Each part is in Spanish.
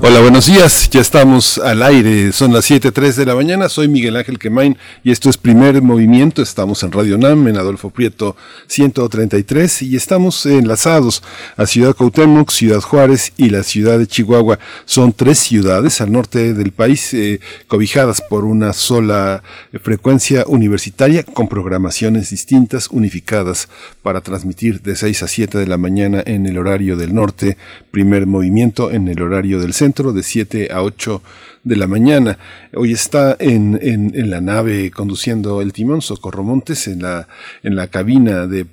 Hola, buenos días. Ya estamos al aire. Son las 7:03 de la mañana. Soy Miguel Ángel Quemain y esto es Primer Movimiento. Estamos en Radio NAM, en Adolfo Prieto 133 y estamos enlazados a Ciudad Cuauhtémoc, Ciudad Juárez y la ciudad de Chihuahua. Son tres ciudades al norte del país eh, cobijadas por una sola frecuencia universitaria con programaciones distintas, unificadas para transmitir de 6 a 7 de la mañana en el horario del norte, Primer Movimiento en el horario del centro de 7 a 8 de la mañana. Hoy está en, en, la nave conduciendo el timón Socorro Montes, en la, en la cabina de,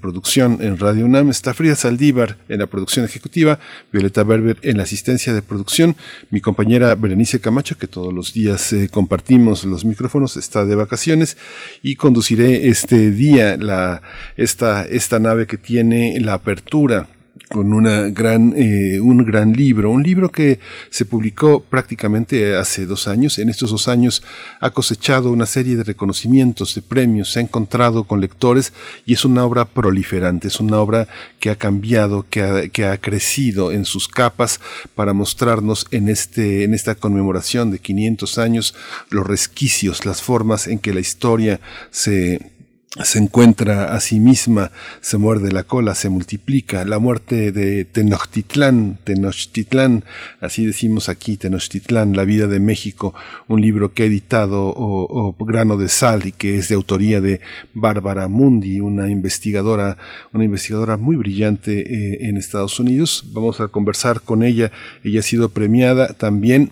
producción en Radio UNAM. Está Frida Saldívar en la producción ejecutiva, Violeta Berber en la asistencia de producción. Mi compañera Berenice Camacho, que todos los días eh, compartimos los micrófonos, está de vacaciones y conduciré este día la, esta, esta nave que tiene la apertura con una gran, eh, un gran libro, un libro que se publicó prácticamente hace dos años. En estos dos años ha cosechado una serie de reconocimientos, de premios, se ha encontrado con lectores y es una obra proliferante, es una obra que ha cambiado, que ha, que ha crecido en sus capas para mostrarnos en, este, en esta conmemoración de 500 años los resquicios, las formas en que la historia se se encuentra a sí misma, se muerde la cola, se multiplica. La muerte de Tenochtitlán, Tenochtitlán, así decimos aquí, Tenochtitlán, La vida de México, un libro que ha editado o, Grano de Sal y que es de autoría de Bárbara Mundi, una investigadora, una investigadora muy brillante eh, en Estados Unidos. Vamos a conversar con ella. Ella ha sido premiada también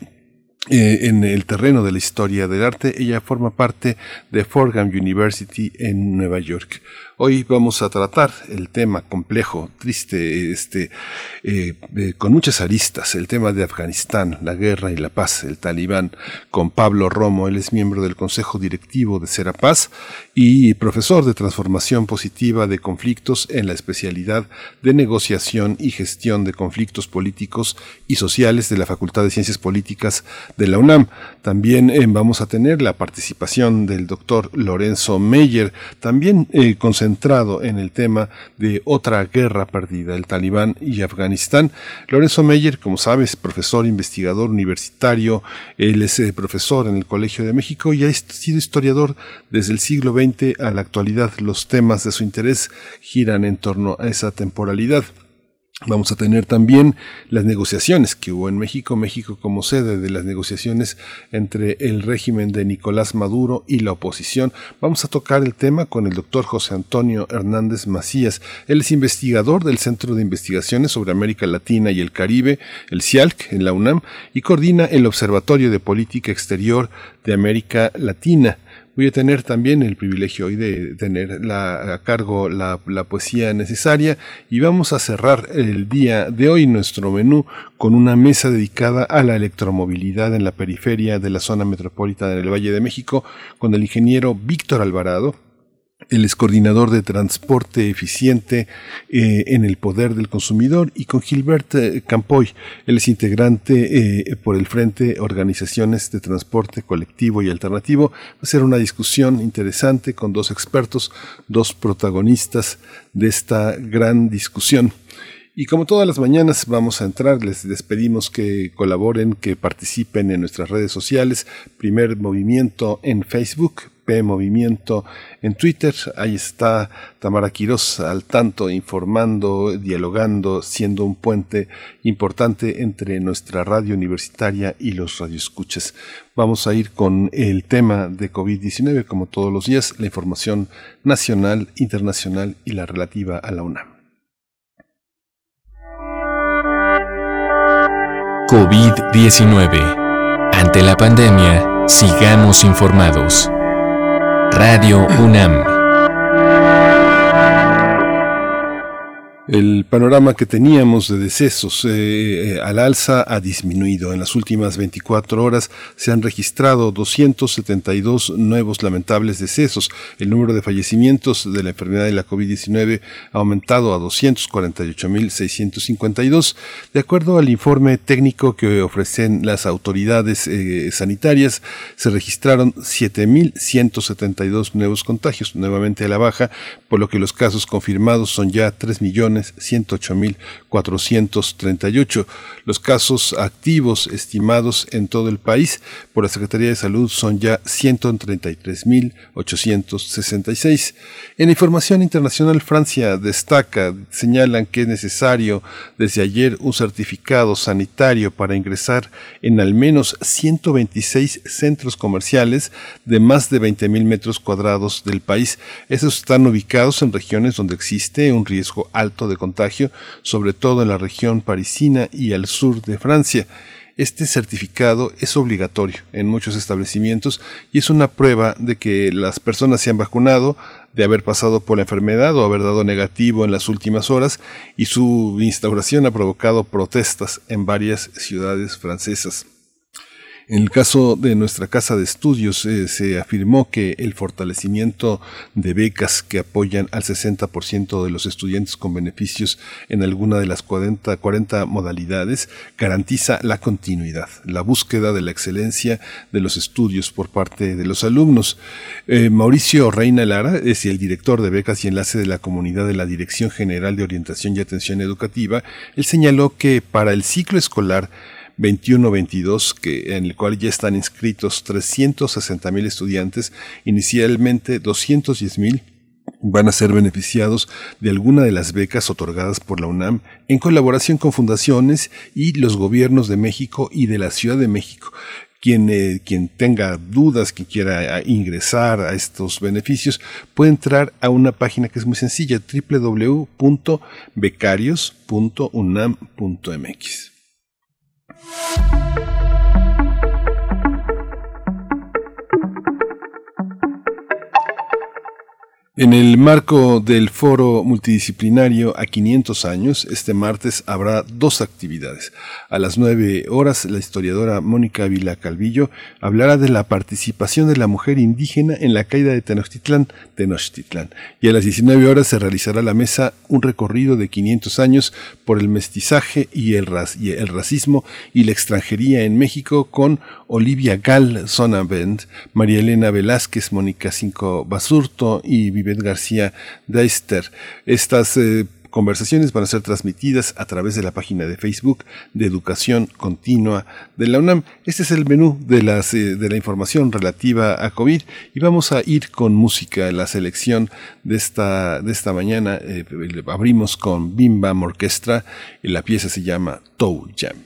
eh, en el terreno de la historia del arte. Ella forma parte de Fordham University en Nueva York. Hoy vamos a tratar el tema complejo, triste, este, eh, con muchas aristas, el tema de Afganistán, la guerra y la paz, el talibán, con Pablo Romo. Él es miembro del Consejo Directivo de Serapaz y profesor de transformación positiva de conflictos en la especialidad de negociación y gestión de conflictos políticos y sociales de la Facultad de Ciencias Políticas de la UNAM. También eh, vamos a tener la participación del doctor Lorenzo Meyer, también eh, centrado en el tema de otra guerra perdida, el Talibán y Afganistán. Lorenzo Meyer, como sabes, profesor investigador universitario, él es eh, profesor en el Colegio de México y ha sido historiador desde el siglo XX a la actualidad. Los temas de su interés giran en torno a esa temporalidad. Vamos a tener también las negociaciones que hubo en México, México como sede de las negociaciones entre el régimen de Nicolás Maduro y la oposición. Vamos a tocar el tema con el doctor José Antonio Hernández Macías. Él es investigador del Centro de Investigaciones sobre América Latina y el Caribe, el CIALC, en la UNAM, y coordina el Observatorio de Política Exterior de América Latina. Voy a tener también el privilegio hoy de tener la, a cargo la, la, poesía necesaria y vamos a cerrar el día de hoy nuestro menú con una mesa dedicada a la electromovilidad en la periferia de la zona metropolitana del Valle de México con el ingeniero Víctor Alvarado, es coordinador de transporte eficiente eh, en el poder del consumidor y con Gilbert eh, Campoy. Él es integrante eh, por el Frente Organizaciones de Transporte Colectivo y Alternativo. Va a ser una discusión interesante con dos expertos, dos protagonistas de esta gran discusión. Y como todas las mañanas vamos a entrar, les despedimos que colaboren, que participen en nuestras redes sociales, primer movimiento en Facebook, P Movimiento en Twitter. Ahí está Tamara Quiroz al tanto, informando, dialogando, siendo un puente importante entre nuestra radio universitaria y los radioescuches. Vamos a ir con el tema de COVID-19, como todos los días, la información nacional, internacional y la relativa a la UNAM. COVID-19. Ante la pandemia, sigamos informados. Radio UNAM. El panorama que teníamos de decesos eh, eh, al alza ha disminuido. En las últimas 24 horas se han registrado 272 nuevos lamentables decesos. El número de fallecimientos de la enfermedad de la COVID-19 ha aumentado a 248.652. De acuerdo al informe técnico que ofrecen las autoridades eh, sanitarias, se registraron 7.172 nuevos contagios, nuevamente a la baja, por lo que los casos confirmados son ya 3 millones 108.438. Los casos activos estimados en todo el país por la Secretaría de Salud son ya 133.866. En información internacional, Francia destaca, señalan que es necesario desde ayer un certificado sanitario para ingresar en al menos 126 centros comerciales de más de 20.000 metros cuadrados del país. Esos están ubicados en regiones donde existe un riesgo alto de contagio, sobre todo en la región parisina y al sur de Francia. Este certificado es obligatorio en muchos establecimientos y es una prueba de que las personas se han vacunado, de haber pasado por la enfermedad o haber dado negativo en las últimas horas y su instauración ha provocado protestas en varias ciudades francesas. En el caso de nuestra casa de estudios eh, se afirmó que el fortalecimiento de becas que apoyan al 60% de los estudiantes con beneficios en alguna de las 40, 40 modalidades garantiza la continuidad, la búsqueda de la excelencia de los estudios por parte de los alumnos. Eh, Mauricio Reina Lara es el director de becas y enlace de la comunidad de la Dirección General de Orientación y Atención Educativa. Él señaló que para el ciclo escolar 21-22, que, en el cual ya están inscritos 360 mil estudiantes, inicialmente 210 mil van a ser beneficiados de alguna de las becas otorgadas por la UNAM en colaboración con fundaciones y los gobiernos de México y de la Ciudad de México. Quien, eh, quien, tenga dudas, quien quiera ingresar a estos beneficios, puede entrar a una página que es muy sencilla, www.becarios.unam.mx. Thank you. En el marco del foro multidisciplinario a 500 años, este martes habrá dos actividades. A las 9 horas, la historiadora Mónica Vila Calvillo hablará de la participación de la mujer indígena en la caída de Tenochtitlán, Tenochtitlán. Y a las 19 horas se realizará la mesa un recorrido de 500 años por el mestizaje y el, y el racismo y la extranjería en México con Olivia Gal Sonabend, María Elena Velázquez, Mónica Cinco Basurto y García Deister. Estas eh, conversaciones van a ser transmitidas a través de la página de Facebook de Educación Continua de la UNAM. Este es el menú de, las, eh, de la información relativa a COVID y vamos a ir con música. La selección de esta, de esta mañana eh, abrimos con Bim Bam Orquestra y la pieza se llama Toe Jam.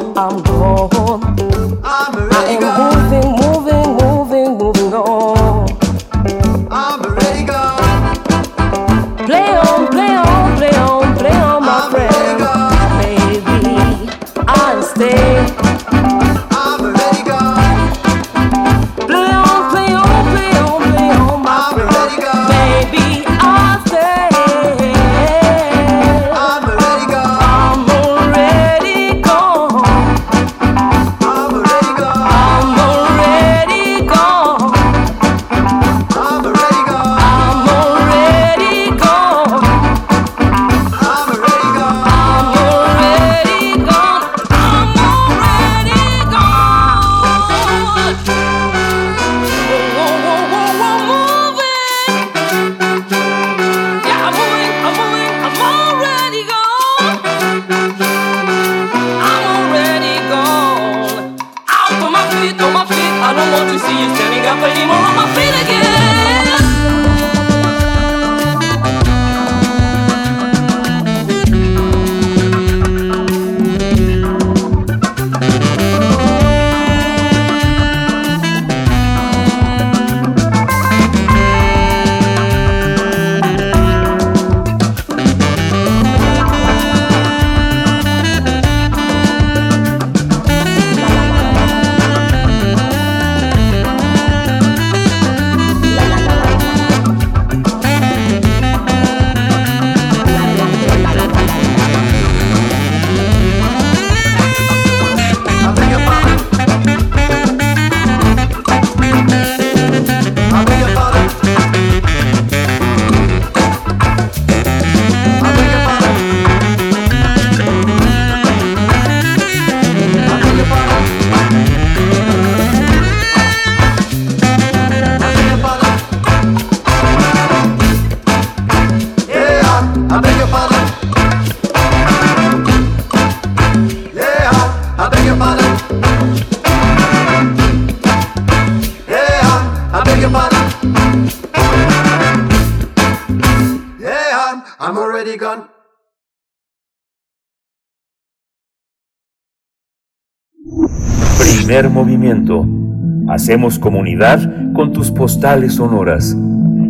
Hacemos comunidad con tus postales sonoras.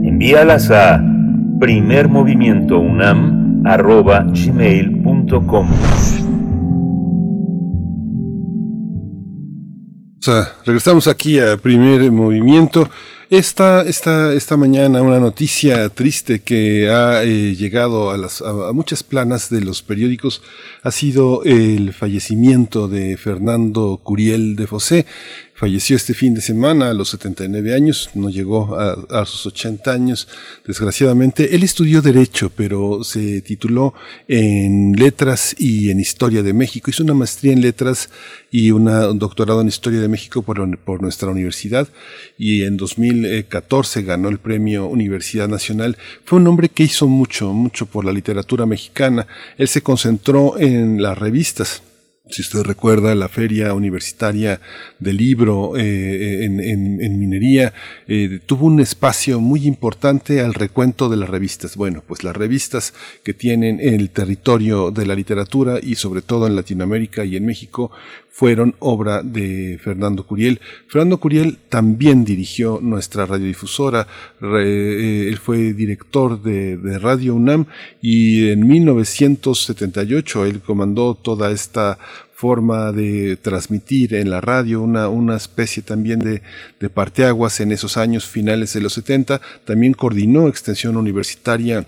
Envíalas a primermovimientounam.gmail.com o sea, regresamos aquí a primer movimiento. Esta, esta, esta mañana una noticia triste que ha eh, llegado a, las, a, a, muchas planas de los periódicos ha sido el fallecimiento de Fernando Curiel de Fosé, Falleció este fin de semana a los 79 años, no llegó a, sus 80 años, desgraciadamente. Él estudió Derecho, pero se tituló en Letras y en Historia de México. Hizo una maestría en Letras y un doctorado en Historia de México por, por nuestra universidad y en 2014 ganó el premio Universidad Nacional. Fue un hombre que hizo mucho, mucho por la literatura mexicana. Él se concentró en las revistas si usted recuerda la feria universitaria del libro eh, en, en, en, minería, eh, tuvo un espacio muy importante al recuento de las revistas. Bueno, pues las revistas que tienen el territorio de la literatura y sobre todo en Latinoamérica y en México fueron obra de Fernando Curiel. Fernando Curiel también dirigió nuestra radiodifusora, eh, él fue director de, de, Radio UNAM y en 1978 él comandó toda esta forma de transmitir en la radio, una, una especie también de, de parteaguas en esos años finales de los 70, también coordinó extensión universitaria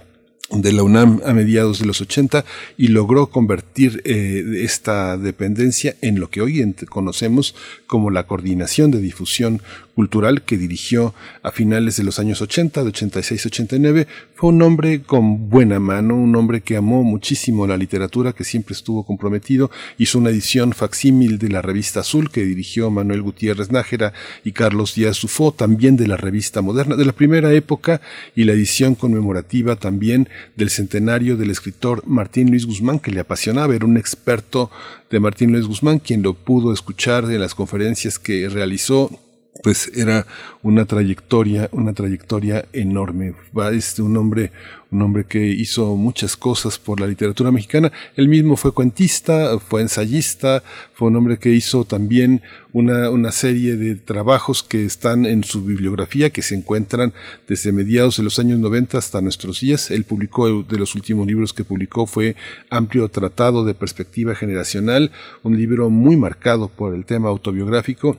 de la UNAM a mediados de los 80 y logró convertir eh, esta dependencia en lo que hoy conocemos como la Coordinación de Difusión Cultural que dirigió a finales de los años 80, de 86-89. Fue un hombre con buena mano, un hombre que amó muchísimo la literatura, que siempre estuvo comprometido. Hizo una edición facsímil de la revista Azul que dirigió Manuel Gutiérrez Nájera y Carlos Díaz Sufó, también de la revista Moderna, de la primera época, y la edición conmemorativa también del centenario del escritor Martín Luis Guzmán, que le apasionaba, era un experto de Martín Luis Guzmán, quien lo pudo escuchar en las conferencias que realizó pues era una trayectoria, una trayectoria enorme. Es un hombre, un hombre que hizo muchas cosas por la literatura mexicana. Él mismo fue cuentista, fue ensayista, fue un hombre que hizo también una, una serie de trabajos que están en su bibliografía, que se encuentran desde mediados de los años 90 hasta nuestros días. Él publicó, de los últimos libros que publicó fue Amplio Tratado de Perspectiva Generacional, un libro muy marcado por el tema autobiográfico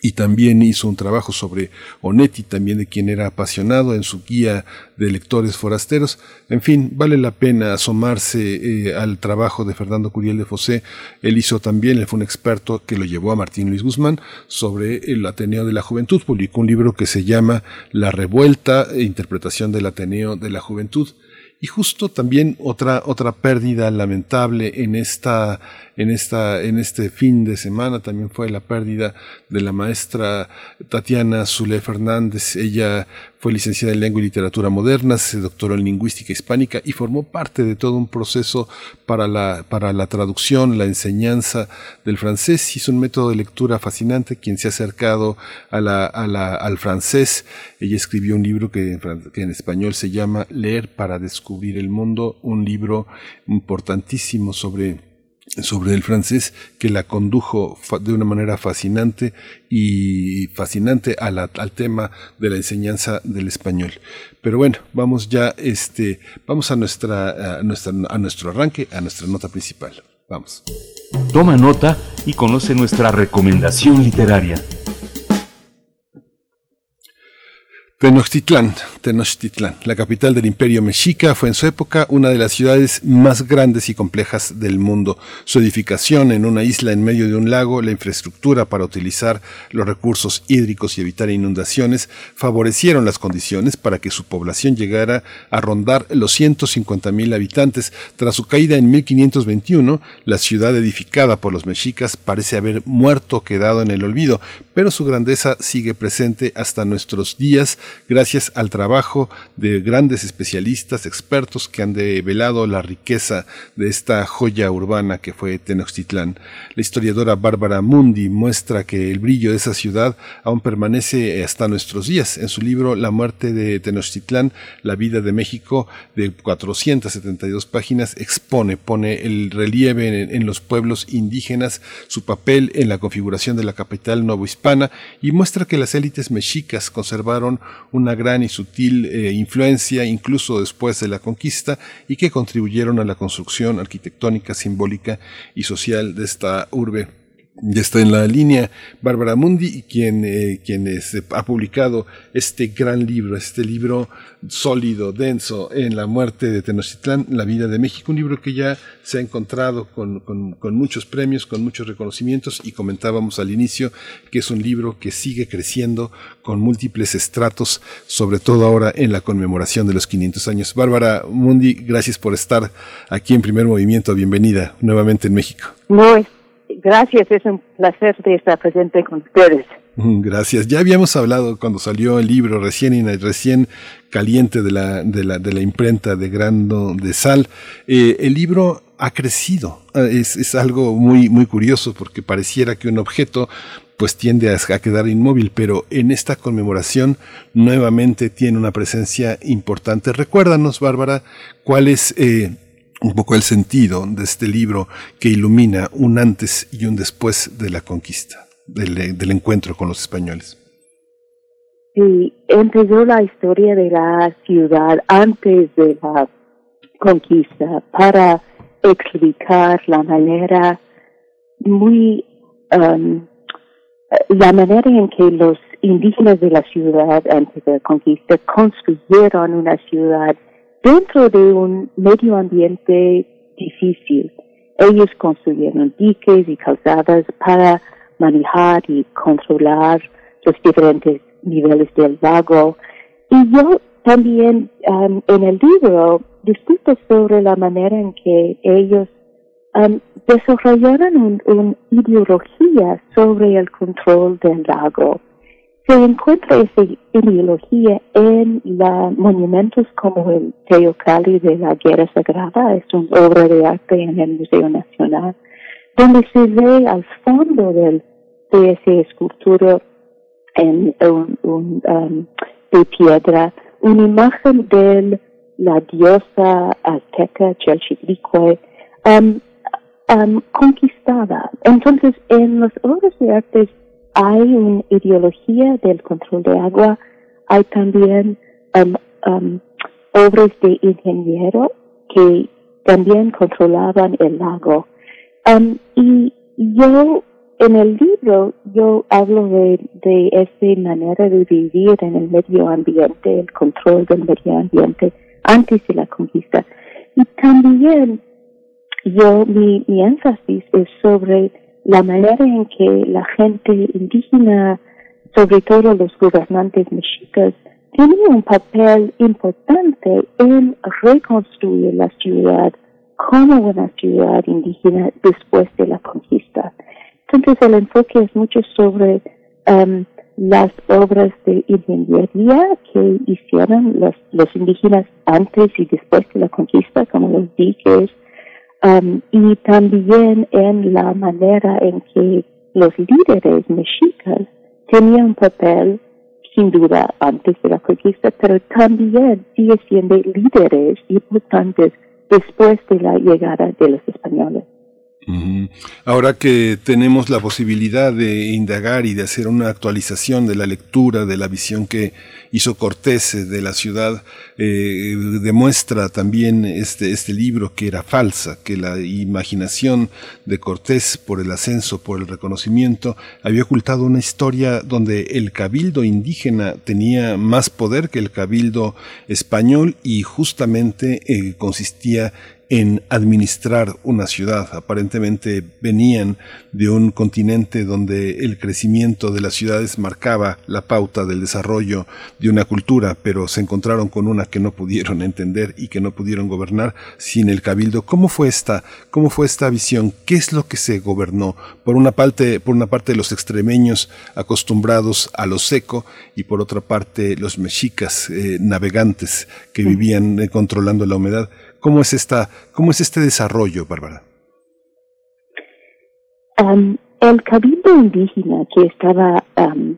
y también hizo un trabajo sobre Onetti, también de quien era apasionado en su guía de lectores forasteros. En fin, vale la pena asomarse eh, al trabajo de Fernando Curiel de Fosé. Él hizo también, él fue un experto que lo llevó a Martín Luis Guzmán sobre el Ateneo de la Juventud. Publicó un libro que se llama La Revuelta, e interpretación del Ateneo de la Juventud. Y justo también otra, otra pérdida lamentable en esta, en esta, en este fin de semana también fue la pérdida de la maestra Tatiana Zule Fernández. Ella fue licenciada en Lengua y Literatura Moderna, se doctoró en Lingüística Hispánica y formó parte de todo un proceso para la, para la traducción, la enseñanza del francés. Hizo un método de lectura fascinante, quien se ha acercado a la, a la, al francés. Ella escribió un libro que en español se llama Leer para descubrir el mundo, un libro importantísimo sobre sobre el francés que la condujo de una manera fascinante y fascinante a la, al tema de la enseñanza del español. Pero bueno, vamos ya, este, vamos a nuestra, nuestra, a nuestro arranque, a nuestra nota principal. Vamos. Toma nota y conoce nuestra recomendación literaria. Tenochtitlán, Tenochtitlán, la capital del imperio mexica, fue en su época una de las ciudades más grandes y complejas del mundo. Su edificación en una isla en medio de un lago, la infraestructura para utilizar los recursos hídricos y evitar inundaciones, favorecieron las condiciones para que su población llegara a rondar los 150 mil habitantes. Tras su caída en 1521, la ciudad edificada por los mexicas parece haber muerto quedado en el olvido, pero su grandeza sigue presente hasta nuestros días gracias al trabajo de grandes especialistas, expertos que han develado la riqueza de esta joya urbana que fue Tenochtitlán. La historiadora Bárbara Mundi muestra que el brillo de esa ciudad aún permanece hasta nuestros días. En su libro La muerte de Tenochtitlán, la vida de México, de 472 páginas, expone, pone el relieve en, en los pueblos indígenas, su papel en la configuración de la capital novohispana y muestra que las élites mexicas conservaron una gran y sutil eh, influencia incluso después de la conquista y que contribuyeron a la construcción arquitectónica, simbólica y social de esta urbe Ya está en la línea Bárbara Mundi, quien, eh, quien es, eh, ha publicado este gran libro, este libro sólido, denso, en la muerte de Tenochtitlán, la vida de México, un libro que ya se ha encontrado con, con, con muchos premios, con muchos reconocimientos y comentábamos al inicio que es un libro que sigue creciendo con múltiples estratos, sobre todo ahora en la conmemoración de los 500 años. Bárbara Mundi, gracias por estar aquí en Primer Movimiento. Bienvenida nuevamente en México. Muy gracias, es un placer estar presente con ustedes. Mm, Gracias. Ya habíamos hablado cuando salió el libro recién recién caliente de la, de la, de la imprenta de Grano de Sal. Eh, el libro ha crecido. Eh, Es, es algo muy, muy curioso porque pareciera que un objeto pues tiende a, a quedar inmóvil, pero en esta conmemoración nuevamente tiene una presencia importante. Recuérdanos, Bárbara, cuál es eh, un poco el sentido de este libro que ilumina un antes y un después de la conquista, del, encuentro con los españoles. Sí, empezó la historia de la ciudad antes de la conquista para explicar la manera muy, um, la manera en que los indígenas de la ciudad antes de la conquista construyeron una ciudad dentro de un medio ambiente difícil. Ellos construyeron diques y calzadas para manejar y controlar los diferentes niveles del lago. Y yo también um, en el libro discuto sobre la manera en que ellos um, desarrollaron una un ideología sobre el control del lago. Se encuentra esa ideología en los monumentos como el Teocalli de la Guerra Sagrada, es una obra de arte en el Museo Nacional, donde se ve al fondo del, de esa escultura en un, um, de piedra una imagen de la diosa azteca Chalchitlicue um, um, conquistada. Entonces, en las obras de arte hay una ideología del control de agua, hay también um, um, obras de ingeniero que también controlaban el lago. Um, y yo en el libro yo hablo de, de esa manera de vivir en el medio ambiente, el control del medio ambiente antes de la conquista. Y también yo, mi, mi énfasis es sobre la manera en que la gente indígena, sobre todo los gobernantes mexicas, tienen un papel importante en reconstruir la ciudad como una ciudad indígena después de la conquista. Entonces el enfoque es mucho sobre um, las obras de ingeniería que hicieron los, los indígenas antes y después de la conquista, como los diques, um, y también en la manera en que los líderes mexicas tenían un papel, sin duda, antes de la conquista, pero también sigue siendo líderes importantes después de la llegada de los españoles. Ahora que tenemos la posibilidad de indagar y de hacer una actualización de la lectura, de la visión que hizo Cortés eh, de la ciudad, eh, demuestra también este, este libro que era falsa, que la imaginación de Cortés por el ascenso, por el reconocimiento, había ocultado una historia donde el cabildo indígena tenía más poder que el cabildo español y justamente eh, consistía en administrar una ciudad. Aparentemente venían de un continente donde el crecimiento de las ciudades marcaba la pauta del desarrollo de una cultura, pero se encontraron con una que no pudieron entender y que no pudieron gobernar sin el cabildo. ¿Cómo fue esta, cómo fue esta visión? ¿Qué es lo que se gobernó? Por una parte, por una parte los extremeños acostumbrados a lo seco y por otra parte los mexicas eh, navegantes que vivían eh, controlando la humedad. ¿Cómo es esta, cómo es este desarrollo, Bárbara? Um, el cabildo indígena que estaba um,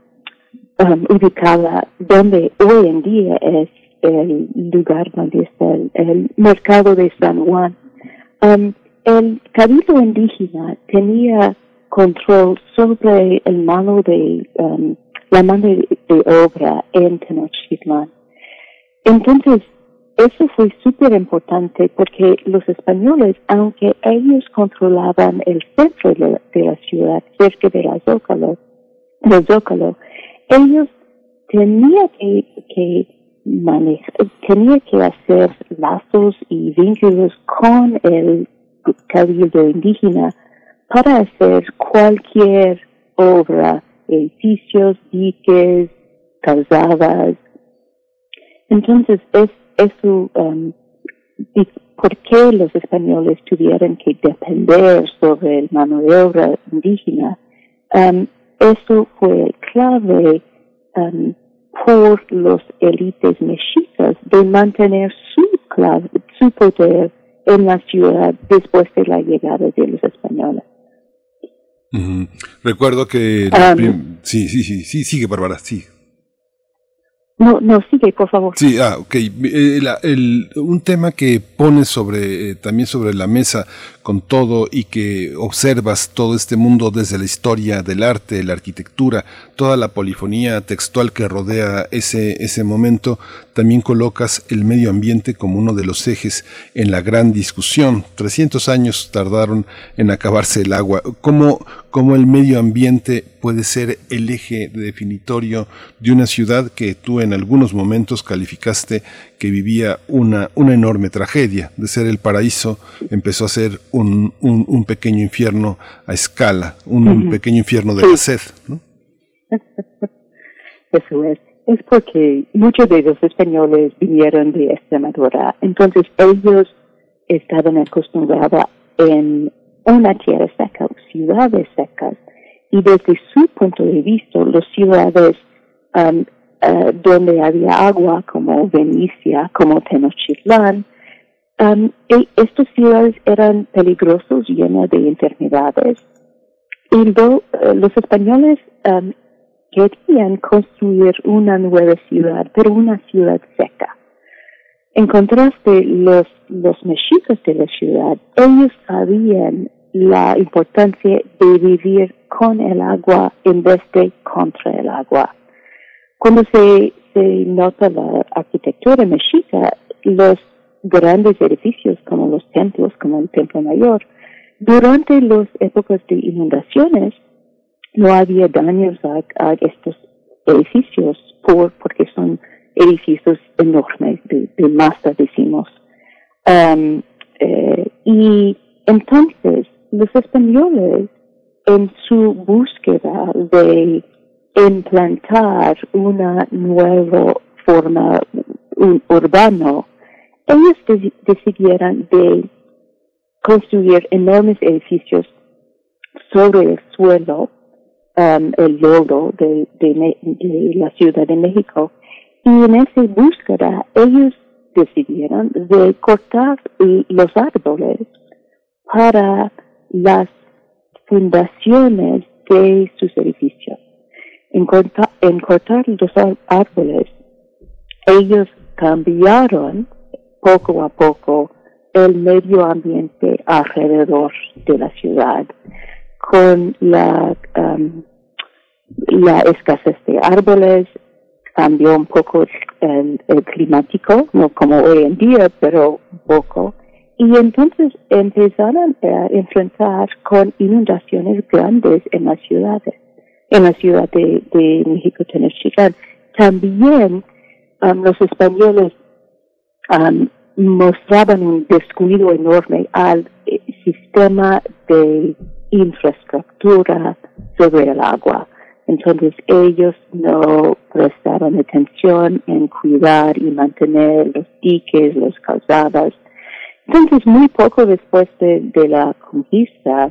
um, ubicada donde hoy en día es el lugar donde está el, mercado de San Juan, el cabildo indígena tenía control sobre el mano de um, la mano de, de obra en Tenochtitlan. Entonces, eso fue súper importante porque los españoles, aunque ellos controlaban el centro de, de la ciudad, cerca de la Zócalo, del Zócalo, ellos tenían que, que manejar, tenía que hacer lazos y vínculos con el cabildo indígena para hacer cualquier obra, edificios, diques, calzadas. Entonces, es eso, um, y por qué los españoles tuvieron que depender sobre el mano de obra indígena, um, eso fue clave um, por los élites mexicas de mantener su, clave, su poder en la ciudad después de la llegada de los españoles. Recuerdo que... Prim- sí, sí, sí, sí, sigue Bárbara, sí. No, no, sigue, por favor. Sí, ah, ok. Eh, el- un tema que pones sobre, eh, también sobre la mesa con todo y que observas todo este mundo desde la historia del arte, la arquitectura, toda la polifonía textual que rodea ese, ese momento, también colocas el medio ambiente como uno de los ejes en la gran discusión. 300 años tardaron en acabarse el agua. ¿Cómo, cómo el medio ambiente puede ser el eje definitorio de una ciudad que tú en algunos momentos calificaste que vivía una, una enorme tragedia. De ser el paraíso empezó a ser un, un, un pequeño infierno a escala, un Ujú. pequeño infierno de la sed. ¿no? Eso es. Es porque muchos de los españoles vinieron de Extremadura, entonces ellos estaban acostumbrados en una tierra seca, ciudades secas, y desde su punto de vista, las ciudades um, eh, donde había agua, como Venecia, como Tenochtitlán, um, e- estas ciudades eran peligrosos, llenas de enfermedades. Y eh, los españoles querían construir una nueva ciudad, pero una ciudad seca. En contraste, los, los mexicas de la ciudad, ellos sabían la importancia de vivir con el agua en vez de contra el agua. Cuando se, se nota la arquitectura mexica, los grandes edificios como los templos, como el Templo Mayor, durante las épocas de inundaciones, no había daños a, a estos edificios por, porque son edificios enormes de, de masa, decimos. Um, eh, y entonces los españoles, en su búsqueda de implantar una nueva forma un, urbano, ellos de- decidieron de construir enormes edificios sobre el suelo um, el lodo de, de la Ciudad de México. Y en esa búsqueda ellos decidieron de cortar los árboles para las fundaciones de sus edificios. En, corta- en cortar los árboles, ellos cambiaron poco a poco el medio ambiente alrededor de la ciudad con la, um, la escasez de árboles, cambió un poco el, el climático, no como hoy en día, pero poco. Y entonces empezaron a enfrentar con inundaciones grandes en las ciudades, en la ciudad de, México Tenochtitlán. También um, los españoles um, mostraban un descuido enorme al eh, sistema de infraestructura sobre el agua. Entonces ellos no prestaron atención en cuidar y mantener los diques, las calzadas. Entonces muy poco después de, de la conquista,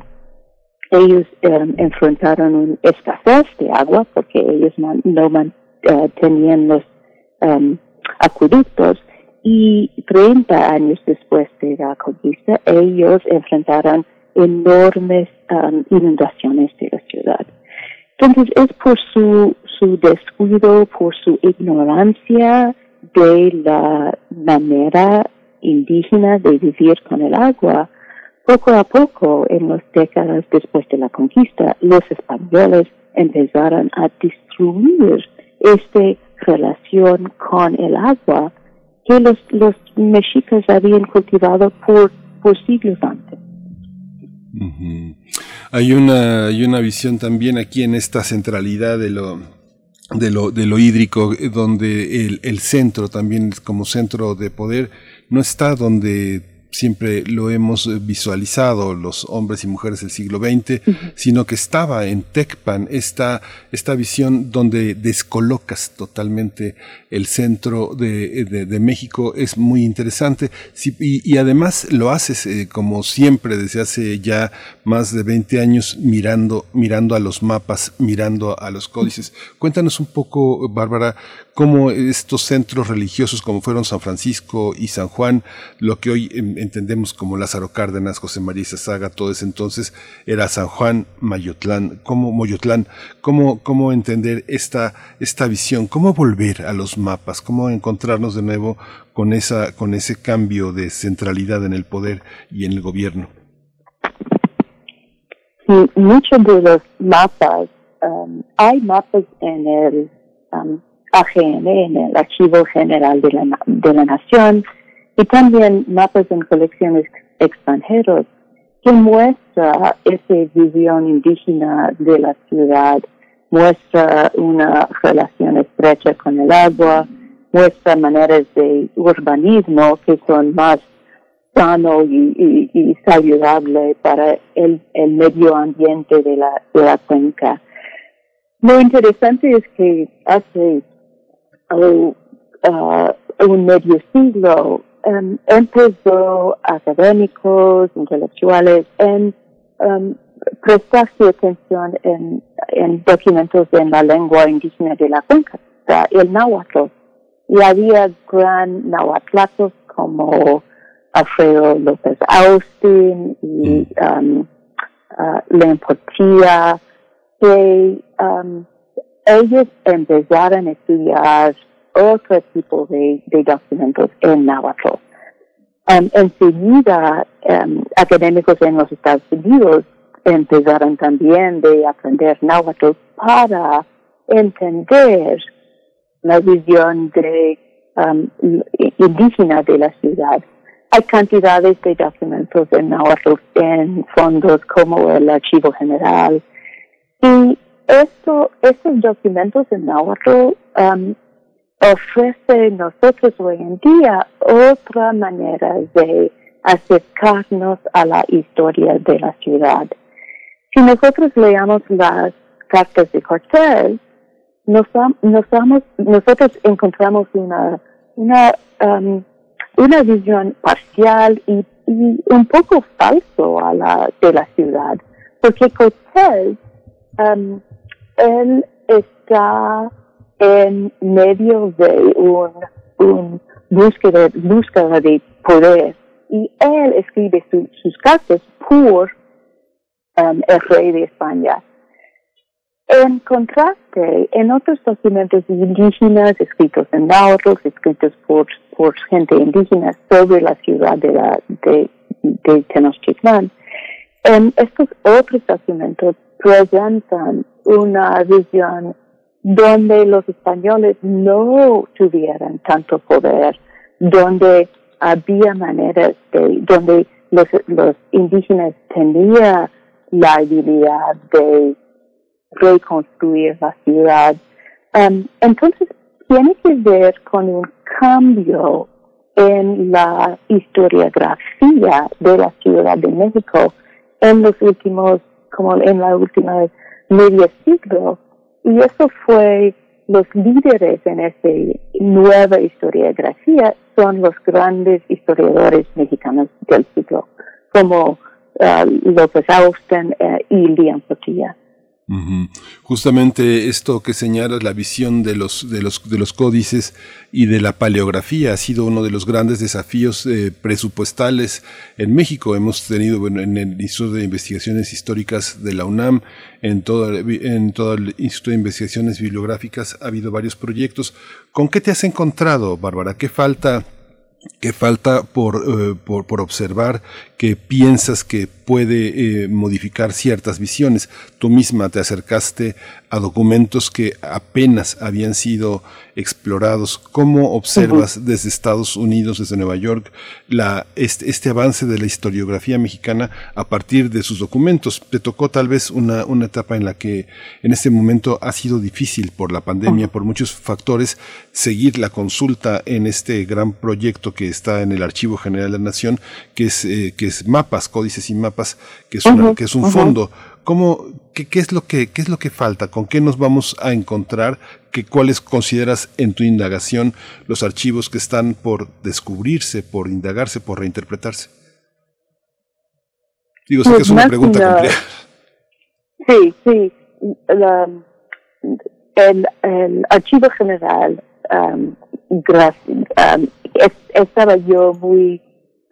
ellos um, enfrentaron una escasez de agua porque ellos no man- eh, tenían los um, acueductos y 30 años después de la conquista ellos enfrentaron enormes um, inundaciones de la ciudad. Entonces es por su, su descuido, por su ignorancia de la manera indígena de vivir con el agua, poco a poco, en las décadas después de la conquista, los españoles empezaron a destruir esta relación con el agua que los, los mexicas habían cultivado por, por siglos antes. Hay una, hay una visión también aquí en esta centralidad de lo, de lo, de lo hídrico, eh, donde el, el centro también como centro de poder no está donde siempre lo hemos eh, visualizado los hombres y mujeres del siglo XX, sino que estaba en Tecpan esta, esta visión donde descolocas totalmente el centro de, de, México es muy interesante. Y, además lo haces eh, como siempre desde hace ya más de 20 años mirando, mirando a los mapas, mirando a los códices. Cuéntanos un poco, Bárbara, cómo estos centros religiosos como fueron San Francisco y San Juan, lo que hoy entendemos como Lázaro Cárdenas, José María Saga, todo ese entonces era San Juan, Mayotlán, cómo Moyotlán, cómo, cómo entender esta, esta visión, cómo volver a los mapas, cómo encontrarnos de nuevo con esa, con ese cambio de centralidad en el poder y en el gobierno. Sí, muchos de los mapas, um, hay mapas en el um, AGN, en el Archivo General de la, de la Nación, y también mapas en colecciones extranjeros que muestra esa visión indígena de la ciudad, muestra una relación estrecha con el agua, muestra maneras de urbanismo que son más sano y, y, saludable para el, el, medio ambiente de la, de la cuenca. Lo interesante es que hace o uh, un medio siglo, um, empezó académicos, intelectuales, en um, prestar su atención en, en, documentos en la lengua indígena de la cuenca, el náhuatl. Y había gran náhuatlatos como Alfredo López Austin y um, uh, Portilla, que um, ellos empezaron a estudiar otro tipo de, documentos en náhuatl. Um, enseguida, um, académicos en los Estados Unidos empezaron también de aprender náhuatl para entender la visión de, um, indígena de la ciudad. Hay cantidades de documentos en náhuatl en fondos como el Archivo General y esto, estos documentos en náhuatl um, ofrece nosotros hoy en día otra manera de acercarnos a la historia de la ciudad. Si nosotros leamos las cartas de Cortés, nos, nosotros encontramos una, una, um, una visión parcial y, un poco falso a la, de la ciudad, porque Cortés um, él está en medio de un, un búsqueda, búsqueda de poder y él escribe sus cartas por um, el rey de España. En contraste, en otros documentos indígenas escritos en náhuatl, escritos por, por gente indígena sobre la ciudad de, la, de, de Tenochtitlán, en estos otros documentos presentan una visión donde los españoles no tuvieran tanto poder, donde había maneras de, donde los, los indígenas tenían la habilidad de reconstruir la ciudad. Um, entonces, tiene que ver con un cambio en la historiografía de la Ciudad de México en los últimos, como en la última medio siglo, y eso fue los líderes en esta nueva historiografía son los grandes historiadores mexicanos del siglo, como uh, López Austin uh, y Liam Portilla. Justamente esto que señalas, la visión de los, de, los, de los códices y de la paleografía ha sido uno de los grandes desafíos eh, presupuestales en México. Hemos tenido bueno, en el Instituto de Investigaciones Históricas de la UNAM, en todo, en todo el Instituto de Investigaciones Bibliográficas ha habido varios proyectos. ¿Con qué te has encontrado, Bárbara? ¿Qué falta? ¿Qué falta por, eh, por, por observar, que piensas que puede eh, modificar ciertas visiones. Tú misma te acercaste a documentos que apenas habían sido explorados. ¿Cómo observas desde Estados Unidos, desde Nueva York, la, este, este, avance de la historiografía mexicana a partir de sus documentos? Te tocó tal vez una, una etapa en la que en este momento ha sido difícil por la pandemia, por muchos factores, seguir la consulta en este gran proyecto que está en el Archivo General de la Nación, que es, eh, que es mapas, códices y mapas, que es, una, que es un fondo ¿Cómo, qué, qué, es lo que, ¿Qué es lo que falta? ¿Con qué nos vamos a encontrar? ¿Qué, ¿Cuáles consideras en tu indagación los archivos que están por descubrirse, por indagarse, por reinterpretarse? Digo, sé que es una pregunta compleja. Sí, sí. La, el, el, Archivo General, um, gracias, um, es, estaba yo muy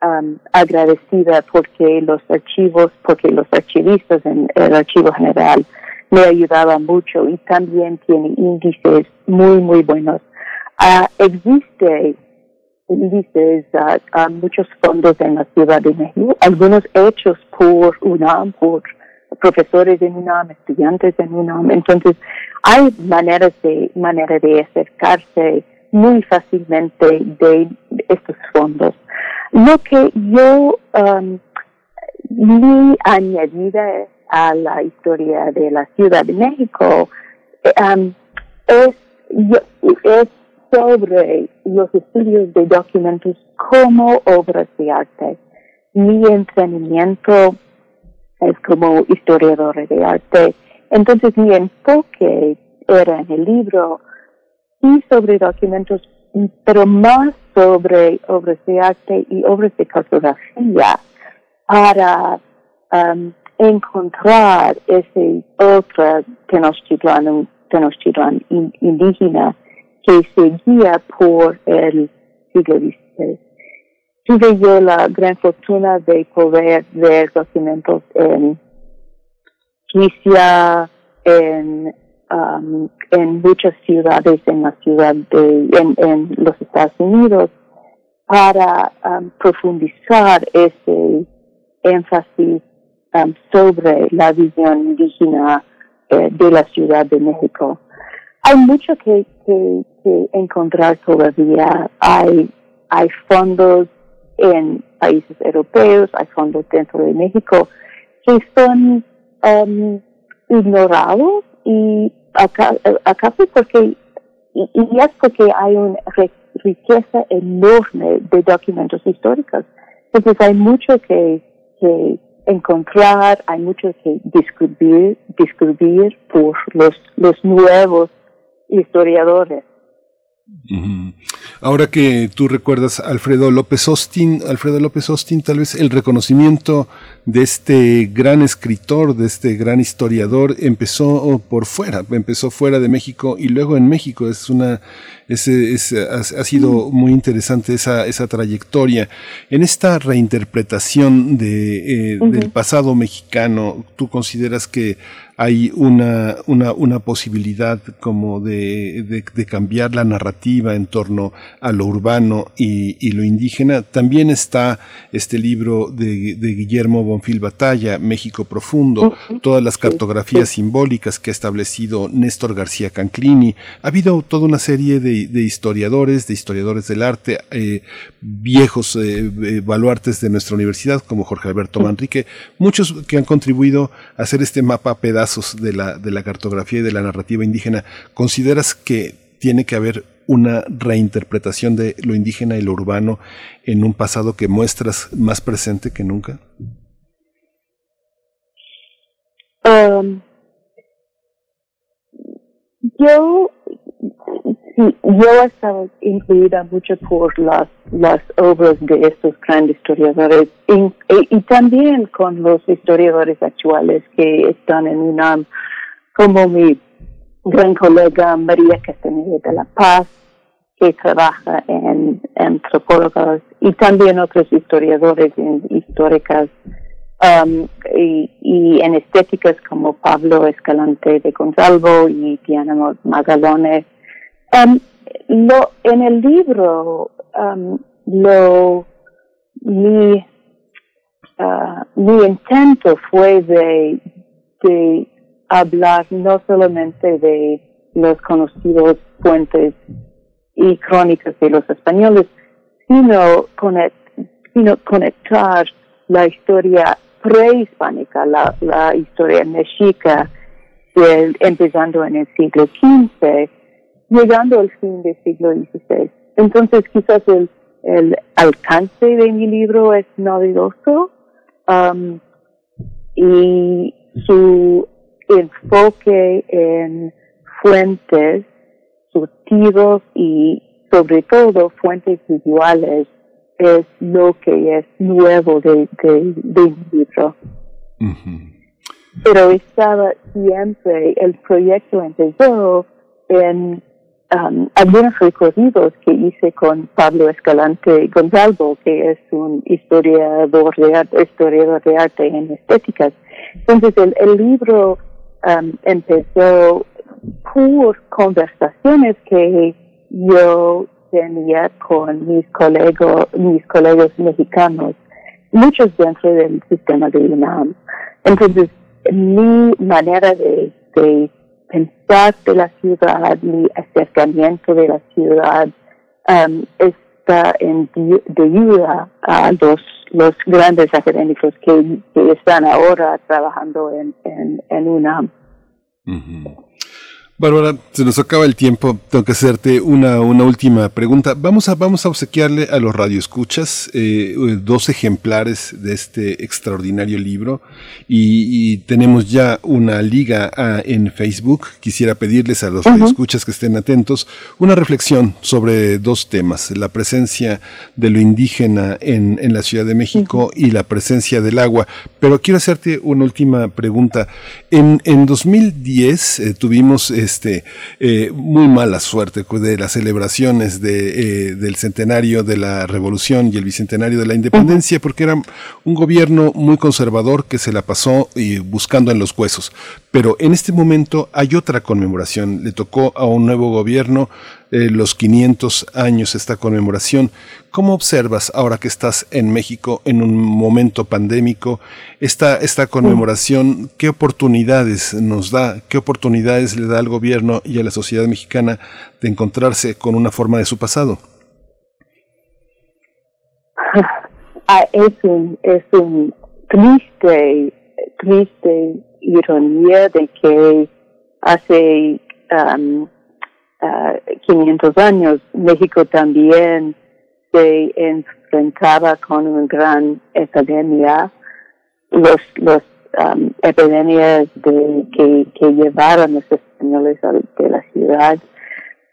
um, agradecida porque los archivos, porque los archivistas en el Archivo General me ayudaban mucho y también tiene índices muy, muy buenos. Uh, existe índices a muchos fondos en la Ciudad de México, algunos hechos por UNAM, por profesores en UNAM, estudiantes en UNAM. Entonces, hay maneras de, manera de acercarse muy fácilmente de estos fondos. Lo que yo um, mi añadida a la historia de la Ciudad de México um, es, es sobre los estudios de documentos como obras de arte. Mi entrenamiento es como historiadora de arte. Entonces mi enfoque era en el libro y sobre documentos pero más sobre obras de arte y obras de cartografía para um, encontrar ese otro Tenochtitlan, Tenochtitlan indígena que seguía por el siglo XVI. Tuve yo la gran fortuna de poder ver documentos en Tunisia, en um, en muchas ciudades en la ciudad de, en, en los Estados Unidos para um, profundizar ese énfasis um, sobre la visión indígena eh, de la Ciudad de México. Hay mucho que, que, que, encontrar todavía. Hay, hay fondos en países europeos, hay fondos dentro de México que son um, ignorados y acá, acá porque, y, es porque hay una riqueza enorme de documentos históricos. Entonces hay mucho que, que encontrar, hay mucho que descubrir, descubrir por los, los nuevos historiadores. Ahora que tú recuerdas a Alfredo López Austin, Alfredo López Austin, tal vez el reconocimiento de este gran escritor, de este gran historiador, empezó por fuera, empezó fuera de México y luego en México. Es una, es, es, ha, sido muy interesante esa, esa trayectoria. En esta reinterpretación de, eh, del pasado mexicano, ¿tú consideras que hay una, una, una posibilidad como de, de, de, cambiar la narrativa en torno a lo urbano y, y lo indígena. También está este libro de, de Guillermo Bonfil Batalla, México Profundo, todas las cartografías simbólicas que ha establecido Néstor García Canclini. Ha habido toda una serie de, de historiadores, de historiadores del arte, eh, viejos eh, eh, baluartes de nuestra universidad, como Jorge Alberto Manrique, muchos que han contribuido a hacer este mapa de la, de la cartografía y de la narrativa indígena, ¿consideras que tiene que haber una reinterpretación de lo indígena y lo urbano en un pasado que muestras más presente que nunca? Um, yo Yo he estado incluida mucho por las, obras de estos grandes historiadores y, también con los historiadores actuales que están en UNAM, como mi gran colega María Castaneda de la Paz, que trabaja en, antropólogos y también otros historiadores históricas um, y, y, en estéticas como Pablo Escalante de Gonzalvo y Diana Magalone Um, lo, en el libro, um, lo, mi ah, mi intento fue de, de hablar no solamente de los conocidos fuentes y crónicas de los españoles, sino, conect- sino conectar la historia prehispánica, la, la historia mexica, del- empezando en el siglo XV, llegando al fin del siglo XVI. Entonces, quizás el, el alcance de mi libro es novedoso um, y su enfoque en fuentes, surtidos y sobre todo fuentes visuales es lo que es nuevo de, de, de mi libro. Pero estaba siempre, el proyecto empezó en um, algunos recorridos que hice con Pablo Escalante Gonzalvo, que es un historiador de arte, historiador de arte en estéticas. Entonces el, libro um, empezó por conversaciones que yo tenía con mis colegos, mis colegas mexicanos, muchos dentro del sistema de UNAM. Entonces, mi manera de, de pensar de la ciudad, mi acercamiento de la ciudad, um, está en de ayuda a los, los grandes académicos que, que están ahora trabajando en, en, en UNAM. Bárbara, se nos acaba el tiempo. Tengo que hacerte una, una última pregunta. Vamos a, vamos a obsequiarle a los radioescuchas eh, dos ejemplares de este extraordinario libro y, y tenemos ya una liga ah, en Facebook. Quisiera pedirles a los radioescuchas que estén atentos una reflexión sobre dos temas. La presencia de lo indígena en, en la Ciudad de México y la presencia del agua. Pero quiero hacerte una última pregunta. En, en 2010 eh, tuvimos este, eh, muy mala suerte de las celebraciones de, eh, del centenario de la Revolución y el bicentenario de la Independencia, porque era un gobierno muy conservador que se la pasó eh, buscando en los huesos. Pero en este momento hay otra conmemoración. Le tocó a un nuevo gobierno eh, los 500 años esta conmemoración. ¿Cómo observas ahora que estás en México en un momento pandémico esta, esta conmemoración? ¿Qué oportunidades nos da? ¿Qué oportunidades le da al gobierno y a la sociedad mexicana de encontrarse con una forma de su pasado? Ah, es un, es un triste, triste ironía de que hace um, ah, 500 años México también se enfrentaba con una gran epidemia, los, los um, epidemias de, que, que llevaron los españoles de la ciudad.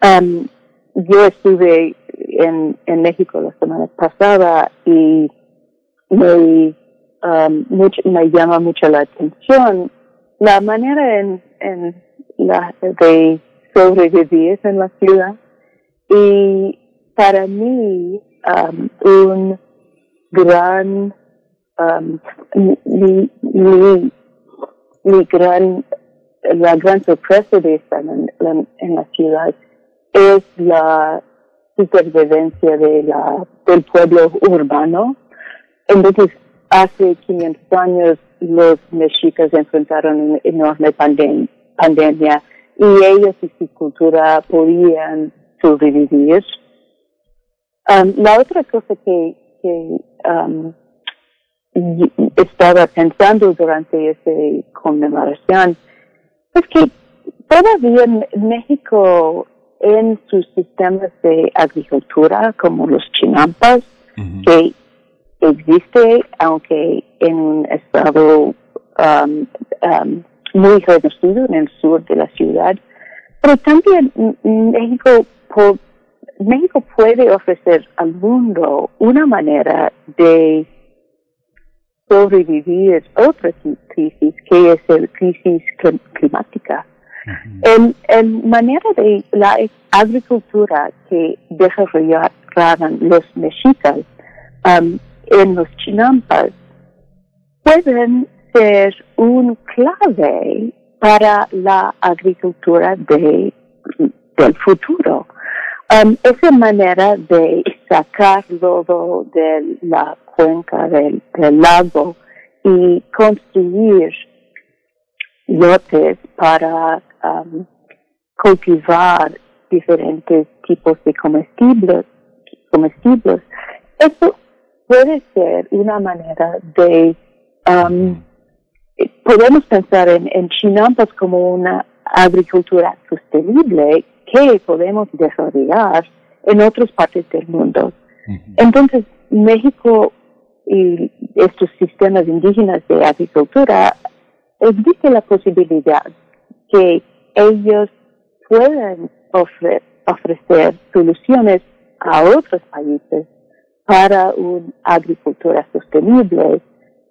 Um, yo estuve en, en México la semana pasada y me, um, me llama mucho la atención la manera en, en la, de sobrevivir en la ciudad y para mí um, un gran um, mi, mi, mi gran la gran sorpresa de estar en, en- en la ciudad es la supervivencia de la, del pueblo urbano. Entonces, hace 500 años los mexicas enfrentaron una enorme pandem- pandemia y ellos y su cultura podían sobrevivir. Um, la otra cosa que, que um, estaba pensando durante esa conmemoración es que todavía México en sus sistemas de agricultura como los chinampas que existe aunque en un estado um, um, muy reducido en el sur de la ciudad pero también México México puede ofrecer al mundo una manera de sobrevivir otra cri- crisis que es la crisis clim- climática. En, en manera de la agricultura que desarrollaron los mexicas um, en los chinampas pueden ser un clave para la agricultura de, del futuro. Um, esa manera de sacar lodo de la cuenca del, lago y construir lotes para um, cultivar diferentes tipos de comestibles, comestibles. Eso puede ser una manera de, um, podemos pensar en, en chinampas como una agricultura sostenible que podemos desarrollar en otras partes del mundo. Entonces, México y estos sistemas indígenas de agricultura existe la posibilidad que ellos puedan ofre- ofrecer soluciones a otros países para una agricultura sostenible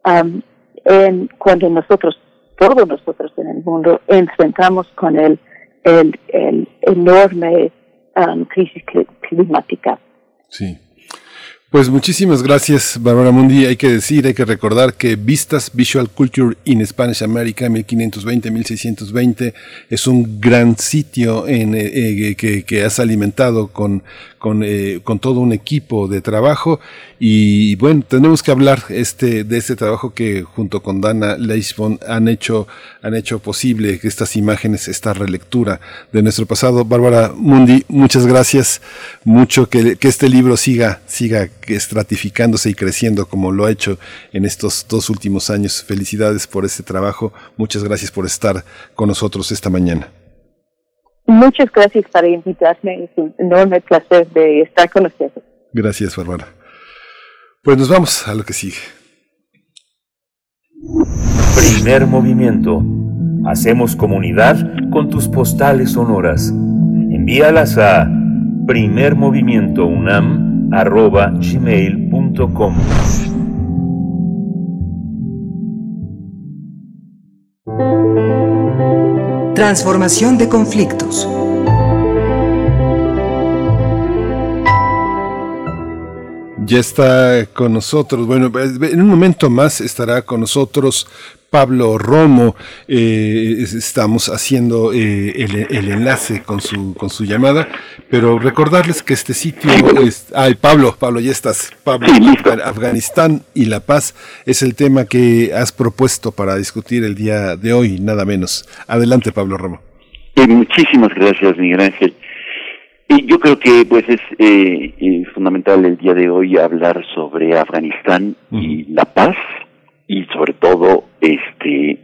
um, en, cuando nosotros, todos nosotros en el mundo, enfrentamos con el, el, enorme um, crisis cli- climática. Sí. Pues muchísimas gracias, Bárbara Mundi. Hay que decir, hay que recordar que Vistas Visual Culture in Spanish America 1520-1620 es un gran sitio en, eh, eh, que, que has alimentado eh, con todo un equipo de trabajo. Y bueno, tenemos que hablar este, de este trabajo que junto con Dana Leisbon han hecho, han hecho posible estas imágenes, esta relectura de nuestro pasado. Bárbara Mundi, muchas gracias. Mucho que este libro siga, siga estratificándose y creciendo como lo ha hecho en estos dos últimos años. Felicidades por este trabajo. Muchas gracias por estar con nosotros esta mañana. Muchas gracias por invitarme. Es un enorme placer de estar con ustedes. Gracias, Bárbara. Pues nos vamos a lo que sigue. Primer movimiento. Hacemos comunidad con tus postales sonoras. Envíalas a primermovimientounam.gmail.com Transformación de conflictos. Ya está con nosotros, bueno, en un momento más estará con nosotros Pablo Romo. Eh, estamos haciendo eh, el, el, enlace con su, con su llamada, pero recordarles que este sitio es... Ay, Pablo, Pablo, ya estás. Pablo, Afganistán y la paz es el tema que has propuesto para discutir el día de hoy, nada menos. Adelante, Pablo Romo. Eh, muchísimas gracias, Miguel Ángel. Y yo creo que pues es eh, eh, fundamental el día de hoy hablar sobre Afganistán uh -huh. y la paz y sobre todo este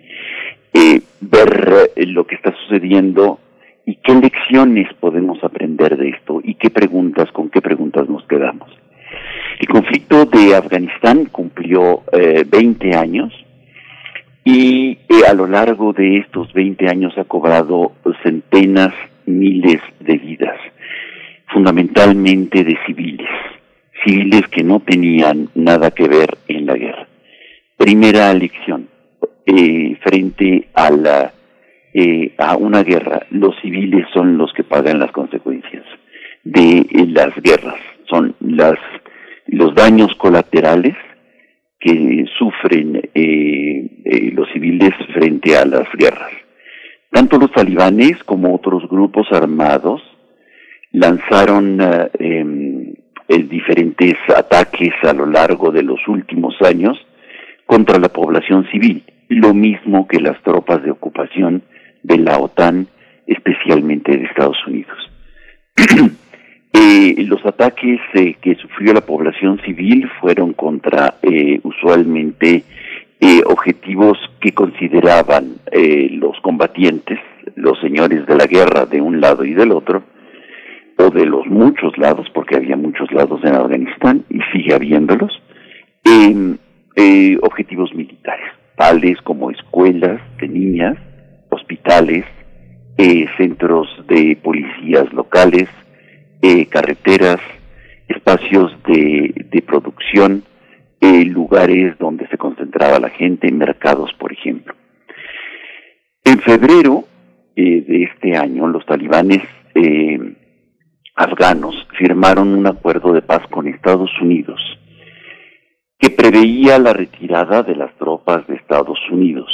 eh, ver lo que está sucediendo y qué lecciones podemos aprender de esto y qué preguntas con qué preguntas nos quedamos. El conflicto de Afganistán cumplió eh, 20 años y a lo largo de estos 20 años ha cobrado centenas, miles de vidas fundamentalmente de civiles, civiles que no tenían nada que ver en la guerra. Primera lección, eh, frente a, la, eh, a una guerra, los civiles son los que pagan las consecuencias de eh, las guerras, son las, los daños colaterales que sufren los civiles frente a las guerras. Tanto los talibanes como otros grupos armados lanzaron uh, eh, diferentes ataques a lo largo de los últimos años contra la población civil, lo mismo que las tropas de ocupación de la OTAN, especialmente de Estados Unidos. eh, los ataques eh, que sufrió la población civil fueron contra eh, usualmente objetivos que consideraban los combatientes, los señores de la guerra de un lado y del otro, o de los muchos lados, porque había muchos lados en Afganistán y sigue habiéndolos, eh, eh, objetivos militares, tales como escuelas de niñas, hospitales, eh, centros de policías locales, carreteras, espacios de producción, lugares donde se concentraba la gente, mercados, por ejemplo. En febrero de este año, los talibanes afganos firmaron un acuerdo de paz con Estados Unidos que preveía la retirada de las tropas de Estados Unidos.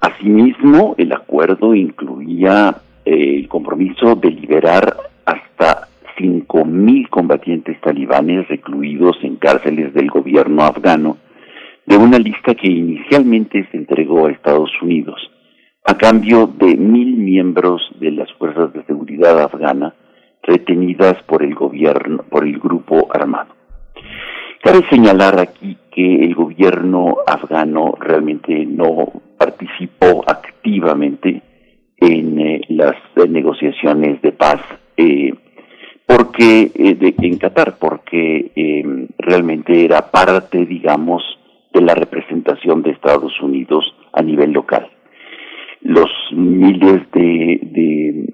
Asimismo, el acuerdo incluía eh, el compromiso de liberar hasta 5.000 combatientes talibanes recluidos en cárceles del gobierno afgano de una lista que inicialmente se entregó a Estados Unidos a cambio de mil miembros de las fuerzas de seguridad afgana retenidas por el gobierno, por el grupo armado. Cabe señalar aquí que el gobierno afgano realmente no participó activamente en eh, las eh, negociaciones de paz eh, porque en Qatar porque realmente era parte digamos de la representación de Estados Unidos a nivel local los miles de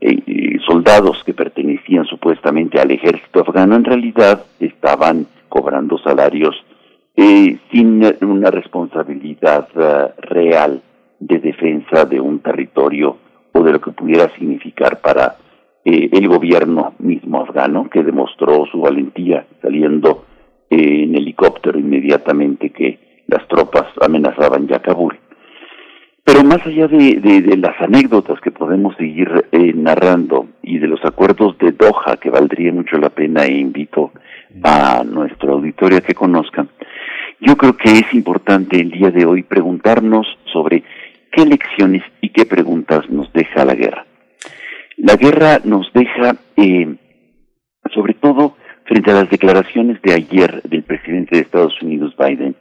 eh, soldados que pertenecían supuestamente al ejército afgano en realidad estaban cobrando salarios eh, sin una responsabilidad real de defensa de un territorio o de lo que pudiera significar para eh, el gobierno mismo afgano que demostró su valentía saliendo eh, en helicóptero inmediatamente que las tropas amenazaban ya Kabul. Pero más allá de, de, las anécdotas que podemos seguir eh, narrando y de los acuerdos de Doha, que valdría mucho la pena e invito a nuestro auditorio a que conozcan, yo creo que es importante el día de hoy preguntarnos sobre qué lecciones y qué preguntas nos deja la guerra. La guerra nos deja, eh, sobre todo frente a las declaraciones de ayer del presidente de Estados Unidos, Biden,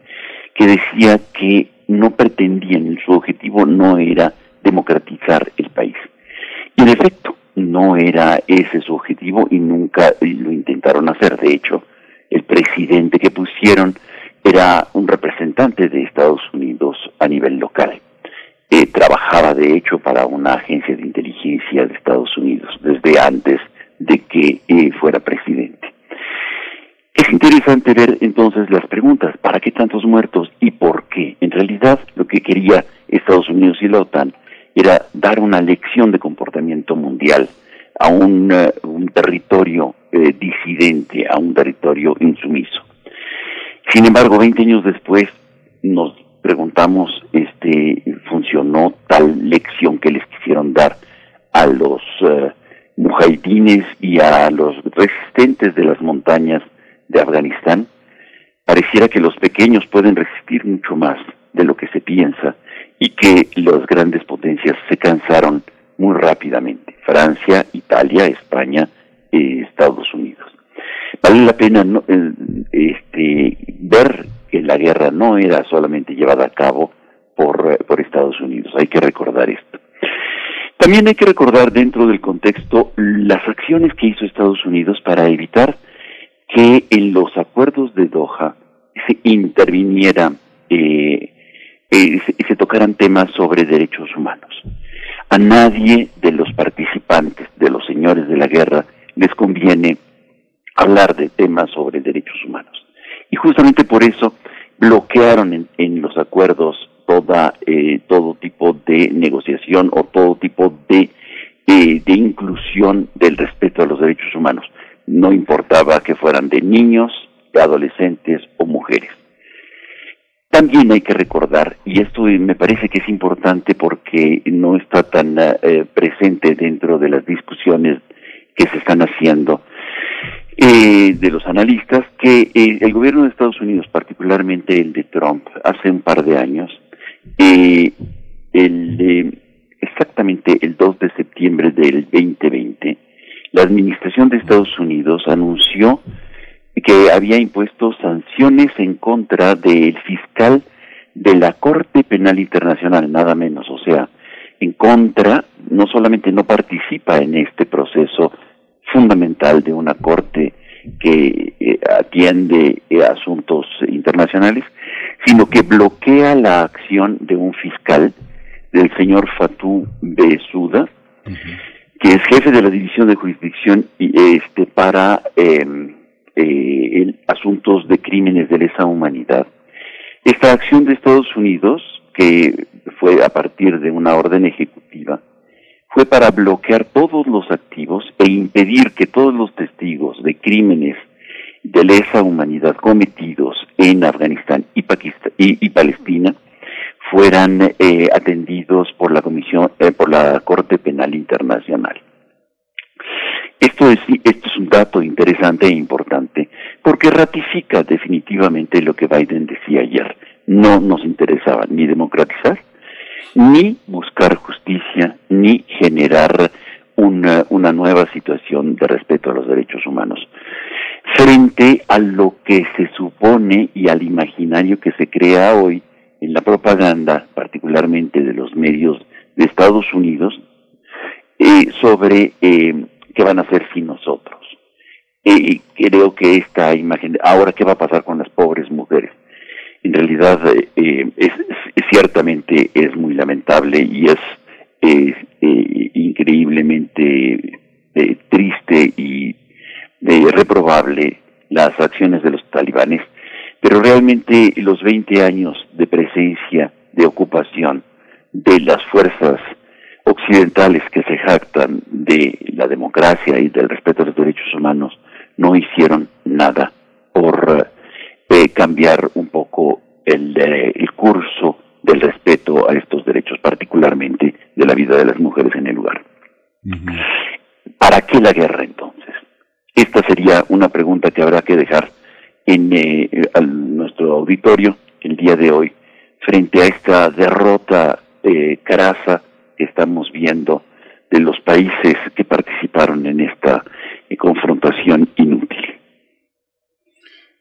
que decía que no pretendían, su objetivo no era democratizar el país. Y en efecto, no era ese su objetivo y nunca lo intentaron hacer. De hecho, el presidente que pusieron era un representante de Estados Unidos a nivel local. Eh, trabajaba, de hecho, para una agencia de inteligencia de Estados Unidos desde antes de que eh, fuera presidente. Es interesante ver entonces las preguntas, ¿para qué tantos muertos y por qué? En realidad lo que quería Estados Unidos y la OTAN era dar una lección de comportamiento mundial a un, eh, territorio eh, disidente, a un territorio insumiso. Sin embargo, 20 años después nos preguntamos, este, ¿funcionó tal lección que les quisieron dar a los uh, mujahidines y a los resistentes de las montañas de Afganistán, pareciera que los pequeños pueden resistir mucho más de lo que se piensa y que las grandes potencias se cansaron muy rápidamente. Francia, Italia, España, eh, Estados Unidos. Vale la pena este, ver que la guerra no era solamente llevada a cabo por, por Estados Unidos. Hay que recordar esto. También hay que recordar dentro del contexto las acciones que hizo Estados Unidos para evitar que en los acuerdos de Doha se interviniera, eh, eh, se, tocaran temas sobre derechos humanos. A nadie de los participantes, de los señores de la guerra, les conviene hablar de temas sobre derechos humanos. Y justamente por eso bloquearon en, en los acuerdos toda, eh, todo tipo de negociación o todo tipo de, eh, de inclusión del respeto a los derechos humanos no importaba que fueran de niños, de adolescentes o mujeres. También hay que recordar, y esto me parece que es importante porque no está tan eh, presente dentro de las discusiones que se están haciendo eh, de los analistas, que eh, el gobierno de Estados Unidos, particularmente el de Trump, hace un par de años, el, exactamente el 2 de septiembre del 2020, la administración de Estados Unidos anunció que había impuesto sanciones en contra del fiscal de la Corte Penal Internacional, nada menos, o sea, en contra, no solamente no participa en este proceso fundamental de una corte que eh, atiende eh, asuntos internacionales, sino que bloquea la acción de un fiscal, del señor Fatou Besouda, que es jefe de la División de Jurisdicción este, para em, eh, asuntos de crímenes de lesa humanidad. Esta acción de Estados Unidos, que fue a partir de una orden ejecutiva, fue para bloquear todos los activos e impedir que todos los testigos de crímenes de lesa humanidad cometidos en Afganistán y Palestina fueran eh, atendidos por la Comisión, eh, por la Corte Penal Internacional. Esto es, esto es un dato interesante e importante porque ratifica definitivamente lo que Biden decía ayer. No nos interesaba ni democratizar, ni buscar justicia, ni generar una, nueva situación de respeto a los derechos humanos. Frente a lo que se supone y al imaginario que se crea hoy en la propaganda, particularmente de los medios de Estados Unidos, eh, sobre eh, qué van a hacer sin nosotros. Y creo que esta imagen, ahora qué va a pasar con las pobres mujeres, en realidad eh, es, es, ciertamente es muy lamentable y es, eh, increíblemente eh, triste y reprobable las acciones de los talibanes, pero realmente los 20 años de presencia, de ocupación de las fuerzas occidentales que se jactan de la democracia y del respeto a los derechos humanos no hicieron nada por eh, cambiar un poco el, eh, el curso del respeto a estos derechos, particularmente de la vida de las mujeres en el lugar. ¿Para qué la guerra entonces? Esta sería una pregunta que habrá que dejar en eh, nuestro auditorio el día de hoy frente a esta derrota eh, carasa estamos viendo de los países que participaron en esta eh, confrontación inútil.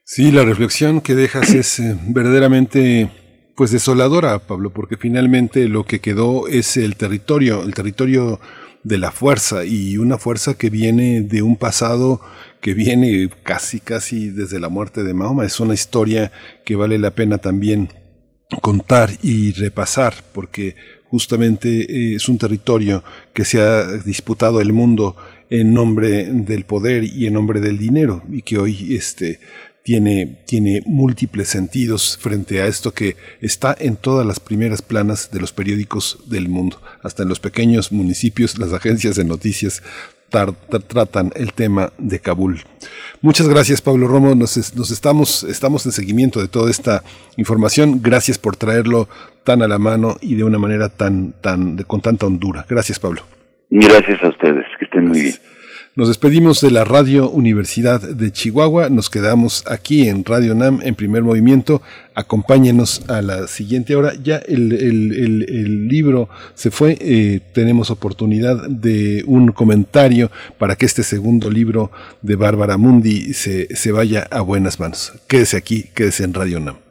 Sí, la reflexión que dejas es eh, verdaderamente pues desoladora, Pablo, porque finalmente lo que quedó es el territorio, el territorio de la fuerza y una fuerza que viene de un pasado que viene casi casi desde la muerte de Mahoma. Es una historia que vale la pena también contar y repasar porque justamente eh, es un territorio que se ha disputado el mundo en nombre del poder y en nombre del dinero y que hoy este tiene, tiene múltiples sentidos frente a esto que está en todas las primeras planas de los periódicos del mundo. Hasta en los pequeños municipios, las agencias de noticias tratan el tema de Kabul. Muchas gracias, Pablo Romo. Nos, nos, estamos, estamos en seguimiento de toda esta información. Gracias por traerlo tan a la mano y de una manera tan, tan, de, con tanta hondura. Gracias, Pablo. Gracias a ustedes. Que estén muy bien. Nos despedimos de la Radio Universidad de Chihuahua. Nos quedamos aquí en Radio NAM en primer movimiento. Acompáñenos a la siguiente hora. Ya el, el, el, el libro se fue. Eh, tenemos oportunidad de un comentario para que este segundo libro de Bárbara Mundi se, se vaya a buenas manos. Quédese aquí, quédese en Radio NAM.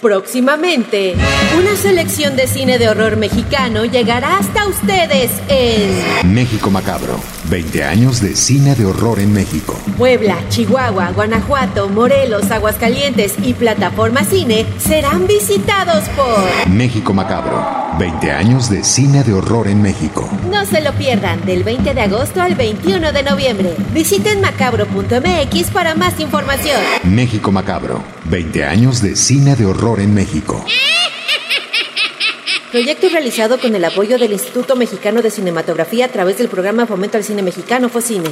Próximamente, una selección de cine de horror mexicano llegará hasta ustedes en México Macabro, 20 años de cine de horror en México. Puebla, Chihuahua, Guanajuato, Morelos, Aguascalientes y Plataforma Cine serán visitados por México Macabro, 20 años de cine de horror en México. No se lo pierdan del 20 de agosto al 21 de noviembre. Visiten macabro.mx para más información. México Macabro, 20 años de cine de horror en México. Proyecto realizado con el apoyo del Instituto Mexicano de Cinematografía a través del programa Fomento al Cine Mexicano Focine.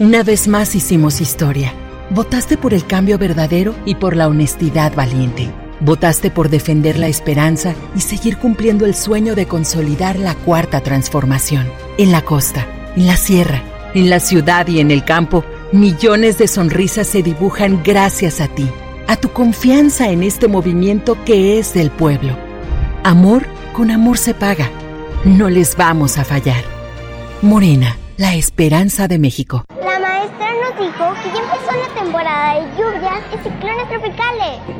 Una vez más hicimos historia. Votaste por el cambio verdadero y por la honestidad valiente. Votaste por defender la esperanza y seguir cumpliendo el sueño de consolidar la cuarta transformación. En la costa, en la sierra, en la ciudad y en el campo, millones de sonrisas se dibujan gracias a ti, a tu confianza en este movimiento que es del pueblo. Amor con amor se paga. No les vamos a fallar. Morena, la esperanza de México. La maestra nos dijo que ya empezó la temporada de lluvias y ciclones tropicales.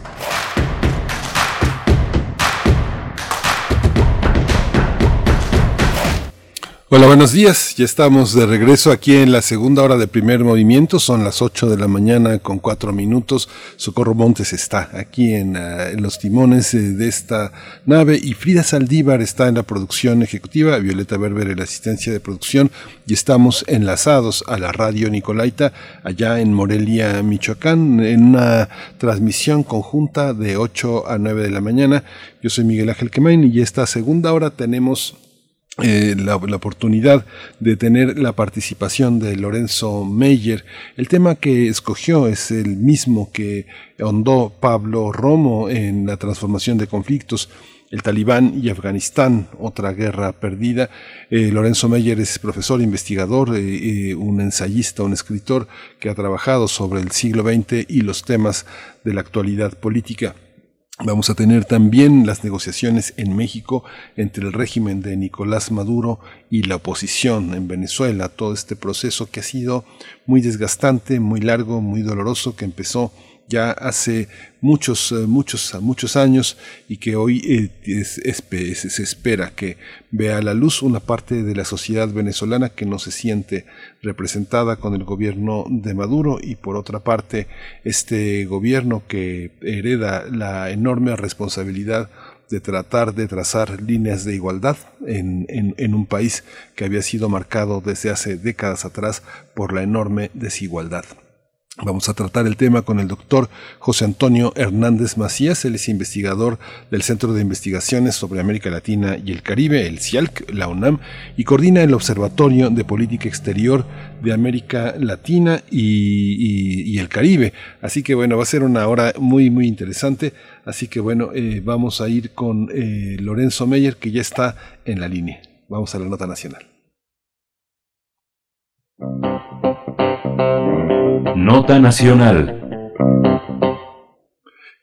Hola, buenos días. Ya estamos de regreso aquí en la segunda hora de primer movimiento. Son las 8 de la mañana con cuatro minutos. Socorro Montes está aquí en, en los timones eh, de esta nave y Frida Saldívar está en la producción ejecutiva, Violeta Berber en la asistencia de producción y estamos enlazados a la radio Nicolaita allá en Morelia, Michoacán, en una transmisión conjunta de 8 a 9 de la mañana. Yo soy Miguel Ángel Quemain y esta segunda hora tenemos eh, la, oportunidad de tener la participación de Lorenzo Meyer. El tema que escogió es el mismo que hondó Pablo Romo en la transformación de conflictos. El Talibán y Afganistán, otra guerra perdida. Eh, Lorenzo Meyer es profesor, investigador, eh, un ensayista, un escritor que ha trabajado sobre el siglo XX y los temas de la actualidad política. Vamos a tener también las negociaciones en México entre el régimen de Nicolás Maduro y la oposición en Venezuela, todo este proceso que ha sido muy desgastante, muy largo, muy doloroso, que empezó ya hace muchos, muchos, muchos años y que hoy eh, es, se espera que vea la luz una parte de la sociedad venezolana que no se siente representada con el gobierno de Maduro y por otra parte este gobierno que hereda la enorme responsabilidad de tratar de trazar líneas de igualdad en, en, un país que había sido marcado desde hace décadas atrás por la enorme desigualdad. Vamos a tratar el tema con el doctor José Antonio Hernández Macías, él es investigador del Centro de Investigaciones sobre América Latina y el Caribe, el CIALC, la UNAM, y coordina el Observatorio de Política Exterior de América Latina y, el Caribe. Así que bueno, va a ser una hora muy, muy interesante. Así que bueno, eh, vamos a ir con eh, Lorenzo Meyer, que ya está en la línea. Vamos a la nota nacional. Nota Nacional.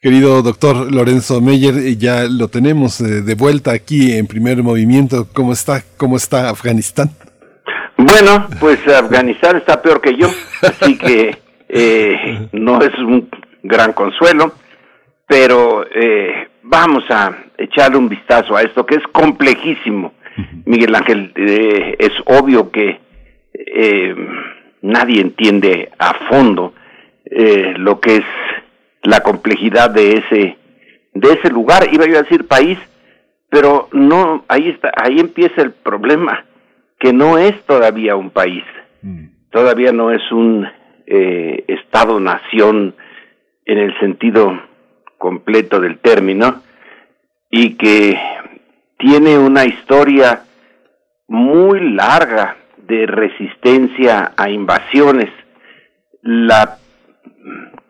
Querido doctor Lorenzo Meyer, ya lo tenemos de vuelta aquí en primer movimiento. ¿Cómo está? ¿Cómo está Afganistán? Bueno, pues Afganistán está peor que yo, así que eh, no es un gran consuelo, pero eh, vamos a echarle un vistazo a esto que es complejísimo. Miguel Ángel, eh, es obvio que nadie entiende a fondo eh, lo que es la complejidad de ese de ese lugar iba yo a decir país pero no ahí está ahí empieza el problema que no es todavía un país todavía no es un eh, Estado-nación en el sentido completo del término y que tiene una historia muy larga de resistencia a invasiones. La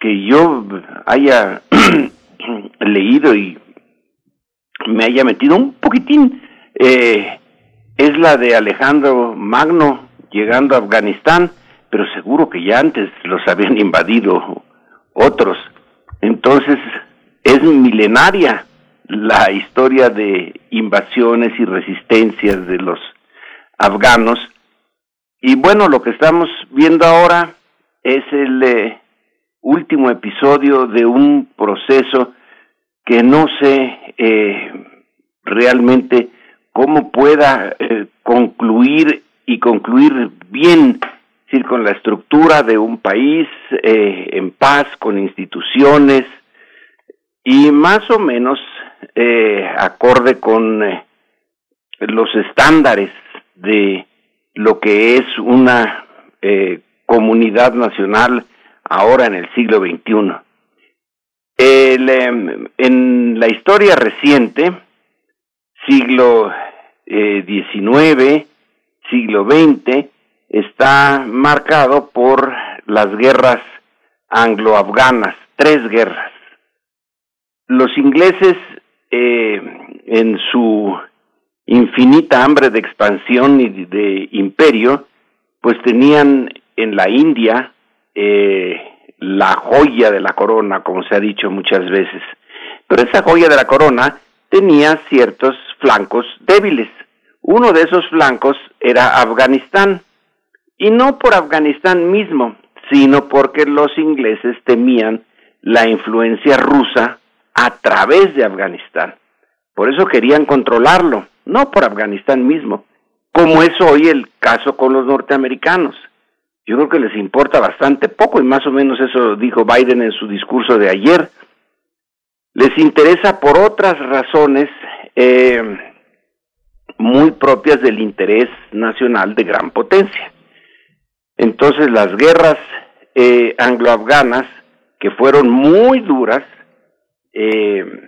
que yo haya leído y me haya metido un poquitín eh, es la de Alejandro Magno llegando a Afganistán, pero seguro que ya antes los habían invadido otros. Entonces es milenaria la historia de invasiones y resistencias de los afganos. Y bueno, lo que estamos viendo ahora es el eh, último episodio de un proceso que no sé eh, realmente cómo pueda eh, concluir y concluir bien, es decir, con la estructura de un país en paz, con instituciones y más o menos acorde con los estándares de lo que es una eh, comunidad nacional ahora en el siglo XXI. El, em, en la historia reciente, siglo XIX, siglo XX, está marcado por las guerras anglo-afganas, tres guerras. Los ingleses, eh, en su infinita hambre de expansión y de imperio, pues tenían en la India eh, la joya de la corona, como se ha dicho muchas veces. Pero esa joya de la corona tenía ciertos flancos débiles. Uno de esos flancos era Afganistán. Y no por Afganistán mismo, sino porque los ingleses temían la influencia rusa a través de Afganistán. Por eso querían controlarlo, no por Afganistán mismo, como es hoy el caso con los norteamericanos. Yo creo que les importa bastante poco y más o menos eso dijo Biden en su discurso de ayer. Les interesa por otras razones eh, muy propias del interés nacional de gran potencia. Entonces las guerras eh, anglo-afganas, que fueron muy duras, eh,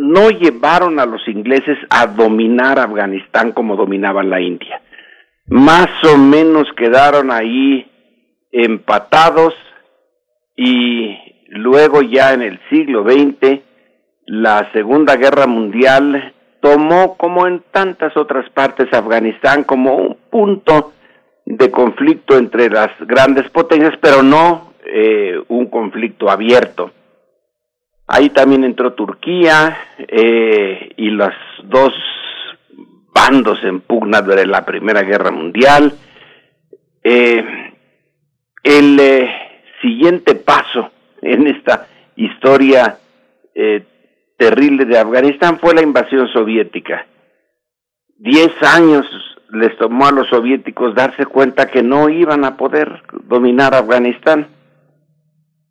no llevaron a los ingleses a dominar Afganistán como dominaban la India. Más o menos quedaron ahí empatados y luego ya en el siglo XX la Segunda Guerra Mundial tomó, como en tantas otras partes, Afganistán como un punto de conflicto entre las grandes potencias, pero no eh, un conflicto abierto. Ahí también entró Turquía eh, y los dos bandos en pugna de la Primera Guerra Mundial. Eh, el eh, siguiente paso en esta historia eh, terrible de Afganistán fue la invasión soviética. Diez años les tomó a los soviéticos darse cuenta que no iban a poder dominar Afganistán.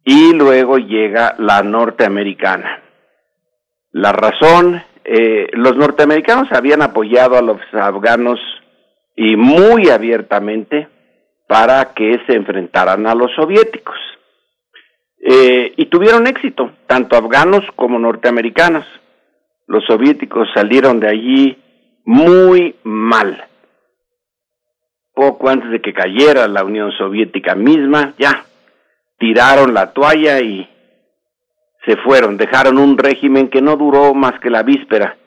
Y luego llega la norteamericana. La razón, eh, los norteamericanos habían apoyado a los afganos y muy abiertamente para que se enfrentaran a los soviéticos. Eh, y tuvieron éxito, tanto afganos como norteamericanos. Los soviéticos salieron de allí muy mal. Poco antes de que cayera la Unión Soviética misma, ya tiraron la toalla y se fueron, dejaron un régimen que no duró más que la víspera.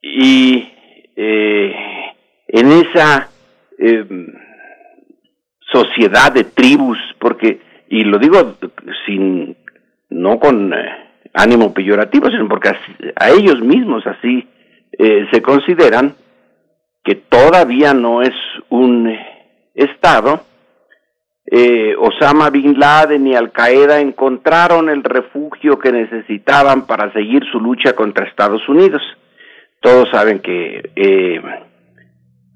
Y eh, en esa eh, sociedad de tribus, porque y lo digo sin no con eh, ánimo peyorativo, sino porque a ellos mismos así eh, se consideran que todavía no es un estado. Eh, Osama bin Laden y Al Qaeda encontraron el refugio que necesitaban para seguir su lucha contra Estados Unidos. Todos saben que eh,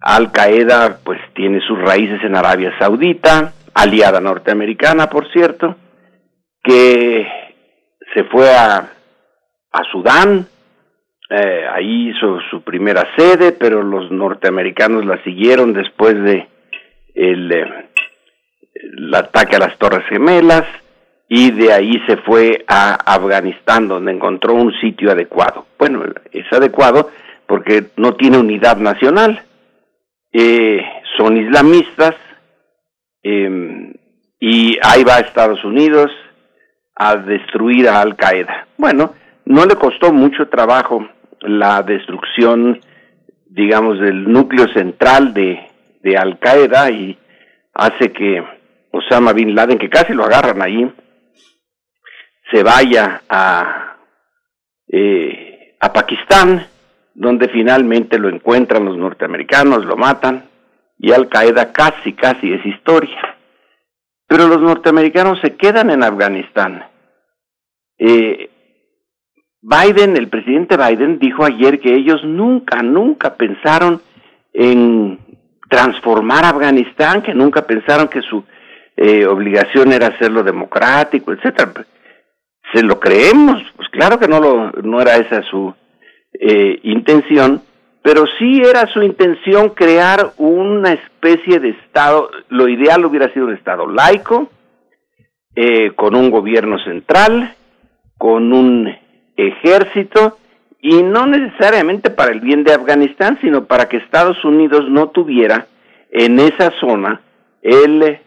Al Qaeda pues tiene sus raíces en Arabia Saudita, aliada norteamericana, por cierto, que se fue a, a Sudán, eh, ahí hizo su primera sede, pero los norteamericanos la siguieron después de el, eh, el ataque a las Torres Gemelas y de ahí se fue a Afganistán donde encontró un sitio adecuado. Bueno, es adecuado porque no tiene unidad nacional. Eh, son islamistas eh, y ahí va Estados Unidos a destruir a Al Qaeda. Bueno, no le costó mucho trabajo la destrucción, digamos, del núcleo central de, de Al Qaeda y hace que Osama Bin Laden, que casi lo agarran ahí, se vaya a, eh, a Pakistán, donde finalmente lo encuentran los norteamericanos, lo matan, y Al Qaeda casi, casi es historia. Pero los norteamericanos se quedan en Afganistán. Eh, Biden, el presidente Biden, dijo ayer que ellos nunca, nunca pensaron en transformar Afganistán, que nunca pensaron que su eh, obligación era hacerlo democrático, etcétera. Se lo creemos, pues claro que no lo, no era esa su eh, intención, pero sí era su intención crear una especie de Estado, lo ideal hubiera sido un Estado laico, eh, con un gobierno central, con un ejército, y no necesariamente para el bien de Afganistán, sino para que Estados Unidos no tuviera en esa zona el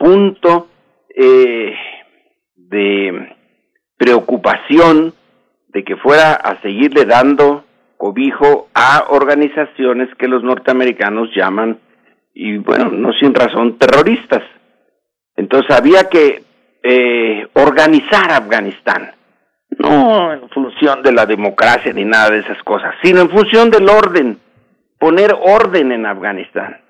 punto eh, de preocupación de que fuera a seguirle dando cobijo a organizaciones que los norteamericanos llaman, y bueno, no sin razón, terroristas. Entonces había que eh, organizar Afganistán, no en función de la democracia ni nada de esas cosas, sino en función del orden, poner orden en Afganistán.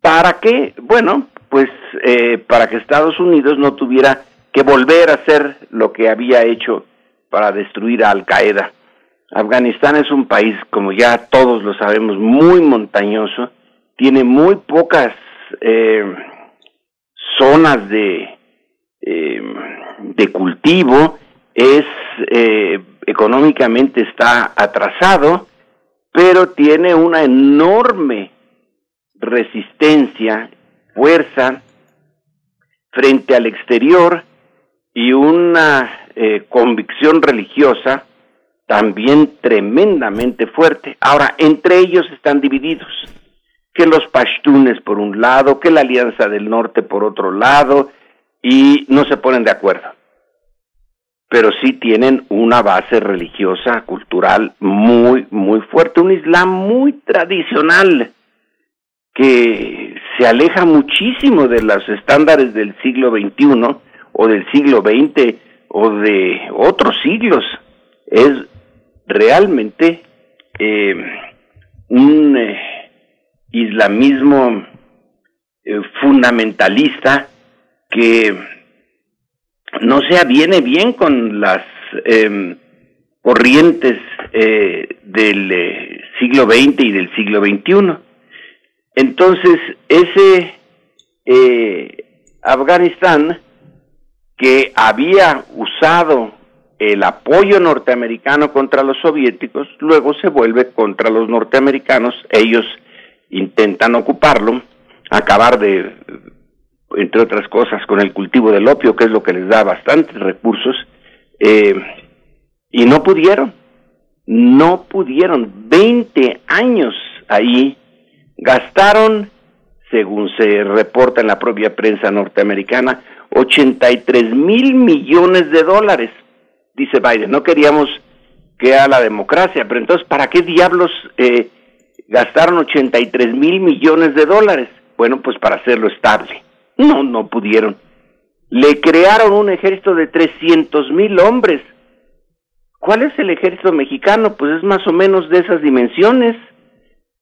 ¿Para qué? Bueno, pues eh, para que Estados Unidos no tuviera que volver a hacer lo que había hecho para destruir a Al Qaeda. Afganistán es un país, como ya todos lo sabemos, muy montañoso, tiene muy pocas eh, zonas de, eh, de cultivo, es económicamente está atrasado, pero tiene una enorme resistencia, fuerza frente al exterior y una convicción religiosa también tremendamente fuerte. Ahora, entre ellos están divididos, que los pashtunes por un lado, que la Alianza del Norte por otro lado, y no se ponen de acuerdo. Pero sí tienen una base religiosa, cultural muy, muy fuerte, un Islam muy tradicional, que se aleja muchísimo de los estándares del siglo XXI o del siglo XX o de otros siglos. Es realmente eh, un eh, islamismo eh, fundamentalista que no se aviene bien con las em, corrientes del siglo XX y del siglo XXI. Entonces, ese Afganistán que había usado el apoyo norteamericano contra los soviéticos, luego se vuelve contra los norteamericanos, ellos intentan ocuparlo, acabar de, entre otras cosas, con el cultivo del opio, que es lo que les da bastantes recursos, eh, y no pudieron, no pudieron, 20 años ahí, gastaron, según se reporta en la propia prensa norteamericana, 83 mil millones de dólares dice Biden, no queríamos que a la democracia, pero entonces, ¿para qué diablos eh, gastaron 83 mil millones de dólares? Bueno, pues para hacerlo estable. No, no pudieron. Le crearon un ejército de 300 mil hombres. ¿Cuál es el ejército mexicano? Pues es más o menos de esas dimensiones.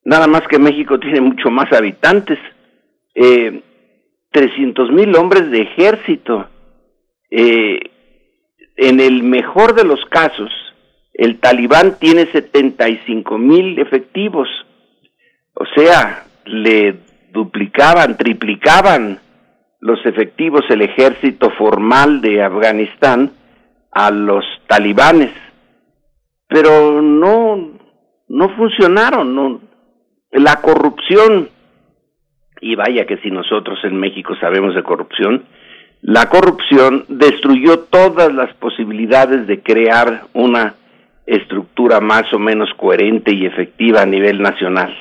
Nada más que México tiene mucho más habitantes. Eh, 300 mil hombres de ejército. Eh, en el mejor de los casos, el talibán tiene 75 mil efectivos. O sea, le duplicaban, triplicaban los efectivos el ejército formal de Afganistán a los talibanes. Pero no, no funcionaron, no. La corrupción y vaya que si nosotros en México sabemos de corrupción, la corrupción destruyó todas las posibilidades de crear una estructura más o menos coherente y efectiva a nivel nacional.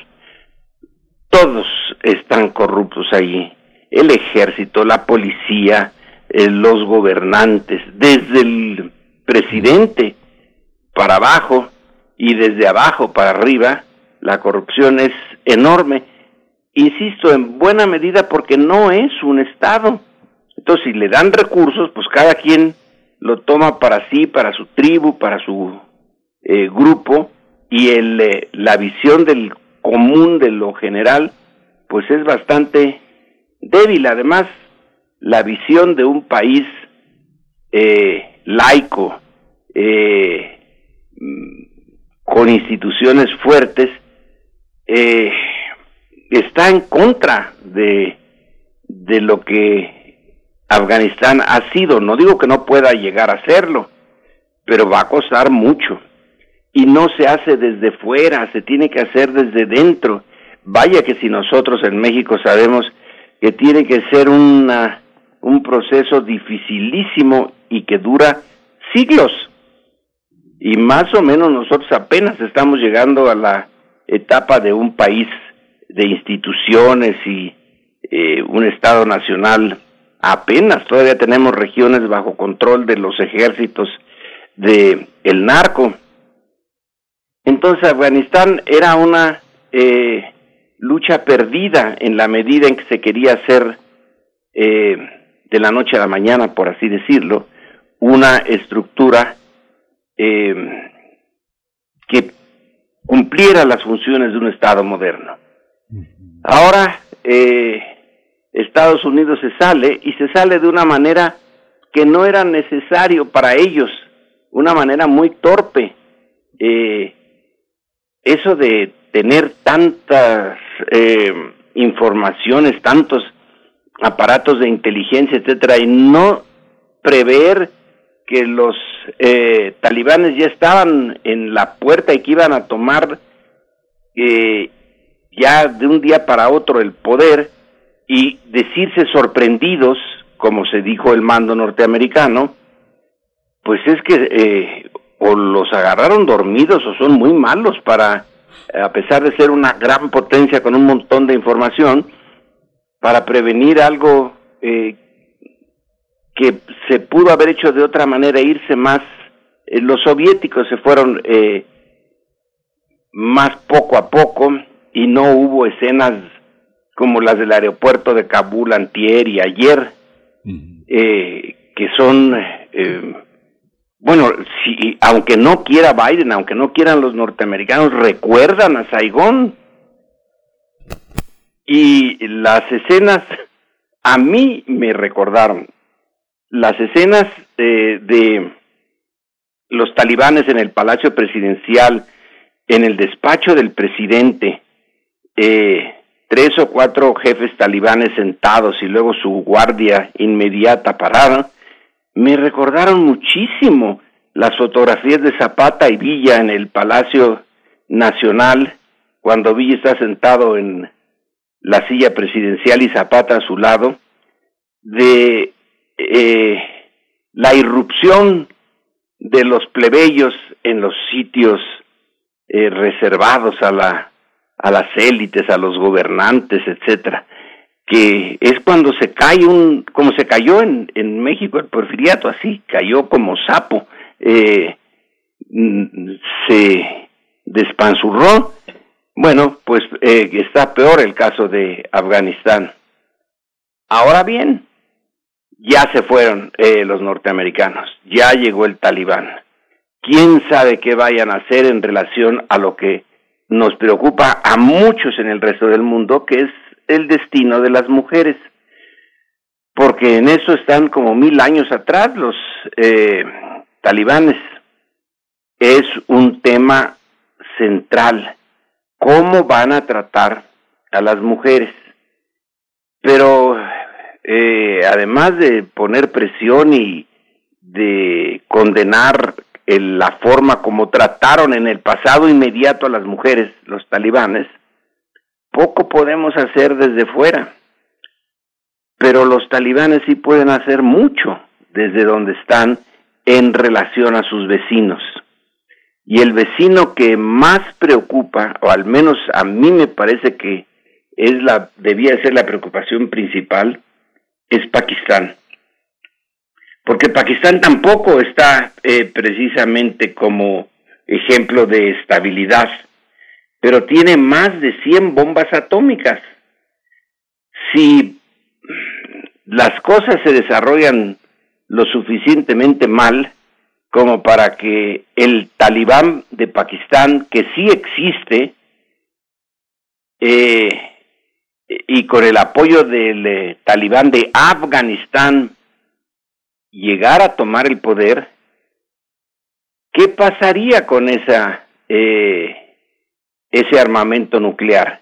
Todos están corruptos allí, el ejército, la policía, eh, los gobernantes, desde el presidente para abajo y desde abajo para arriba, la corrupción es enorme. Insisto, en buena medida porque no es un Estado. Entonces, si le dan recursos, pues cada quien lo toma para sí, para su tribu, para su eh, grupo, y el, eh, la visión del común, de lo general, pues es bastante débil. Además, la visión de un país eh, laico, eh, con instituciones fuertes, eh, está en contra de, de lo que Afganistán ha sido. No digo que no pueda llegar a serlo, pero va a costar mucho. Y no se hace desde fuera, se tiene que hacer desde dentro. Vaya que si nosotros en México sabemos que tiene que ser una, un proceso dificilísimo y que dura siglos. Y más o menos nosotros apenas estamos llegando a la etapa de un país de instituciones y eh, un Estado nacional. Apenas todavía tenemos regiones bajo control de los ejércitos de el narco. Entonces Afganistán era una eh, lucha perdida en la medida en que se quería hacer eh, de la noche a la mañana, por así decirlo, una estructura eh, que cumpliera las funciones de un Estado moderno. Ahora eh, Estados Unidos se sale y se sale de una manera que no era necesario para ellos, una manera muy torpe. Eh, eso de tener tantas eh, informaciones, tantos aparatos de inteligencia, etcétera, y no prever que los eh, talibanes ya estaban en la puerta y que iban a tomar eh, ya de un día para otro el poder y decirse sorprendidos, como se dijo el mando norteamericano, pues es que eh, o los agarraron dormidos o son muy malos para, a pesar de ser una gran potencia con un montón de información, para prevenir algo eh, que se pudo haber hecho de otra manera, irse más, eh, los soviéticos se fueron eh, más poco a poco y no hubo escenas como las del aeropuerto de Kabul antier y ayer, eh, que son, eh, bueno, si, aunque no quiera Biden, aunque no quieran los norteamericanos, recuerdan a Saigón. Y las escenas a mí me recordaron las escenas eh, de los talibanes en el Palacio Presidencial, en el despacho del presidente, eh, tres o cuatro jefes talibanes sentados y luego su guardia inmediata parada, me recordaron muchísimo las fotografías de Zapata y Villa en el Palacio Nacional, cuando Villa está sentado en la silla presidencial y Zapata a su lado, de eh, la irrupción de los plebeyos en los sitios eh, reservados a la a las élites, a los gobernantes, etcétera, que es cuando se cae un, como se cayó en, en México el porfiriato, así, cayó como sapo, eh, se despanzurró. Bueno, pues eh, está peor el caso de Afganistán. Ahora bien, ya se fueron eh, los norteamericanos, ya llegó el talibán. ¿Quién sabe qué vayan a hacer en relación a lo que nos preocupa a muchos en el resto del mundo, que es el destino de las mujeres? Porque en eso están como mil años atrás los eh, talibanes. Es un tema central. ¿Cómo van a tratar a las mujeres? Pero eh, además de poner presión y de condenar el, la forma como trataron en el pasado inmediato a las mujeres, los talibanes, poco podemos hacer desde fuera, pero los talibanes sí pueden hacer mucho desde donde están en relación a sus vecinos. Y el vecino que más preocupa, o al menos a mí me parece que es la debía ser la preocupación principal, es Pakistán. Porque Pakistán tampoco está eh, precisamente como ejemplo de estabilidad, pero tiene más de 100 bombas atómicas. Si las cosas se desarrollan lo suficientemente mal como para que el talibán de Pakistán, que sí existe, eh, y con el apoyo del eh, talibán de Afganistán, llegara a tomar el poder, ¿qué pasaría con esa, eh, ese armamento nuclear?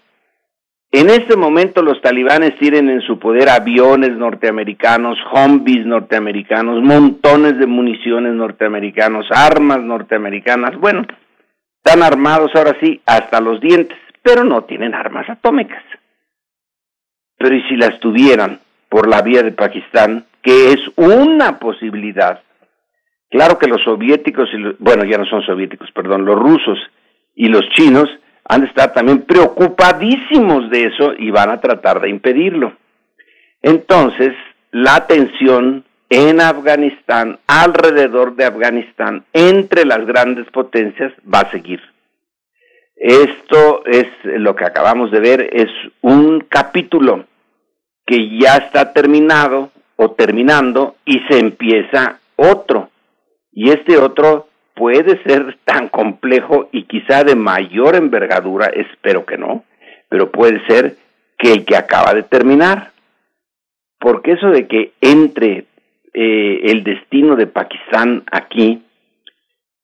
En este momento los talibanes tienen en su poder aviones norteamericanos, zombies norteamericanos, montones de municiones norteamericanos, armas norteamericanas. Bueno, están armados ahora sí hasta los dientes, pero no tienen armas atómicas. Pero ¿y si las tuvieran por la vía de Pakistán, que es una posibilidad? Claro que los soviéticos, y bueno, ya no son soviéticos, perdón, los rusos y los chinos han de estar también preocupadísimos de eso y van a tratar de impedirlo. Entonces, la tensión en Afganistán, alrededor de Afganistán, entre las grandes potencias, va a seguir. Esto es lo que acabamos de ver, es un capítulo que ya está terminado o terminando y se empieza otro. Y este otro puede ser tan complejo y quizá de mayor envergadura, espero que no, pero puede ser que el que acaba de terminar. Porque eso de que entre eh, el destino de Pakistán aquí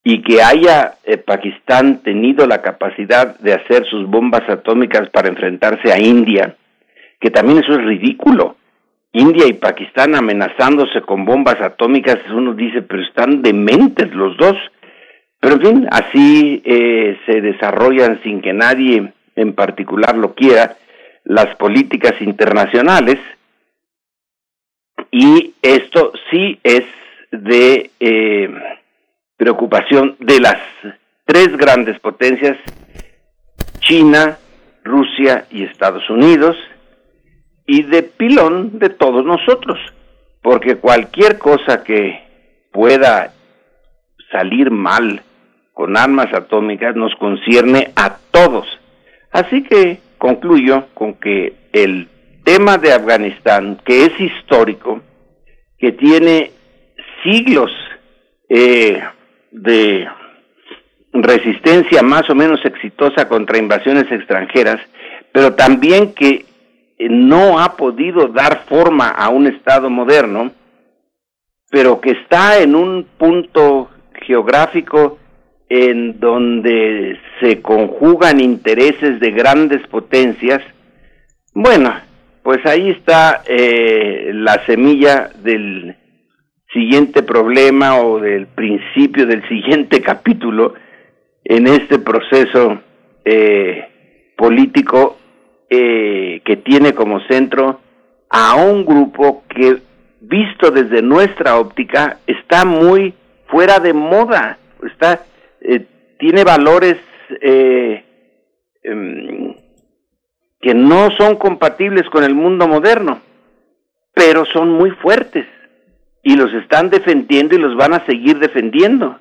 y que haya eh, Pakistán tenido la capacidad de hacer sus bombas atómicas para enfrentarse a India, que también eso es ridículo. India y Pakistán amenazándose con bombas atómicas, uno dice, pero están dementes los dos. Pero en fin, así eh, se desarrollan sin que nadie en particular lo quiera las políticas internacionales y esto sí es de eh, preocupación de las tres grandes potencias, China, Rusia y Estados Unidos, y de pilón de todos nosotros, porque cualquier cosa que pueda salir mal con armas atómicas nos concierne a todos. Así que concluyo con que el tema de Afganistán, que es histórico, que tiene siglos eh, de resistencia más o menos exitosa contra invasiones extranjeras, pero también que no ha podido dar forma a un Estado moderno, pero que está en un punto geográfico en donde se conjugan intereses de grandes potencias, bueno, pues ahí está eh, la semilla del siguiente problema o del principio del siguiente capítulo en este proceso eh, político eh, que tiene como centro a un grupo que, visto desde nuestra óptica, está muy fuera de moda, está eh, tiene valores eh, em, que no son compatibles con el mundo moderno, pero son muy fuertes y los están defendiendo y los van a seguir defendiendo.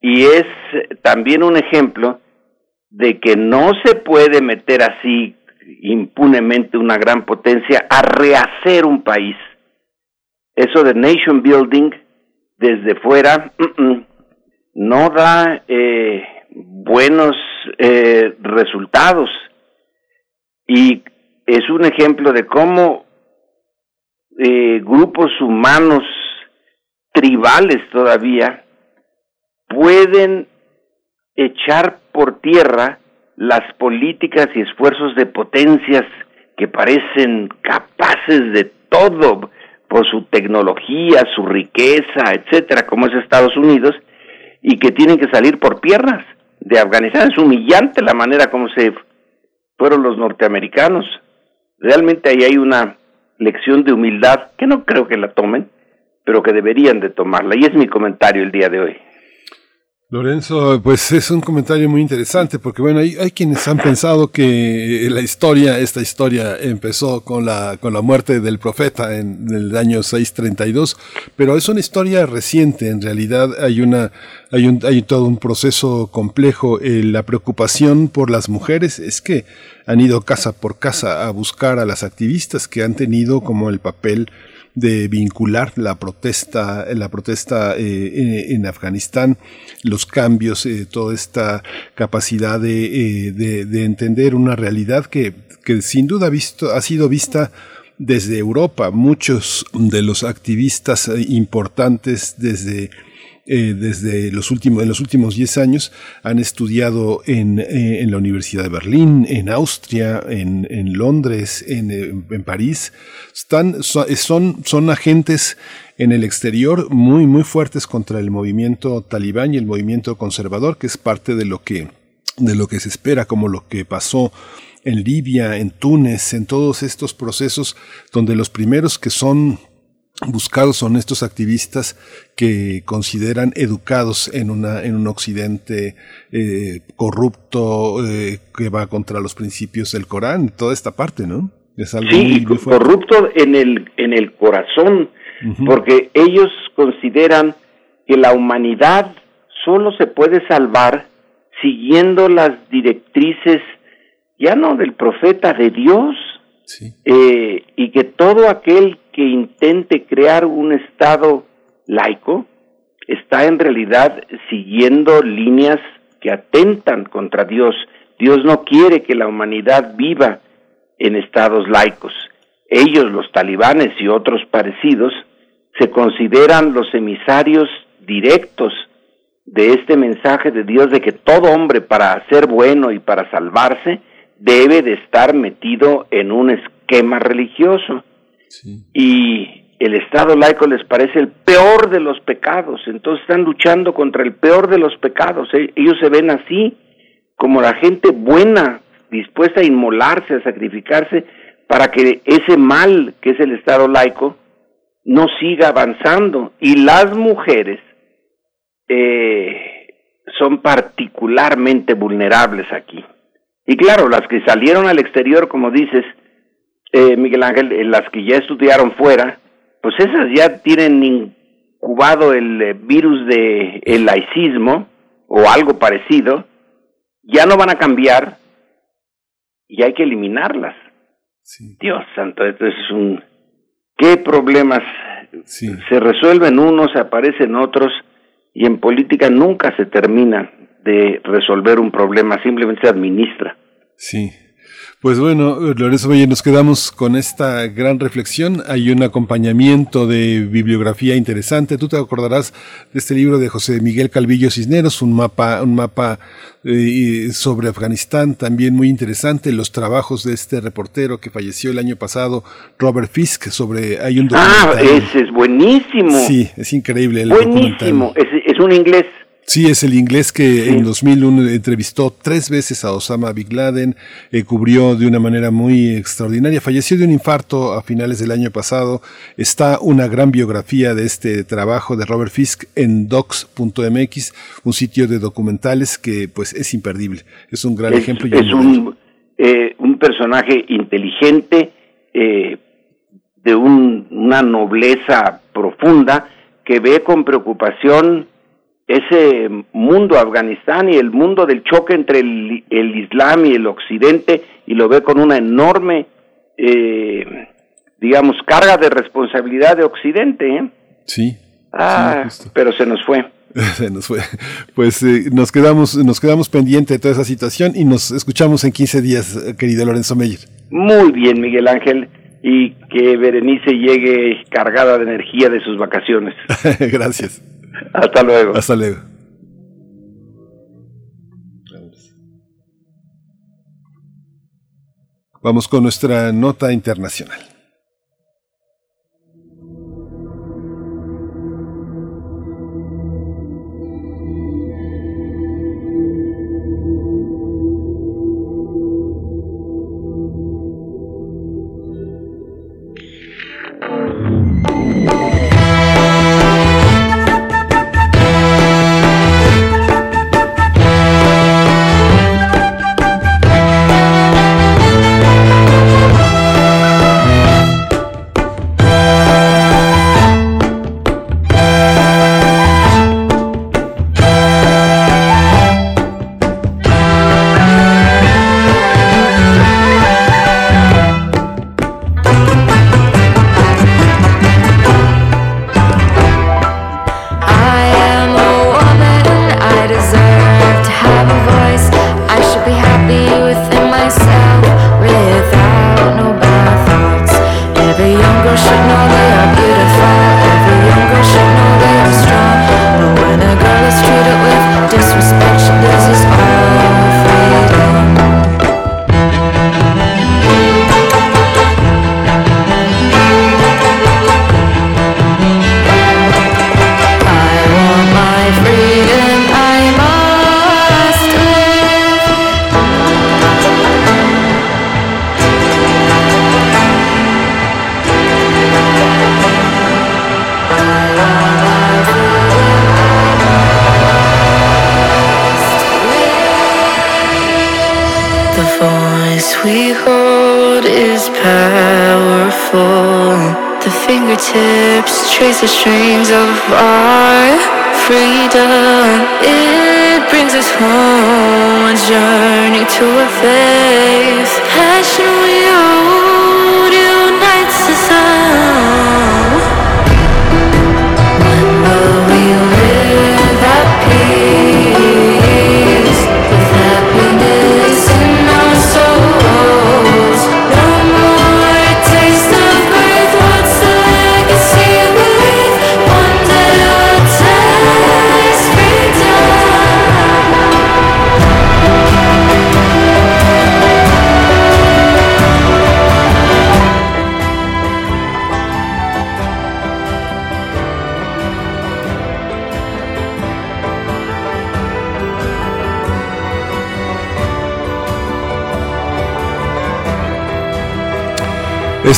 Y es también un ejemplo de que no se puede meter así impunemente una gran potencia a rehacer un país. Eso de nation building desde fuera, mm, mm, no da eh, buenos eh, resultados y es un ejemplo de cómo eh, grupos humanos tribales todavía pueden echar por tierra las políticas y esfuerzos de potencias que parecen capaces de todo por su tecnología, su riqueza, etcétera, como es Estados Unidos, y que tienen que salir por piernas de Afganistán. Es humillante la manera como se fueron los norteamericanos. Realmente ahí hay una lección de humildad que no creo que la tomen, pero que deberían de tomarla. Y es mi comentario el día de hoy. Lorenzo, pues es un comentario muy interesante porque bueno, hay, hay, quienes han pensado que la historia, esta historia empezó con la, con la muerte del profeta en, el año 632, pero es una historia reciente, en realidad hay una, hay un, hay todo un proceso complejo, eh, la preocupación por las mujeres es que han ido casa por casa a buscar a las activistas que han tenido como el papel de vincular la protesta, la protesta eh, en, Afganistán, los cambios, eh, toda esta capacidad eh, de, de, entender una realidad que, que sin duda visto, ha sido vista desde Europa. Muchos de los activistas importantes desde eh, desde los últimos, en los últimos 10 años han estudiado en, eh, en, la Universidad de Berlín, en Austria, en, en Londres, en, eh, en, París. Están, son, son agentes en el exterior muy, muy fuertes contra el movimiento talibán y el movimiento conservador, que es parte de lo que, de lo que se espera, como lo que pasó en Libia, en Túnez, en todos estos procesos donde los primeros que son buscados son estos activistas que consideran educados en una en un occidente eh, corrupto eh, que va contra los principios del Corán toda esta parte no es algo sí muy, corrupto en el en el corazón porque ellos consideran que la humanidad solo se puede salvar siguiendo las directrices ya no del profeta de Dios eh, y que todo aquel que intente crear un Estado laico está en realidad siguiendo líneas que atentan contra Dios. Dios no quiere que la humanidad viva en estados laicos. Ellos, los talibanes y otros parecidos, se consideran los emisarios directos de este mensaje de Dios de que todo hombre para ser bueno y para salvarse debe de estar metido en un esquema religioso. Y el Estado laico les parece el peor de los pecados, entonces están luchando contra el peor de los pecados. E-, ellos se ven así, como la gente buena, dispuesta a inmolarse, a sacrificarse, para que ese mal que es el Estado laico no siga avanzando. Y las mujeres eh, son particularmente vulnerables aquí. Y claro, las que salieron al exterior, como dices, eh, Miguel Ángel, eh, las que ya estudiaron fuera, pues esas ya tienen incubado el eh, virus de el laicismo o algo parecido, ya no van a cambiar y hay que eliminarlas. Dios santo, esto es un... ¿Qué problemas? Se resuelven unos, aparecen otros y en política nunca se termina de resolver un problema, simplemente se administra. Sí. Pues bueno, Lorenzo Valle, nos quedamos con esta gran reflexión. Hay un acompañamiento de bibliografía interesante. Tú te acordarás de este libro de José Miguel Calvillo Cisneros, un mapa, un mapa eh, sobre Afganistán, también muy interesante. Los trabajos de este reportero que falleció el año pasado, Robert Fisk, sobre hay un Ah, ese es buenísimo. Sí, es increíble el buenísimo. Es, es un inglés. Sí, es el inglés que en 2001 entrevistó tres veces a Osama Bin Laden, eh, cubrió de una manera muy extraordinaria, falleció de un infarto a finales del año pasado. Está una gran biografía de este trabajo de Robert Fisk en docs.mx, un sitio de documentales que pues es imperdible. Es un gran ejemplo. Y es un, eh, un personaje inteligente, eh, de una nobleza profunda, que ve con preocupación ese mundo Afganistán y el mundo del choque entre el, el Islam y el Occidente y lo ve con una enorme, eh, digamos, carga de responsabilidad de Occidente. ¿eh? Sí. Ah, pero se nos fue. se nos fue. Pues eh, nos quedamos, nos quedamos pendiente de toda esa situación y nos escuchamos en 15 días, querido Lorenzo Meyer. Muy bien, Miguel Ángel. Y que Berenice llegue cargada de energía de sus vacaciones. Gracias. Hasta luego. Hasta luego. Vamos con nuestra nota internacional.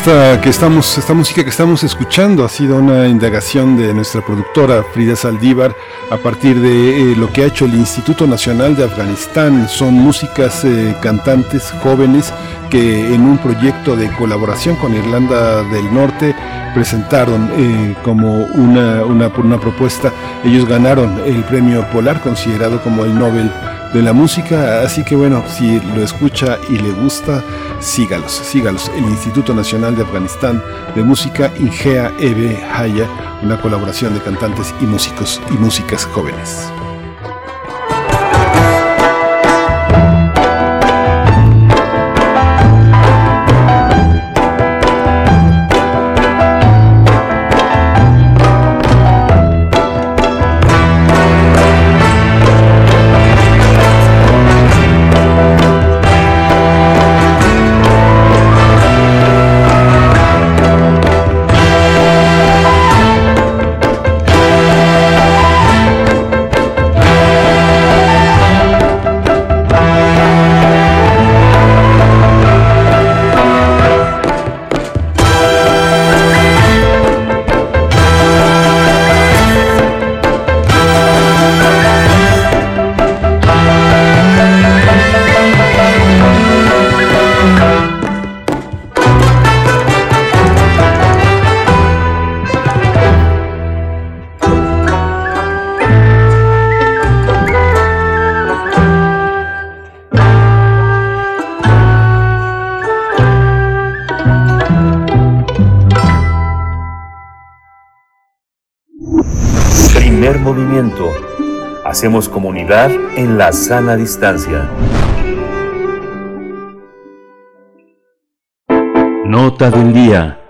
Esta, que estamos, esta música que estamos escuchando ha sido una indagación de nuestra productora Frida Saldívar a partir de eh, lo que ha hecho el Instituto Nacional de Afganistán. Son músicas eh, cantantes jóvenes que en un proyecto de colaboración con Irlanda del Norte presentaron eh, como una, una, una propuesta. Ellos ganaron el premio Polar, considerado como el Nobel de la música, así que bueno, si lo escucha y le gusta, sígalos, sígalos. El Instituto Nacional de Afganistán de Música, Ingea Ebe Haya, una colaboración de cantantes y músicos y músicas jóvenes. En la sana distancia. Nota del día.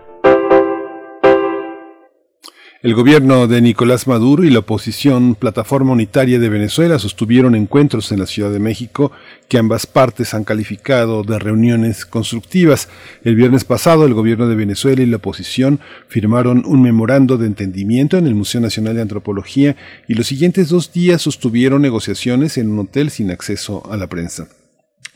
El gobierno de Nicolás Maduro y la oposición Plataforma Unitaria de Venezuela sostuvieron encuentros en la Ciudad de México que ambas partes han calificado de reuniones constructivas. El viernes pasado el gobierno de Venezuela y la oposición firmaron un memorando de entendimiento en el Museo Nacional de Antropología y los siguientes dos días sostuvieron negociaciones en un hotel sin acceso a la prensa.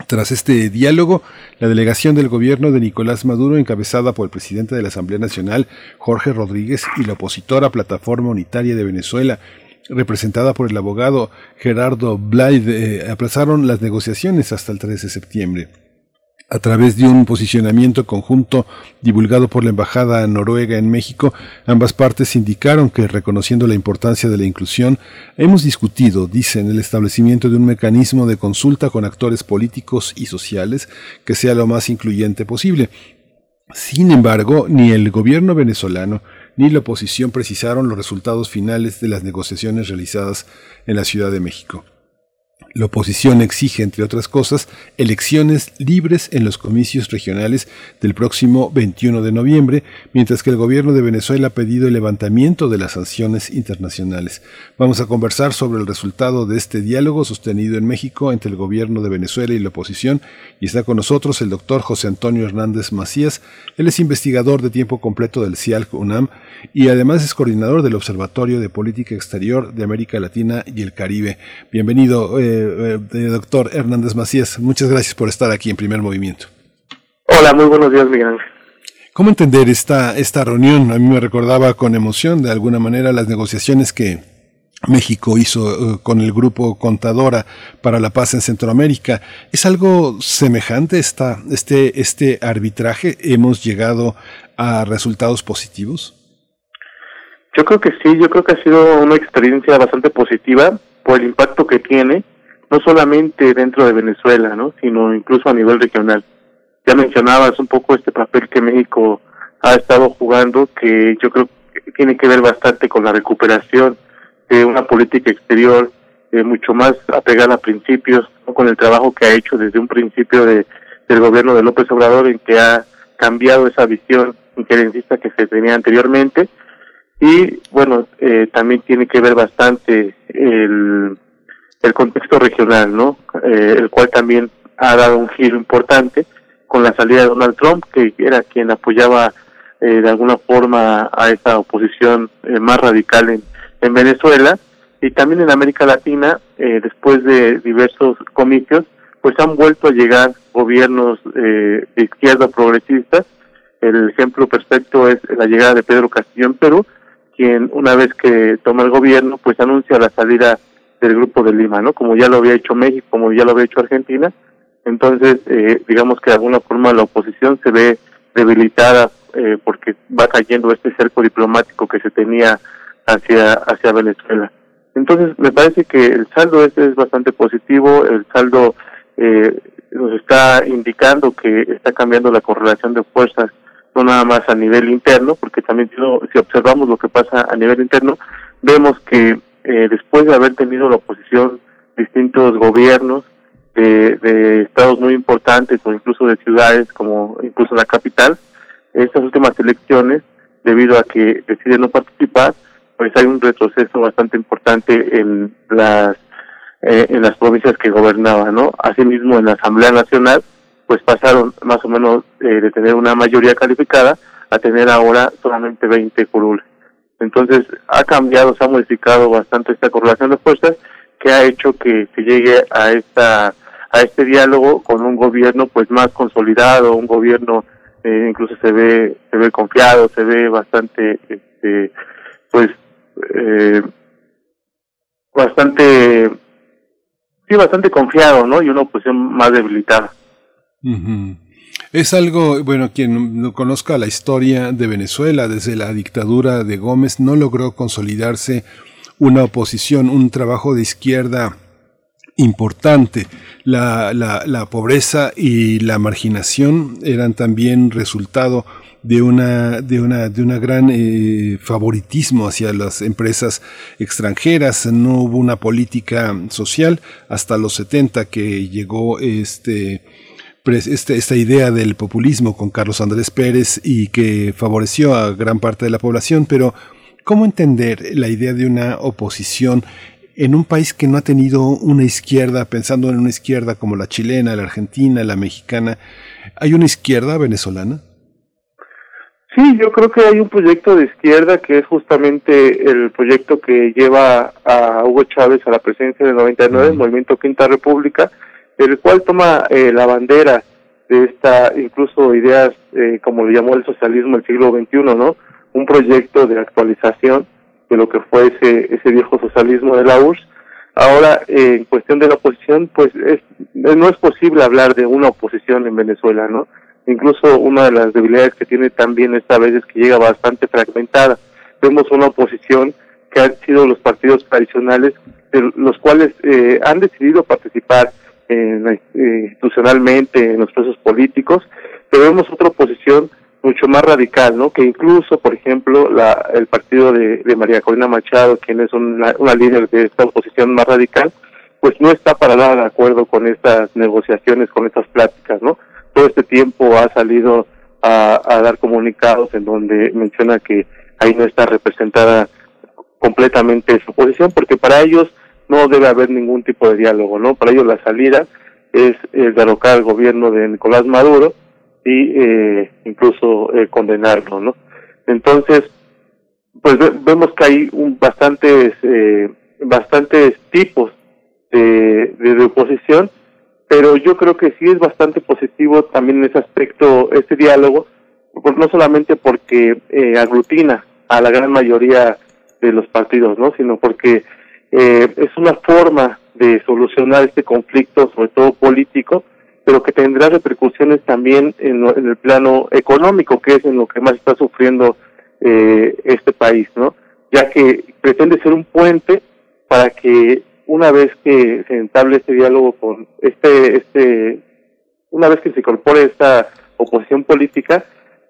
Tras este diálogo, la delegación del gobierno de Nicolás Maduro, encabezada por el presidente de la Asamblea Nacional, Jorge Rodríguez, y la opositora Plataforma Unitaria de Venezuela, representada por el abogado Gerardo Blyde, eh, aplazaron las negociaciones hasta el 13 de septiembre. A través de un posicionamiento conjunto divulgado por la Embajada Noruega en México, ambas partes indicaron que, reconociendo la importancia de la inclusión, hemos discutido, dicen, el establecimiento de un mecanismo de consulta con actores políticos y sociales que sea lo más incluyente posible. Sin embargo, ni el gobierno venezolano ni la oposición precisaron los resultados finales de las negociaciones realizadas en la Ciudad de México. La oposición exige, entre otras cosas, elecciones libres en los comicios regionales del próximo 21 de noviembre, mientras que el gobierno de Venezuela ha pedido el levantamiento de las sanciones internacionales. Vamos a conversar sobre el resultado de este diálogo sostenido en México entre el gobierno de Venezuela y la oposición, y está con nosotros el doctor José Antonio Hernández Macías. Él es investigador de tiempo completo del CIALC UNAM y además es coordinador del Observatorio de Política Exterior de América Latina y el Caribe. Bienvenido, eh, eh, doctor Hernández Macías. Muchas gracias por estar aquí en Primer Movimiento. Hola, muy buenos días, Miguel Ángel. ¿Cómo entender esta, esta reunión? A mí me recordaba con emoción, de alguna manera, las negociaciones que México hizo eh, con el grupo Contadora para la Paz en Centroamérica. ¿Es algo semejante esta, este, este arbitraje? ¿Hemos llegado a resultados positivos? Yo creo que sí, yo creo que ha sido una experiencia bastante positiva por el impacto que tiene, no solamente dentro de Venezuela, ¿no? sino incluso a nivel regional. Ya mencionabas un poco este papel que México ha estado jugando, que yo creo que tiene que ver bastante con la recuperación de una política exterior eh, mucho más apegada a principios, con el trabajo que ha hecho desde un principio de, del gobierno de López Obrador, en que ha cambiado esa visión injerencista que se tenía anteriormente. Y bueno, eh, también tiene que ver bastante el, el contexto regional, ¿no? Eh, el cual también ha dado un giro importante con la salida de Donald Trump, que era quien apoyaba eh, de alguna forma a esa oposición eh, más radical en, en Venezuela y también en América Latina, eh, después de diversos comicios, pues han vuelto a llegar gobiernos eh, de izquierda progresistas. El ejemplo perfecto es la llegada de Pedro Castillo en Perú, quien una vez que toma el gobierno, pues anuncia la salida del Grupo de Lima, ¿no? Como ya lo había hecho México, como ya lo había hecho Argentina. Entonces, eh, digamos que de alguna forma la oposición se ve debilitada eh, porque va cayendo este cerco diplomático que se tenía hacia, hacia Venezuela. Entonces, me parece que el saldo este es bastante positivo, el saldo eh, nos está indicando que está cambiando la correlación de fuerzas, no nada más a nivel interno, porque también si lo- si observamos lo que pasa a nivel interno, vemos que eh, después de haber tenido la oposición distintos gobiernos de, de estados muy importantes o incluso de ciudades como incluso la capital, estas últimas elecciones, debido a que deciden no participar, pues hay un retroceso bastante importante en las eh, en las provincias que gobernaba, ¿no? Asimismo, en la Asamblea Nacional, pues pasaron más o menos eh, de tener una mayoría calificada a tener ahora solamente 20 curules. Entonces, ha cambiado, se ha modificado bastante esta correlación de fuerzas que ha hecho que se llegue a esta a este diálogo con un gobierno pues más consolidado, un gobierno eh, incluso se ve se ve confiado, se ve bastante este pues eh, bastante sí bastante confiado, ¿no? Y una oposición más debilitada. Ujú. Es algo, bueno, quien no conozca la historia de Venezuela desde la dictadura de Gómez no logró consolidarse una oposición, un trabajo de izquierda importante. La, la, pobreza y la marginación eran también resultado de una, de una, de una gran eh, favoritismo hacia las empresas extranjeras. No hubo una política social hasta los 70 que llegó este, este, esta idea del populismo con Carlos Andrés Pérez y que favoreció a gran parte de la población, pero ¿cómo entender la idea de una oposición en un país que no ha tenido una izquierda, pensando en una izquierda como la chilena, la argentina, la mexicana? ¿Hay una izquierda venezolana? Sí, yo creo que hay un proyecto de izquierda que es justamente el proyecto que lleva a Hugo Chávez a la presidencia del 99, el Movimiento Quinta República, el cual toma eh, la bandera de esta, incluso ideas, eh, como le llamó el socialismo del siglo XXI, ¿no? Un proyecto de actualización de lo que fue ese, ese viejo socialismo de la URSS. Ahora, eh, en cuestión de la oposición, pues es, no es posible hablar de una oposición en Venezuela, ¿no? Incluso una de las debilidades que tiene también esta vez es que llega bastante fragmentada. Vemos una oposición que han sido los partidos tradicionales, de los cuales eh, han decidido participar eh, institucionalmente en los procesos políticos, pero vemos otra oposición mucho más radical, ¿no? Que incluso, por ejemplo, la, el partido de, de María Corina Machado, quien es una, una líder de esta oposición más radical, pues no está para nada de acuerdo con estas negociaciones, con estas pláticas, ¿no? Todo este tiempo ha salido a, a dar comunicados en donde menciona que ahí no está representada completamente su posición, porque para ellos no debe haber ningún tipo de diálogo, ¿no? Para ellos la salida es eh, derrocar al gobierno de Nicolás Maduro y eh, incluso eh, condenarlo, ¿no? Entonces, pues ve- vemos que hay un, bastantes eh, bastantes tipos de, de, oposición, pero yo creo que sí es bastante positivo también en ese aspecto este diálogo, no solamente porque eh, aglutina a la gran mayoría de los partidos, ¿no? Sino porque eh, es una forma de solucionar este conflicto, sobre todo político, pero que tendrá repercusiones también en, en el plano económico, que es en lo que más está sufriendo eh, este país, ¿no? Ya que pretende ser un puente para que una vez que se entable este diálogo con este, este, una vez que se incorpore esta oposición política,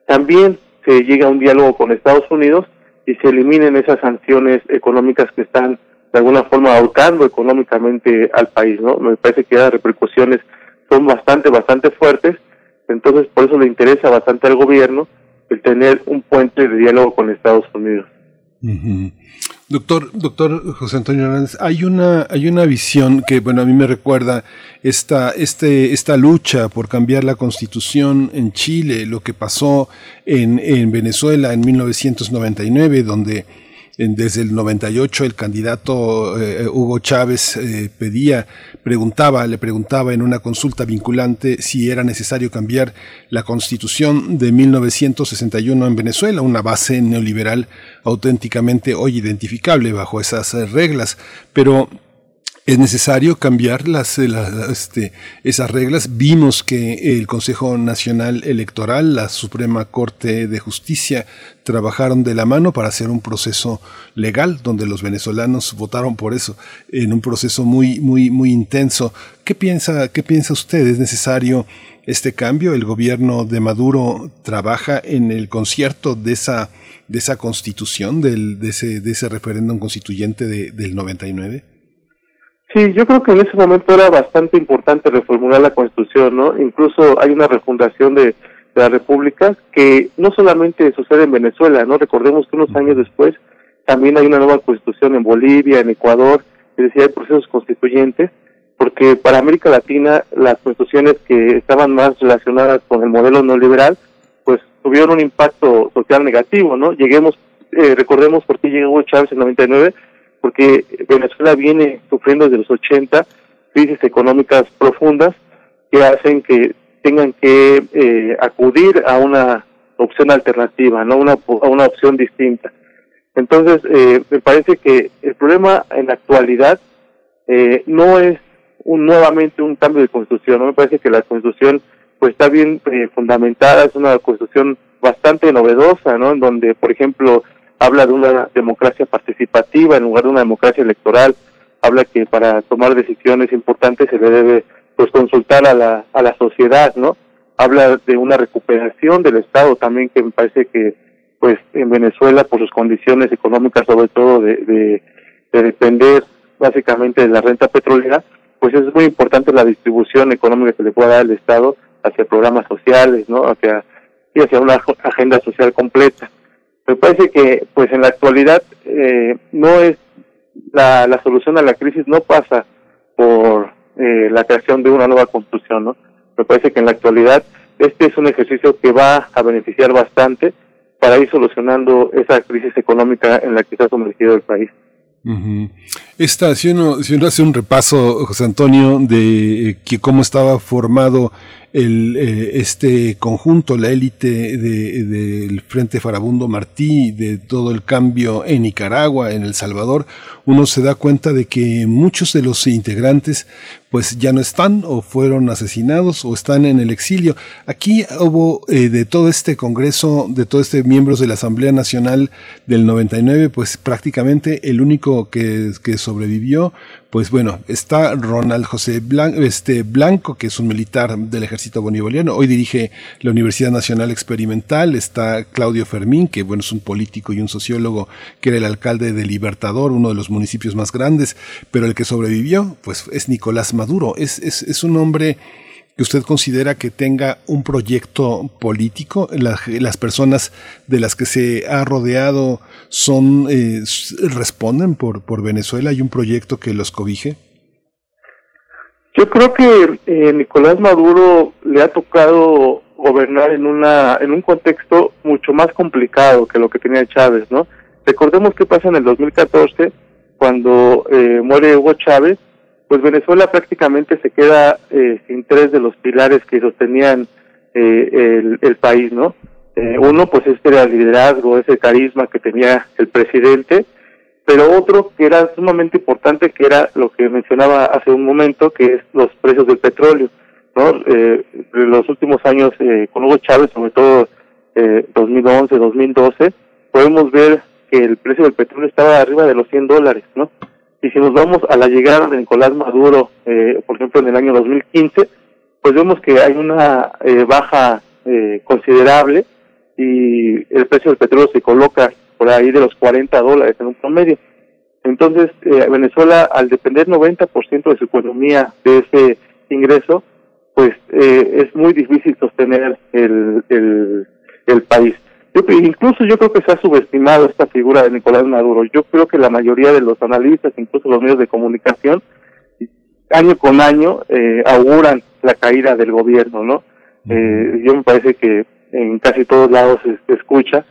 también se llegue a un diálogo con Estados Unidos y se eliminen esas sanciones económicas que están de alguna forma ahorcando económicamente al país, ¿no? Me parece que las repercusiones son bastante, bastante fuertes, entonces por eso le interesa bastante al gobierno el tener un puente de diálogo con Estados Unidos. Doctor, doctor José Antonio Hernández, hay una, hay una visión que, bueno, a mí me recuerda esta, este, esta lucha por cambiar la constitución en Chile, lo que pasó en, en Venezuela en 1999, donde desde el 98 el candidato eh, Hugo Chávez eh, pedía, preguntaba, le preguntaba en una consulta vinculante si era necesario cambiar la constitución de 1961 en Venezuela, una base neoliberal auténticamente hoy identificable bajo esas eh, reglas, pero es necesario cambiar las, eh, la- este, esas reglas. Vimos que el Consejo Nacional Electoral, la Suprema Corte de Justicia, trabajaron de la mano para hacer un proceso legal, donde los venezolanos votaron por eso, en un proceso muy, muy, muy intenso. ¿Qué piensa, qué piensa usted? ¿Es necesario este cambio? ¿El gobierno de Maduro trabaja en el concierto de esa, de esa constitución, de, ese, de ese referéndum constituyente de- del 99? Sí, yo creo que en ese momento era bastante importante reformular la Constitución, ¿no? Incluso hay una refundación de, las repúblicas que no solamente sucede en Venezuela, ¿no? Recordemos que unos años después también hay una nueva Constitución en Bolivia, en Ecuador, es decir, hay procesos constituyentes, porque para América Latina las constituciones que estaban más relacionadas con el modelo neoliberal, pues tuvieron un impacto social negativo, ¿no? Lleguemos, eh, recordemos por qué llegó Chávez en 99, porque Venezuela viene sufriendo desde los 80 crisis económicas profundas que hacen que tengan que eh, acudir a una opción alternativa, no una, a una opción distinta. Entonces, eh, me parece que el problema en la actualidad eh, no es un, nuevamente un cambio de constitución, ¿no? me parece que la constitución pues está bien eh, fundamentada, es una constitución bastante novedosa, ¿no? En donde, por ejemplo, habla de una democracia participativa en lugar de una democracia electoral, habla que para tomar decisiones importantes se le debe pues consultar a la, a la sociedad, ¿no? Habla de una recuperación del Estado también que me parece que pues en Venezuela por sus condiciones económicas sobre todo de, de, de depender básicamente de la renta petrolera, pues es muy importante la distribución económica que le pueda dar el Estado hacia programas sociales, ¿no? Hacia, y hacia una ag- agenda social completa. Me parece que, pues en la actualidad, eh, no es la, la solución a la crisis no pasa por eh, la creación de una nueva constitución, ¿no? Me parece que en la actualidad este es un ejercicio que va a beneficiar bastante para ir solucionando esa crisis económica en la que está sumergido el país. Ujú. Esta, si uno, si uno hace un repaso, José Antonio, de eh, que cómo estaba formado el, eh, este conjunto, la élite de- del Frente Farabundo Martí, de todo el cambio en Nicaragua, en El Salvador, uno se da cuenta de que muchos de los integrantes pues ya no están o fueron asesinados o están en el exilio. Aquí hubo eh, de todo este Congreso, de todos este miembros de la Asamblea Nacional del 99, pues prácticamente el único que, que sobrevivió, pues bueno, está Ronald José Blanco, este Blanco, que es un militar del ejército bolivariano, hoy dirige la Universidad Nacional Experimental, está Claudio Fermín, que bueno, es un político y un sociólogo que era el alcalde de Libertador, uno de los municipios más grandes, pero el que sobrevivió, pues es Nicolás Maduro, es, es, es un hombre que usted considera que tenga un proyecto político, La- las personas de las que se ha rodeado son eh, responden por por Venezuela, hay un proyecto que los cobije. Yo creo que eh, Nicolás Maduro le ha tocado gobernar en una en un contexto mucho más complicado que lo que tenía Chávez, ¿no? Recordemos qué pasa en el 2014 cuando eh, muere Hugo Chávez, pues Venezuela prácticamente se queda eh, sin tres de los pilares que sostenían eh, el, el país, ¿no? Eh, uno, pues este era el liderazgo, ese carisma que tenía el presidente, pero otro que era sumamente importante, que era lo que mencionaba hace un momento, que es los precios del petróleo. ¿no? Eh, en los últimos años, eh, con Hugo Chávez, sobre todo eh, 2011, 2012, podemos ver que el precio del petróleo estaba arriba de los 100 dólares, ¿no? Y si nos vamos a la llegada de Nicolás Maduro, eh, por ejemplo, en el año 2015, pues vemos que hay una eh, baja eh, considerable y el precio del petróleo se coloca por ahí de los 40 dólares en un promedio. Entonces, eh, Venezuela, al depender 90% de su economía de ese ingreso, pues eh, es muy difícil sostener el, el, el país. Yo, incluso yo creo que se ha subestimado esta figura de Nicolás Maduro. Yo creo que la mayoría de los analistas, incluso los medios de comunicación, año con año eh, auguran la caída del gobierno, ¿no? Eh, yo me parece que en casi todos lados se, escucha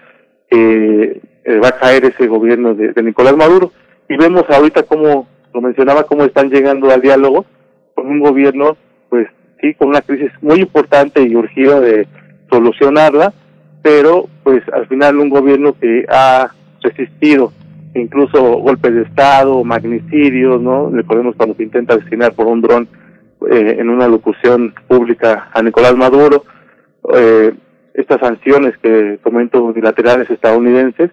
que eh, va a caer ese gobierno de, de Nicolás Maduro y vemos ahorita cómo lo mencionaba cómo están llegando al diálogo con un gobierno pues sí con una crisis muy importante y urgida de solucionarla pero pues al final un gobierno que ha resistido incluso golpes de estado magnicidios no recordemos cuando se intenta asesinar por un dron eh, en una locución pública a Nicolás Maduro eh, estas sanciones que comento unilaterales estadounidenses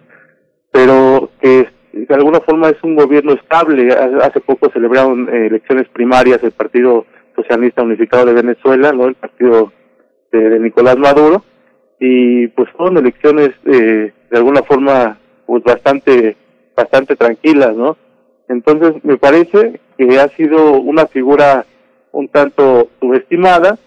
pero que de alguna forma es un gobierno estable. Ha- Hace poco celebraron eh, elecciones primarias el Partido Socialista Unificado de Venezuela, no el partido de Nicolás Maduro, y pues fueron elecciones eh, de alguna forma pues bastante bastante tranquilas, ¿no? Entonces me parece que ha sido una figura un tanto subestimada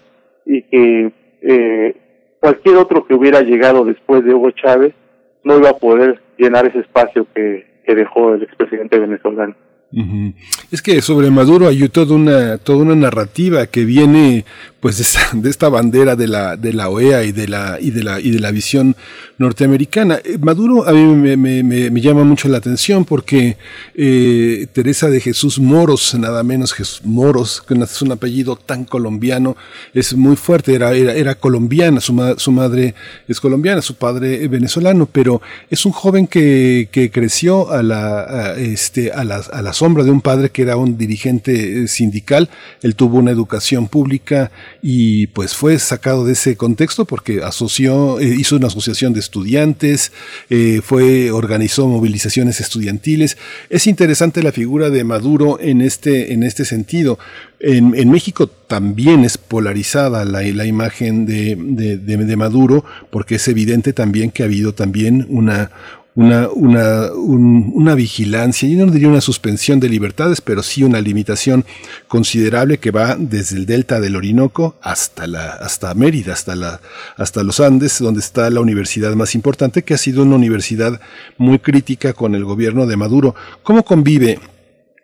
y que eh, cualquier otro que hubiera llegado después de Hugo Chávez no iba a poder llenar ese espacio que, dejó el expresidente venezolano. Ujú. Es que sobre Maduro hay toda una, toda una narrativa que viene pues de esta, de esta bandera de la, de la OEA y de la, y de la, y de la visión norteamericana. Eh, Maduro a mí me, me- me- llama mucho la atención porque eh, Teresa de Jesús Moros, nada menos Jesús Moros, que es un apellido tan colombiano, es muy fuerte, era, era, era colombiana, su, ma- su madre es colombiana, su padre venezolano, pero es un joven que, que creció a la, a, este, a, la, a la sombra de un padre que era un dirigente eh, sindical, él tuvo una educación pública y pues fue sacado de ese contexto porque asoció, eh, hizo una asociación de estudiantes, eh, fue, organizó movilizaciones estudiantiles. Es interesante la figura de Maduro en este, en este sentido. En, en México también es polarizada la, la imagen de, de, de- de Maduro porque es evidente también que ha habido también una, una, una, un- una vigilancia, yo no diría una suspensión de libertades, pero sí una limitación considerable que va desde el delta del Orinoco hasta la, hasta Mérida, hasta la, hasta los Andes, donde está la universidad más importante, que ha sido una universidad muy crítica con el gobierno de Maduro. ¿Cómo convive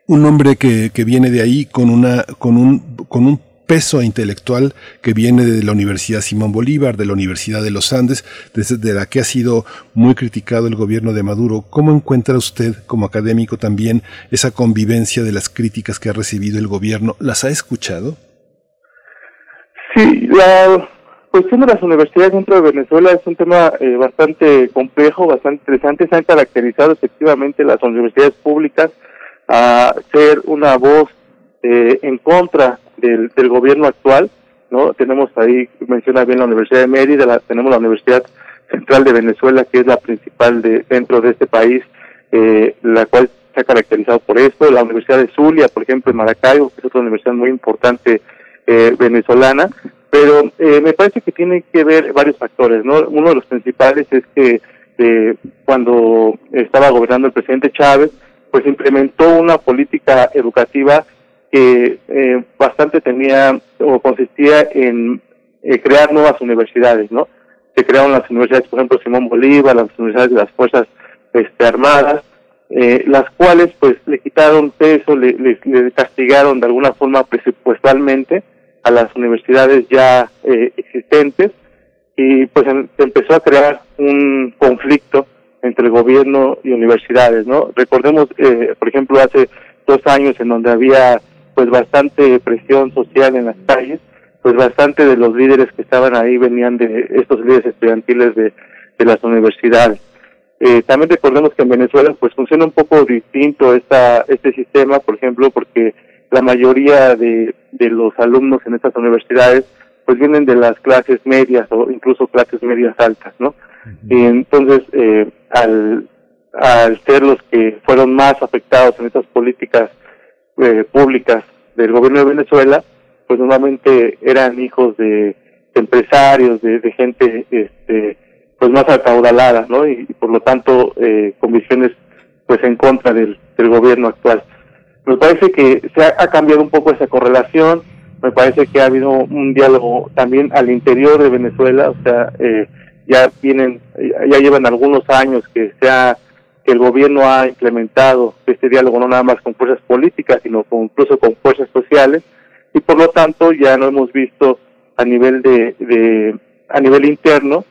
un hombre que, que viene de ahí con una, con un, con un peso intelectual que viene de la Universidad Simón Bolívar, de la Universidad de los Andes, desde de la que ha sido muy criticado el gobierno de Maduro. ¿Cómo encuentra usted, como académico también, esa convivencia de las críticas que ha recibido el gobierno? ¿Las ha escuchado? Sí, la cuestión de las universidades dentro de Venezuela es un tema eh, bastante complejo, bastante interesante. Se han caracterizado efectivamente las universidades públicas a ser una voz eh, en contra del, del gobierno actual, ¿no? Tenemos ahí, menciona bien la Universidad de Mérida, tenemos la Universidad Central de Venezuela, que es la principal de, dentro de este país, eh, la cual se ha caracterizado por esto, la Universidad de Zulia, por ejemplo, en Maracaibo, que es otra universidad muy importante eh, venezolana, pero eh, me parece que tiene que ver varios factores, ¿no? Uno de los principales es que eh, cuando estaba gobernando el presidente Chávez, pues implementó una política educativa que eh, bastante tenía o consistía en eh, crear nuevas universidades, ¿no? Se crearon las universidades, por ejemplo, Simón Bolívar, las universidades de las Fuerzas este, Armadas, eh, las cuales pues le quitaron peso, le, castigaron de alguna forma presupuestalmente a las universidades ya eh, existentes y pues em- empezó a crear un conflicto entre el gobierno y universidades, ¿no? Recordemos, eh, por ejemplo, hace dos años en donde había pues bastante presión social en las calles, pues bastante de los líderes que estaban ahí venían de estos líderes estudiantiles de, de las universidades. Eh, también recordemos que en Venezuela pues funciona un poco distinto esta, este sistema, por ejemplo, porque la mayoría de, de los alumnos en estas universidades pues vienen de las clases medias o incluso clases medias altas, ¿no? Y entonces, eh, al, al ser los que fueron más afectados en estas políticas eh, públicas del gobierno de Venezuela, pues normalmente eran hijos de, empresarios, de, de gente este, pues más acaudalada, ¿no? Y, por lo tanto eh, con visiones pues en contra del, del gobierno actual. Me parece que se ha, ha cambiado un poco esa correlación, me parece que ha habido un diálogo también al interior de Venezuela, o sea, eh, ya vienen, ya llevan algunos años que se ha, que el gobierno ha implementado este diálogo no nada más con fuerzas políticas, sino con, incluso con fuerzas sociales, y por lo tanto ya no hemos visto a nivel de, de a nivel interno,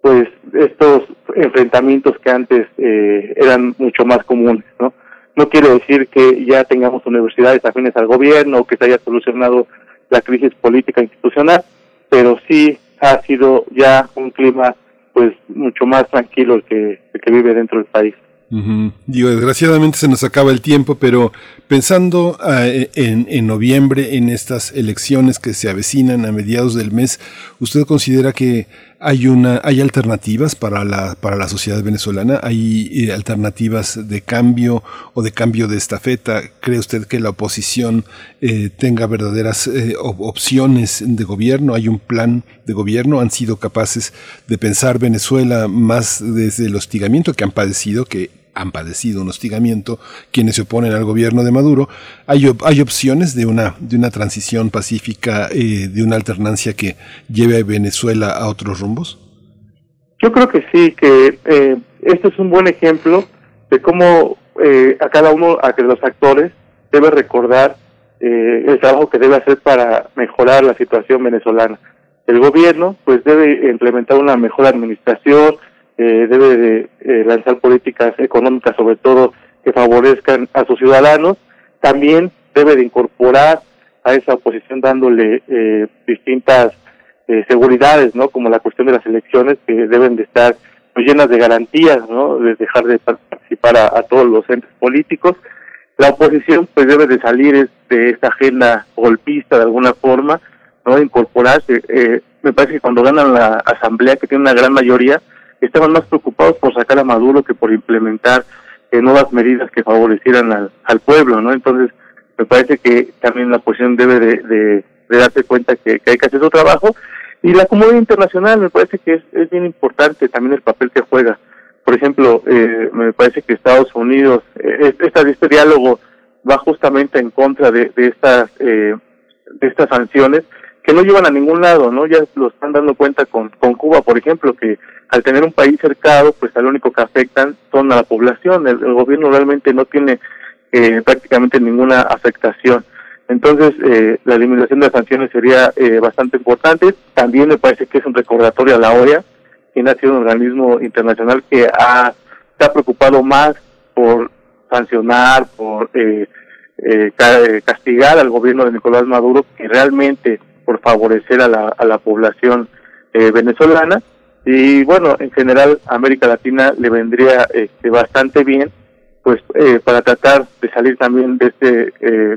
pues estos enfrentamientos que antes eh, eran mucho más comunes, ¿no? No quiere decir que ya tengamos universidades afines al gobierno o que se haya solucionado la crisis política institucional, pero sí ha sido ya un clima pues mucho más tranquilo el que, el que vive dentro del país. Digo, desgraciadamente se nos acaba el tiempo, pero pensando ah, en, en noviembre, en estas elecciones que se avecinan a mediados del mes, ¿usted considera que hay una, hay alternativas para la, para la sociedad venezolana? ¿Hay eh, alternativas de cambio o de cambio de estafeta? ¿Cree usted que la oposición eh, tenga verdaderas eh, op- opciones de gobierno? ¿Hay un plan de gobierno? ¿Han sido capaces de pensar Venezuela más desde el hostigamiento que han padecido, que han padecido un hostigamiento quienes se oponen al gobierno de Maduro. Hay, op- hay opciones de una, de una transición pacífica, eh, de una alternancia que lleve a Venezuela a otros rumbos. Yo creo que sí, que eh, esto es un buen ejemplo de cómo eh, a cada uno, a que los actores, debe recordar eh, el trabajo que debe hacer para mejorar la situación venezolana. El gobierno, pues, debe implementar una mejor administración, eh, debe de eh, lanzar políticas económicas, sobre todo, que favorezcan a sus ciudadanos. También debe de incorporar a esa oposición dándole eh, distintas eh, seguridades, ¿no? Como la cuestión de las elecciones que deben de estar pues, llenas de garantías, ¿no? De dejar de participar a, todos los entes políticos. La oposición pues debe de salir de esta agenda golpista de alguna forma, ¿no? Incorporarse. Eh, me parece que cuando ganan la asamblea, que tiene una gran mayoría, estaban más preocupados por sacar a Maduro que por implementar eh, nuevas medidas que favorecieran al, al pueblo, ¿no? Entonces, me parece que también la oposición debe de, de, darse cuenta que, que hay que hacer su trabajo y la comunidad internacional me parece que es, es bien importante también el papel que juega. Por ejemplo, eh, me parece que Estados Unidos, eh, este, este diálogo va justamente en contra de, de estas eh, de estas sanciones que no llevan a ningún lado, ¿no? Ya lo están dando cuenta con, con Cuba, por ejemplo, que al tener un país cercado, pues al único que afectan son a la población. El, gobierno realmente no tiene eh, prácticamente ninguna afectación. Entonces, eh, la eliminación de las sanciones sería eh, bastante importante. También me parece que es un recordatorio a la OEA, quien ha sido un organismo internacional que ha, se ha preocupado más por sancionar, por eh, eh, eh, castigar al gobierno de Nicolás Maduro que realmente por favorecer a la, a la población venezolana. Y bueno, en general, América Latina le vendría este, bastante bien, pues eh, para tratar de salir también de este eh,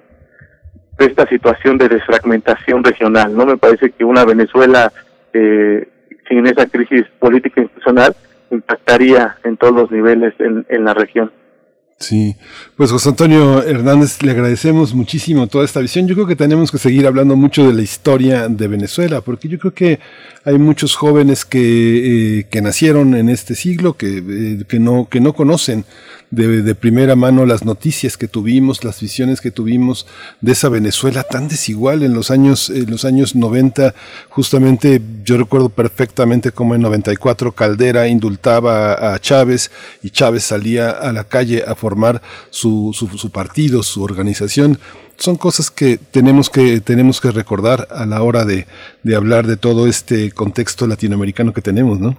de esta situación de desfragmentación regional. No me parece que una Venezuela eh, sin esa crisis política institucional impactaría en todos los niveles en, en la región. Sí, pues José Antonio Hernández, le agradecemos muchísimo toda esta visión. Yo creo que tenemos que seguir hablando mucho de la historia de Venezuela, porque yo creo que hay muchos jóvenes que, eh, que nacieron en este siglo, que, eh, que, no, que no conocen de, de primera mano las noticias que tuvimos, las visiones que tuvimos de esa Venezuela tan desigual en los años, en los años 90. Justamente yo recuerdo perfectamente cómo en 94 Caldera indultaba a Chávez y Chávez salía a la calle a formar su, su, su partido, su organización. Son cosas que tenemos que, tenemos que recordar a la hora de, de hablar de todo este contexto latinoamericano que tenemos, ¿no?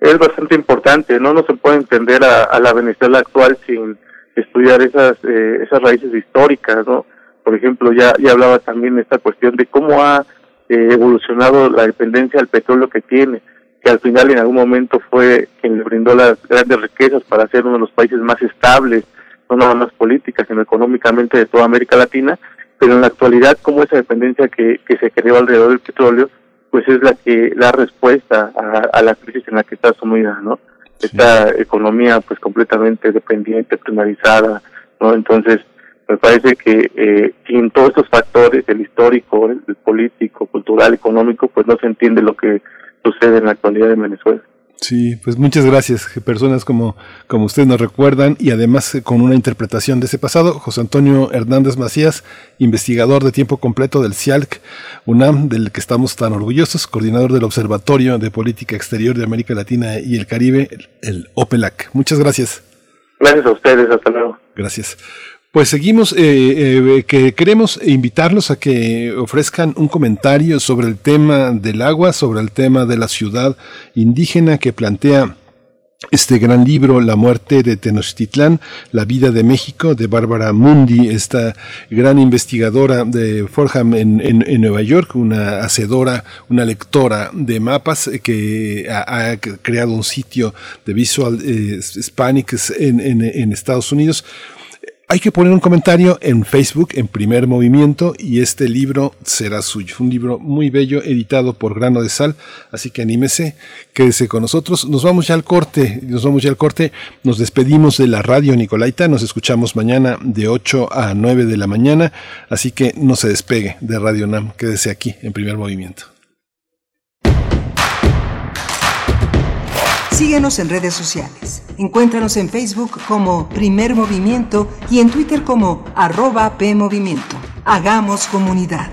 es bastante importante, no no se puede entender a, a la Venezuela actual sin estudiar esas eh, esas raíces históricas, ¿no? Por ejemplo, ya ya hablaba también esta cuestión de cómo ha eh, evolucionado la dependencia del petróleo que tiene. Que al final en algún momento fue quien le brindó las grandes riquezas para ser uno de los países más estables, no nada más políticas, sino económicamente de toda América Latina, pero en la actualidad como esa dependencia que, que se creó alrededor del petróleo, pues es la que da respuesta a, a la crisis en la que está sumida, ¿no? Esta economía pues completamente dependiente, primarizada, ¿no? Entonces, me parece que eh, sin todos estos factores, el histórico, el, el político, cultural, económico, pues no se entiende lo que sucede en la actualidad en Venezuela. Sí, pues muchas gracias. Personas como, como usted nos recuerdan y además eh, con una interpretación de ese pasado. José Antonio Hernández Macías, investigador de tiempo completo del CIALC UNAM, del que estamos tan orgullosos, coordinador del Observatorio de Política Exterior de América Latina y el Caribe, el OPELAC. Muchas gracias. Gracias a ustedes, hasta luego. Gracias. Pues seguimos, eh, eh, que queremos invitarlos a que ofrezcan un comentario sobre el tema del agua, sobre el tema de la ciudad indígena que plantea este gran libro, La muerte de Tenochtitlán, La vida de México, de Bárbara Mundi, esta gran investigadora de Fordham en, Nueva York, una hacedora, una lectora de mapas eh, que ha, creado un sitio de Visual eh, Hispanics en Estados Unidos. Hay que poner un comentario en Facebook, en primer movimiento, y este libro será suyo. Un libro muy bello, editado por Grano de Sal, así que anímese, quédese con nosotros. Nos vamos ya al corte, nos vamos ya al corte, nos despedimos de la radio Nicolaita, nos escuchamos mañana de 8 a 9 de la mañana, así que no se despegue de Radio Nam, quédese aquí en primer movimiento. Síguenos en redes sociales. Encuéntranos en Facebook como Primer Movimiento y en Twitter como arroba PMovimiento. Hagamos comunidad.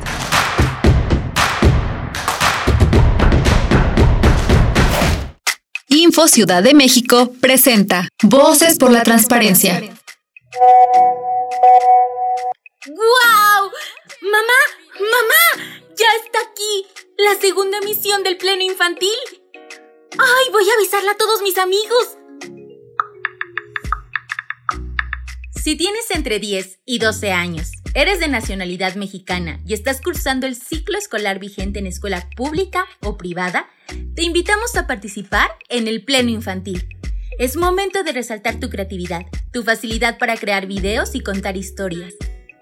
Info Ciudad de México presenta Voces por la Transparencia. ¡Guau! ¡Mamá! ¡Mamá! ¡Ya está aquí! La segunda misión del pleno infantil. ¡Ay! Voy a avisarle a todos mis amigos. Si tienes entre 10 y 12 años, eres de nacionalidad mexicana y estás cursando el ciclo escolar vigente en escuela pública o privada, te invitamos a participar en el Pleno Infantil. Es momento de resaltar tu creatividad, tu facilidad para crear videos y contar historias,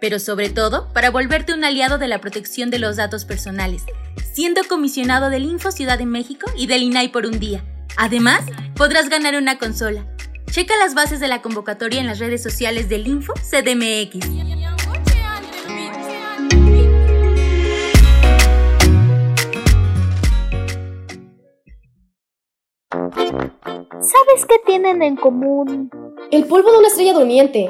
pero sobre todo para volverte un aliado de la protección de los datos personales, siendo comisionado del Info Ciudad de México y del INAI por un día. Además, podrás ganar una consola. Checa las bases de la convocatoria en las redes sociales del Info CDMX. ¿Sabes qué tienen en común? El polvo de una estrella durmiente,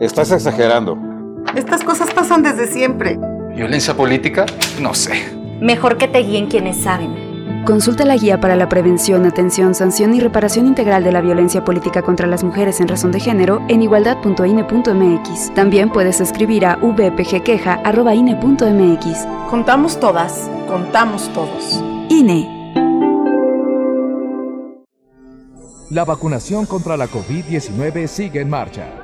Estás exagerando. Estas cosas pasan desde siempre. ¿Violencia política? No sé. Mejor que te guíen quienes saben. Consulta la guía para la prevención, atención, sanción y reparación integral de la violencia política contra las mujeres en razón de género en igualdad.ine.mx. También puedes escribir a vpgqueja.ine.mx. Contamos todas, contamos todos. INE. La vacunación contra la COVID-19 sigue en marcha.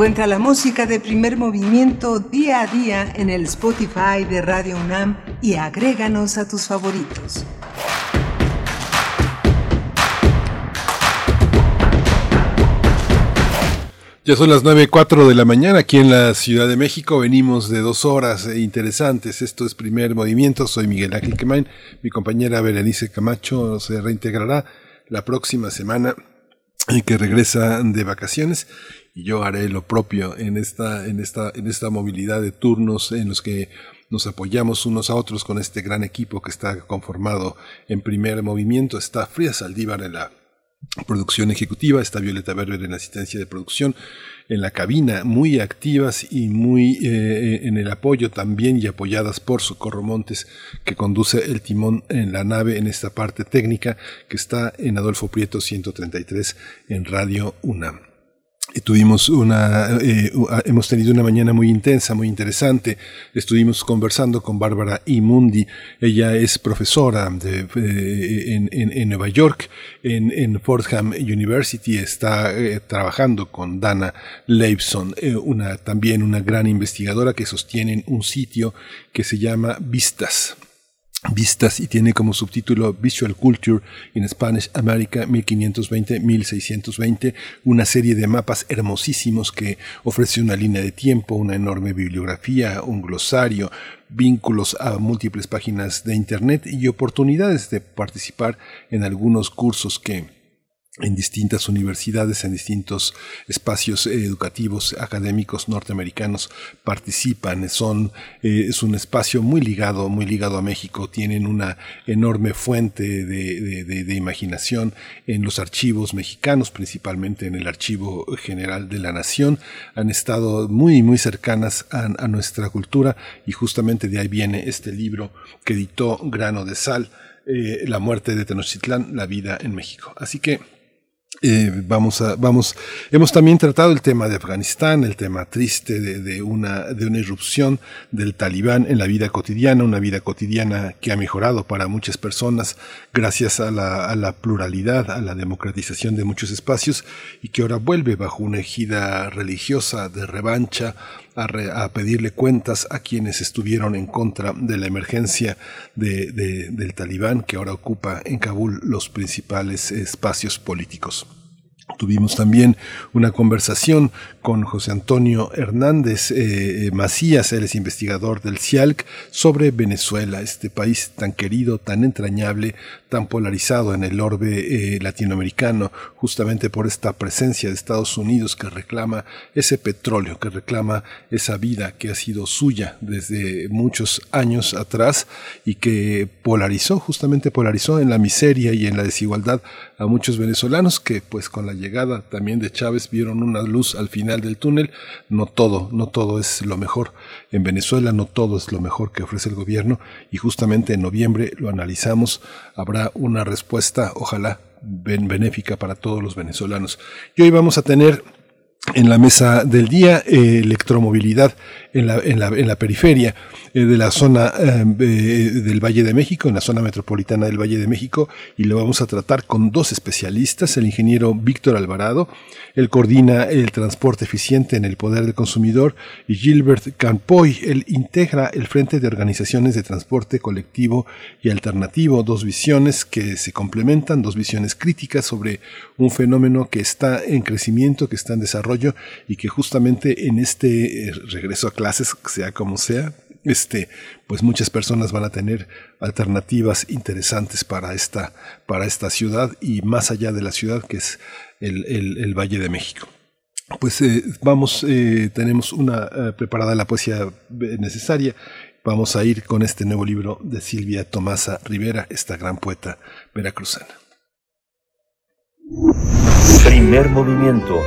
Encuentra la música de primer movimiento día a día en el Spotify de Radio UNAM y agréganos a tus favoritos. Ya son las 9.04 de la mañana aquí en la Ciudad de México. Venimos de dos horas interesantes. Esto es Primer Movimiento. Soy Miguel Ángel Quemain. Mi compañera Berenice Camacho se reintegrará la próxima semana que regresa de vacaciones y yo haré lo propio en esta, en esta, en esta movilidad de turnos en los que nos apoyamos unos a otros con este gran equipo que está conformado en primer movimiento. Está Frida Saldívar en la producción ejecutiva, está Violeta Berber en asistencia de producción, en la cabina, muy activas y muy eh, en el apoyo también y apoyadas por Socorro Montes, que conduce el timón en la nave en esta parte técnica que está en Adolfo Prieto 133 en Radio UNAM. Tuvimos una, eh, hemos tenido una mañana muy intensa, muy interesante. Estuvimos conversando con Bárbara Imundi. Ella es profesora de, eh, en, en, Nueva York, en, en Fordham University. Está eh, trabajando con Dana Leibson, una, también una gran investigadora que sostiene un sitio que se llama Vistas vistas y tiene como subtítulo Visual Culture in Spanish America 1520-1620, una serie de mapas hermosísimos que ofrece una línea de tiempo, una enorme bibliografía, un glosario, vínculos a múltiples páginas de Internet y oportunidades de participar en algunos cursos que en distintas universidades, en distintos espacios educativos, académicos norteamericanos participan. Son, eh, es un espacio muy ligado, muy ligado a México. Tienen una enorme fuente de, imaginación en los archivos mexicanos, principalmente en el Archivo General de la Nación. Han estado muy, muy cercanas a, a nuestra cultura y justamente de ahí viene este libro que editó Grano de Sal. Eh, la muerte de Tenochtitlán, la vida en México. Así que eh, vamos a, vamos, hemos también tratado el tema de Afganistán, el tema triste de, una, de una irrupción del talibán en la vida cotidiana, una vida cotidiana que ha mejorado para muchas personas gracias a la, a la pluralidad, a la democratización de muchos espacios y que ahora vuelve bajo una ejida religiosa de revancha, a, pedirle cuentas a quienes estuvieron en contra de la emergencia de, del talibán que ahora ocupa en Kabul los principales espacios políticos. Tuvimos también una conversación con José Antonio Hernández eh, eh, Macías, él es investigador del CIALC, sobre Venezuela, este país tan querido, tan entrañable, tan polarizado en el orbe eh, latinoamericano, justamente por esta presencia de Estados Unidos que reclama ese petróleo, que reclama esa vida que ha sido suya desde muchos años atrás y que polarizó, justamente polarizó en la miseria y en la desigualdad a muchos venezolanos que pues con la llegada también de Chávez vieron una luz al final del túnel. No todo, no todo es lo mejor. En Venezuela no todo es lo mejor que ofrece el gobierno y justamente en noviembre lo analizamos. Habrá una respuesta, ojalá, benéfica para todos los venezolanos. Y hoy vamos a tener en la mesa del día, electromovilidad en la, en la, en la periferia eh, de la zona eh, del Valle de México, en la zona metropolitana del Valle de México, y lo vamos a tratar con dos especialistas, el ingeniero Víctor Alvarado, él coordina el transporte eficiente en el poder del consumidor, y Gilbert Campoy, él integra el Frente de Organizaciones de Transporte Colectivo y Alternativo, dos visiones que se complementan, dos visiones críticas sobre un fenómeno que está en crecimiento, que está en desarrollo y que justamente en este regreso a clases, sea como sea, este, pues muchas personas van a tener alternativas interesantes para esta, para esta ciudad y más allá de la ciudad que es el, Valle de México. Pues eh, vamos, eh, tenemos una eh, preparada la poesía necesaria. Vamos a ir con este nuevo libro de Silvia Tomasa Rivera, esta gran poeta veracruzana. Primer movimiento.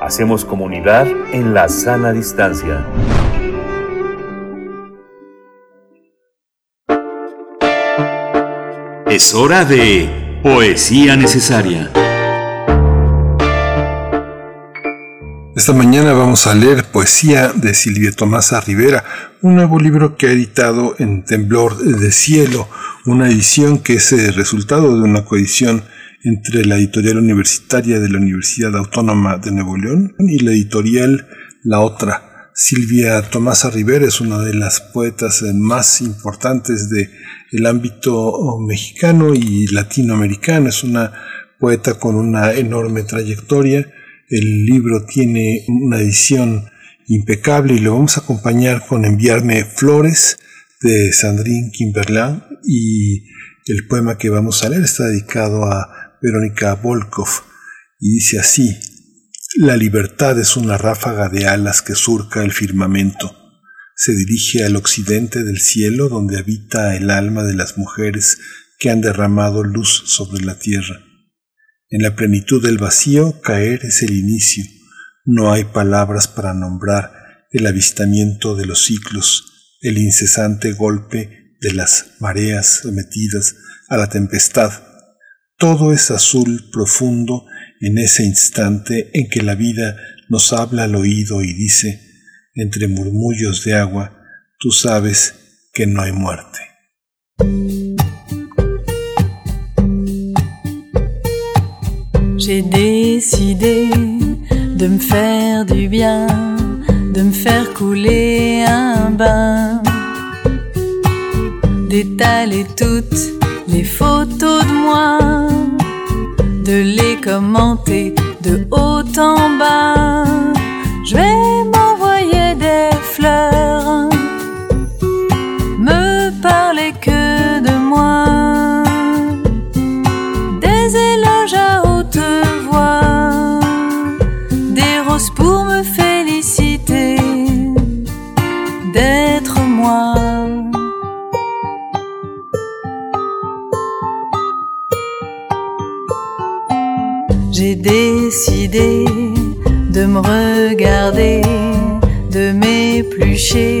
Hacemos comunidad en la sana distancia. Es hora de Poesía Necesaria. Esta mañana vamos a leer poesía de Silvia Tomasa Rivera, un nuevo libro que ha editado en Temblor de Cielo, una edición que es el resultado de una coedición entre la editorial universitaria de la Universidad Autónoma de Nuevo León y la editorial La Otra. Silvia Tomasa Rivera es una de las poetas más importantes de el ámbito mexicano y latinoamericano. Es una poeta con una enorme trayectoria. El libro tiene una edición impecable y lo vamos a acompañar con Enviarme Flores de Sandrine Kimberlin y el poema que vamos a leer está dedicado a Verónica Volkov, y dice así, La libertad es una ráfaga de alas que surca el firmamento. Se dirige al occidente del cielo donde habita el alma de las mujeres que han derramado luz sobre la tierra. En la plenitud del vacío caer es el inicio. No hay palabras para nombrar el avistamiento de los ciclos, el incesante golpe de las mareas sometidas a la tempestad todo es azul profundo en ese instante en que la vida nos habla al oído y dice, entre murmullos de agua, tú sabes que no hay muerte. J'ai décidé de me faire du bien, de me faire couler un bain, d'étaler toutes les photos de moi, de les commenter de haut en bas. J'ai décidé de me regarder, de m'éplucher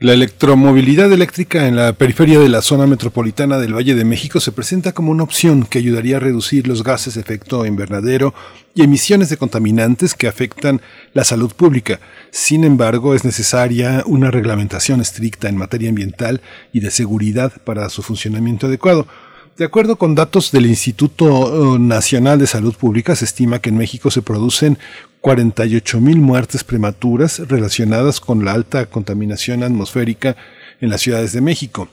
La electromovilidad eléctrica en la periferia de la zona metropolitana del Valle de México se presenta como una opción que ayudaría a reducir los gases de efecto invernadero y emisiones de contaminantes que afectan la salud pública. Sin embargo, es necesaria una reglamentación estricta en materia ambiental y de seguridad para su funcionamiento adecuado. De acuerdo con datos del Instituto eh, Nacional de Salud Pública, se estima que en México se producen 48 mil muertes prematuras relacionadas con la alta contaminación atmosférica en las ciudades de México.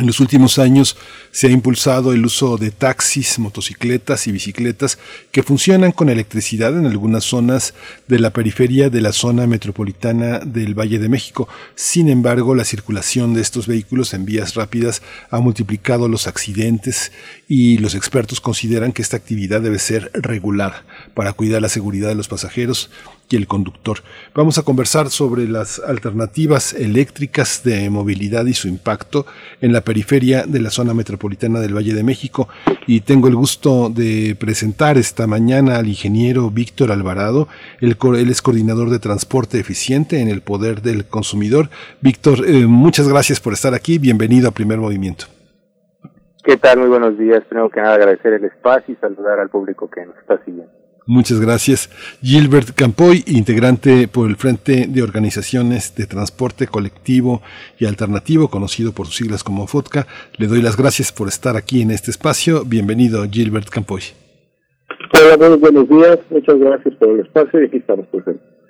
En los últimos años se ha impulsado el uso de taxis, motocicletas y bicicletas que funcionan con electricidad en algunas zonas de la periferia de la zona metropolitana del Valle de México. Sin embargo, la circulación de estos vehículos en vías rápidas ha multiplicado los accidentes y los expertos consideran que esta actividad debe ser regular para cuidar la seguridad de los pasajeros y el conductor. Vamos a conversar sobre las alternativas eléctricas de movilidad y su impacto en la periferia de la zona metropolitana del Valle de México y tengo el gusto de presentar esta mañana al ingeniero Víctor Alvarado, él, es coordinador de transporte eficiente en el poder del consumidor. Víctor, eh, muchas gracias por estar aquí, bienvenido a Primer Movimiento. ¿Qué tal? Muy buenos días. Primero que nada agradecer el espacio y saludar al público que nos está siguiendo. Muchas gracias. Gilbert Campoy, integrante por el Frente de Organizaciones de Transporte Colectivo y Alternativo, conocido por sus siglas como FOTCA. Le doy las gracias por estar aquí en este espacio. Bienvenido, Gilbert Campoy. Hola, buenos días. Muchas gracias por el espacio y aquí estamos presentes.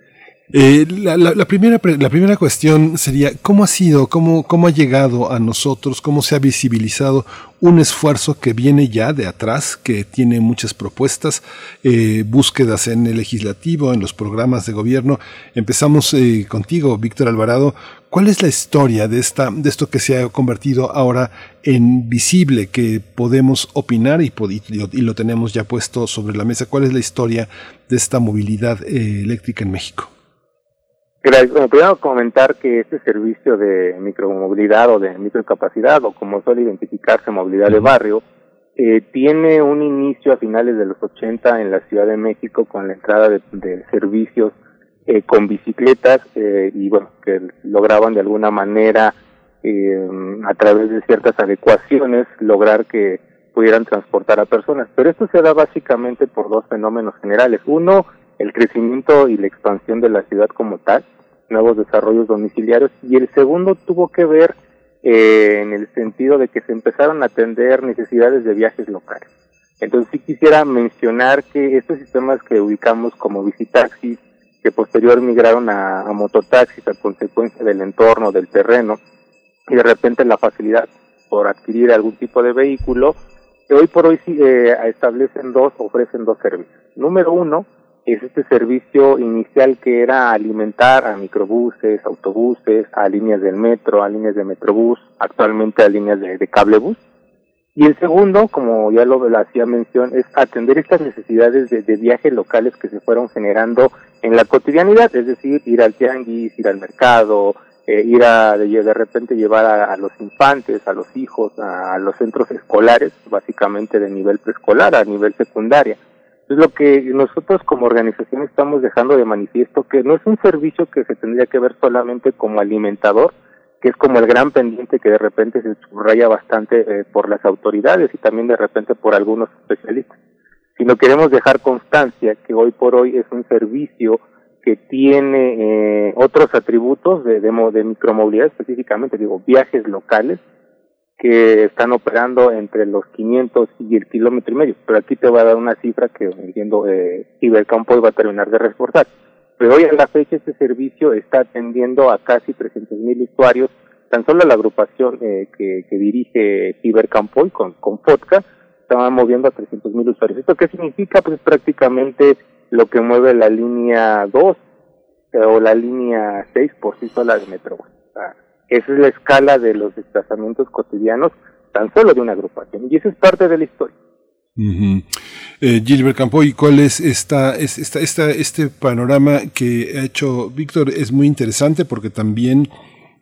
Eh, la, la, primera, la primera cuestión sería, ¿cómo ha sido, cómo, cómo ha llegado a nosotros, cómo se ha visibilizado un esfuerzo que viene ya de atrás, que tiene muchas propuestas, eh, búsquedas en el legislativo, en los programas de gobierno? Empezamos eh, contigo, Víctor Alvarado. ¿Cuál es la historia de, esta, de esto que se ha convertido ahora en visible, que podemos opinar y, y lo tenemos ya puesto sobre la mesa? ¿Cuál es la historia de esta movilidad eléctrica en México? Bueno, primero comentar que este servicio de micromovilidad o de microcapacidad, o como suele identificarse movilidad de barrio, eh, tiene un inicio a finales de los 80 en la Ciudad de México con la entrada de, servicios eh, con bicicletas eh, y bueno, que lograban de alguna manera a través de ciertas adecuaciones lograr que pudieran transportar a personas. Pero esto se da básicamente por dos fenómenos generales. Uno, el crecimiento y la expansión de la ciudad como tal, nuevos desarrollos domiciliarios, y el segundo tuvo que ver eh, en el sentido de que se empezaron a atender necesidades de viajes locales. Entonces sí quisiera mencionar que estos sistemas que ubicamos como visitaxis, que posterior migraron a, mototaxis a consecuencia del entorno, del terreno, y de repente la facilidad por adquirir algún tipo de vehículo, que hoy por hoy eh, establecen dos, ofrecen dos servicios. Número uno, es este servicio inicial que era alimentar a microbuses, autobuses, a líneas del metro, a líneas de metrobús, actualmente a líneas de, de cablebús. Y el segundo, como ya lo, hacía mención, es atender estas necesidades de, de, viajes locales que se fueron generando en la cotidianidad, es decir, ir al tianguis, ir al mercado, eh, ir a de, repente llevar a, los infantes, a los hijos, a los centros escolares, básicamente de nivel preescolar, a nivel secundaria. Es lo que nosotros como organización estamos dejando de manifiesto, que no es un servicio que se tendría que ver solamente como alimentador, que es como el gran pendiente que de repente se subraya bastante eh, por las autoridades y también de repente por algunos especialistas, sino queremos dejar constancia que hoy por hoy es un servicio que tiene eh, otros atributos de, de, de micromovilidad específicamente, digo, viajes locales, que están operando entre los 500 y el kilómetro y medio. Pero aquí te voy a dar una cifra que entiendo eh, Ibercampo va a terminar de reforzar. Pero hoy en la fecha este servicio está atendiendo a casi 300 mil usuarios. Tan solo la agrupación eh, que, que, dirige Ibercampoy con, con Podcast está moviendo a 300 mil usuarios. ¿Esto qué significa? Pues prácticamente lo que mueve la línea 2 eh, o la línea 6 por sí sola de metro. Esa es la escala de los desplazamientos cotidianos tan solo de una agrupación y eso es parte de la historia. Eh, Gilbert Campoy, ¿cuál es esta, esta, esta, este panorama que ha hecho Víctor? Es muy interesante porque también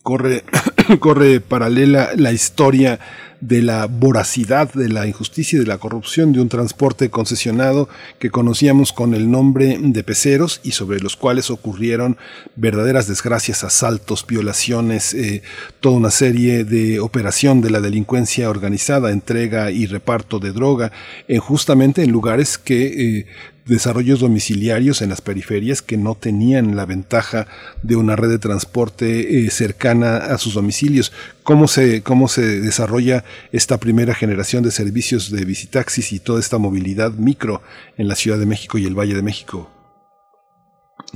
corre, corre paralela la historia de la voracidad, de la injusticia y de la corrupción de un transporte concesionado que conocíamos con el nombre de peceros y sobre los cuales ocurrieron verdaderas desgracias, asaltos, violaciones, eh, toda una serie de operación de la delincuencia organizada, entrega y reparto de droga, en justamente en lugares que eh, desarrollos domiciliarios en las periferias que no tenían la ventaja de una red de transporte eh, cercana a sus domicilios. ¿Cómo se, ¿Cómo se desarrolla esta primera generación de servicios de visitaxis y toda esta movilidad micro en la Ciudad de México y el Valle de México?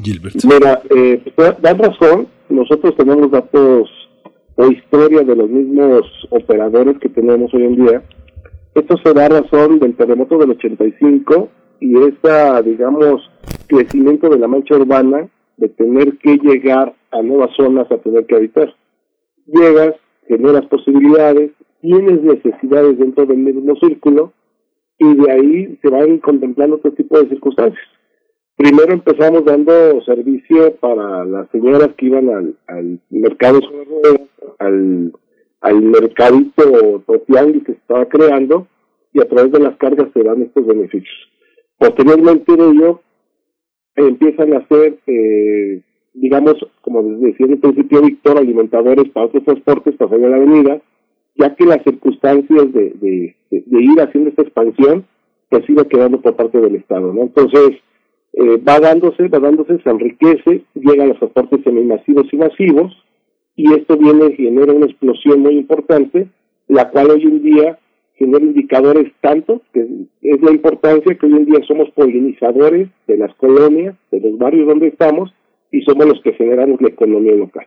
Gilbert. Mira, eh, pues, razón, nosotros tenemos datos o historia de los mismos operadores que tenemos hoy en día. Esto se da razón del terremoto del 85 y esa, digamos, crecimiento de la mancha urbana de tener que llegar a nuevas zonas a tener que habitar. Llegas, generas posibilidades, tienes necesidades dentro del mismo círculo y de ahí se van contemplando otro tipo de circunstancias. Primero empezamos dando servicio para las señoras que iban al, al mercado al, al mercadito topial que se estaba creando y a través de las cargas se dan estos beneficios. Posteriormente de ello, empiezan a ser, eh, digamos, como decía en el principio Víctor, alimentadores para otros transportes, para salir a la avenida, ya que las circunstancias de, ir haciendo esta expansión, pues iba quedando por parte del Estado, ¿no? Entonces, eh, va dándose, va dándose, se enriquece, llegan los transportes semimasivos y masivos, y esto viene, genera una explosión muy importante, la cual hoy en día tener indicadores tanto, que es la importancia que hoy en día somos polinizadores de las colonias, de los barrios donde estamos, y somos los que generamos la economía local.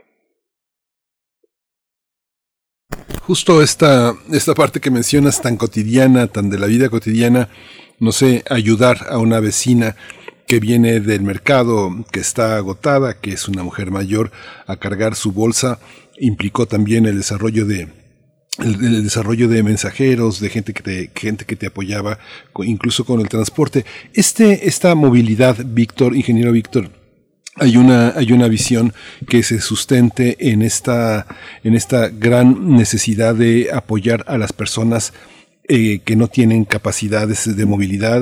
Justo esta, esta parte que mencionas tan cotidiana, tan de la vida cotidiana, no sé, ayudar a una vecina que viene del mercado, que está agotada, que es una mujer mayor, a cargar su bolsa, implicó también el desarrollo de, el, desarrollo de mensajeros, de gente que te, gente que te apoyaba, incluso con el transporte. Este, esta movilidad, Víctor, ingeniero Víctor, hay una, hay una visión que se sustente en esta, en esta gran necesidad de apoyar a las personas eh, que no tienen capacidades de movilidad,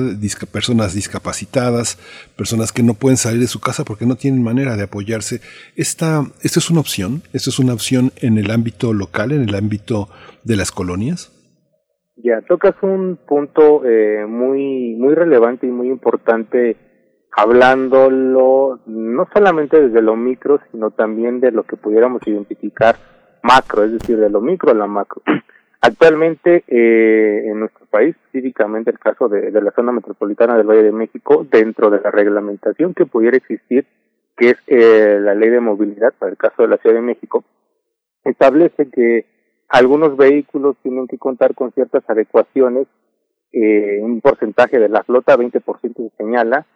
personas discapacitadas, personas que no pueden salir de su casa porque no tienen manera de apoyarse. Esta, ¿Esta es una opción? ¿Esta es una opción en el ámbito local, en el ámbito de las colonias? Ya, tocas un punto eh, muy, muy relevante y muy importante hablándolo no solamente desde lo micro, sino también de lo que pudiéramos identificar macro, es decir, de lo micro a la macro. Actualmente eh, en nuestro país, específicamente el caso de, la zona metropolitana del Valle de México, dentro de la reglamentación que pudiera existir, que es eh, la ley de movilidad para el caso de la Ciudad de México, establece que algunos vehículos tienen que contar con ciertas adecuaciones, eh, un porcentaje de la flota, 20% se señala,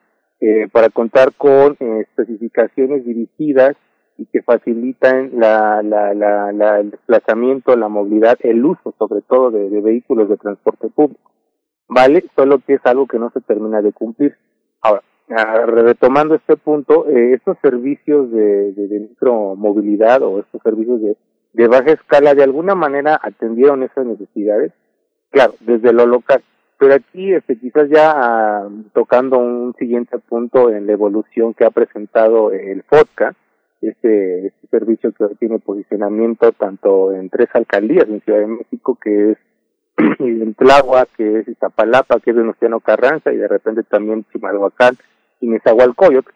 eh, para contar con eh, especificaciones dirigidas y que facilitan la, la, la, el desplazamiento, la movilidad, el uso sobre todo de, vehículos de transporte público. ¿Vale? Solo que es algo que no se termina de cumplir. Ahora, ah, retomando este punto, eh, estos servicios de, de, micromovilidad o estos servicios de, de baja escala de alguna manera atendieron esas necesidades, claro, desde lo local. Pero aquí, este, quizás ya ah, tocando un siguiente punto en la evolución que ha presentado el podcast, este, este servicio que tiene posicionamiento tanto en tres alcaldías en Ciudad de México, que es en Tláhuac, que es Iztapalapa, que es Venustiano Carranza, y de repente también Chimalhuacán y Nezahualcóyotl.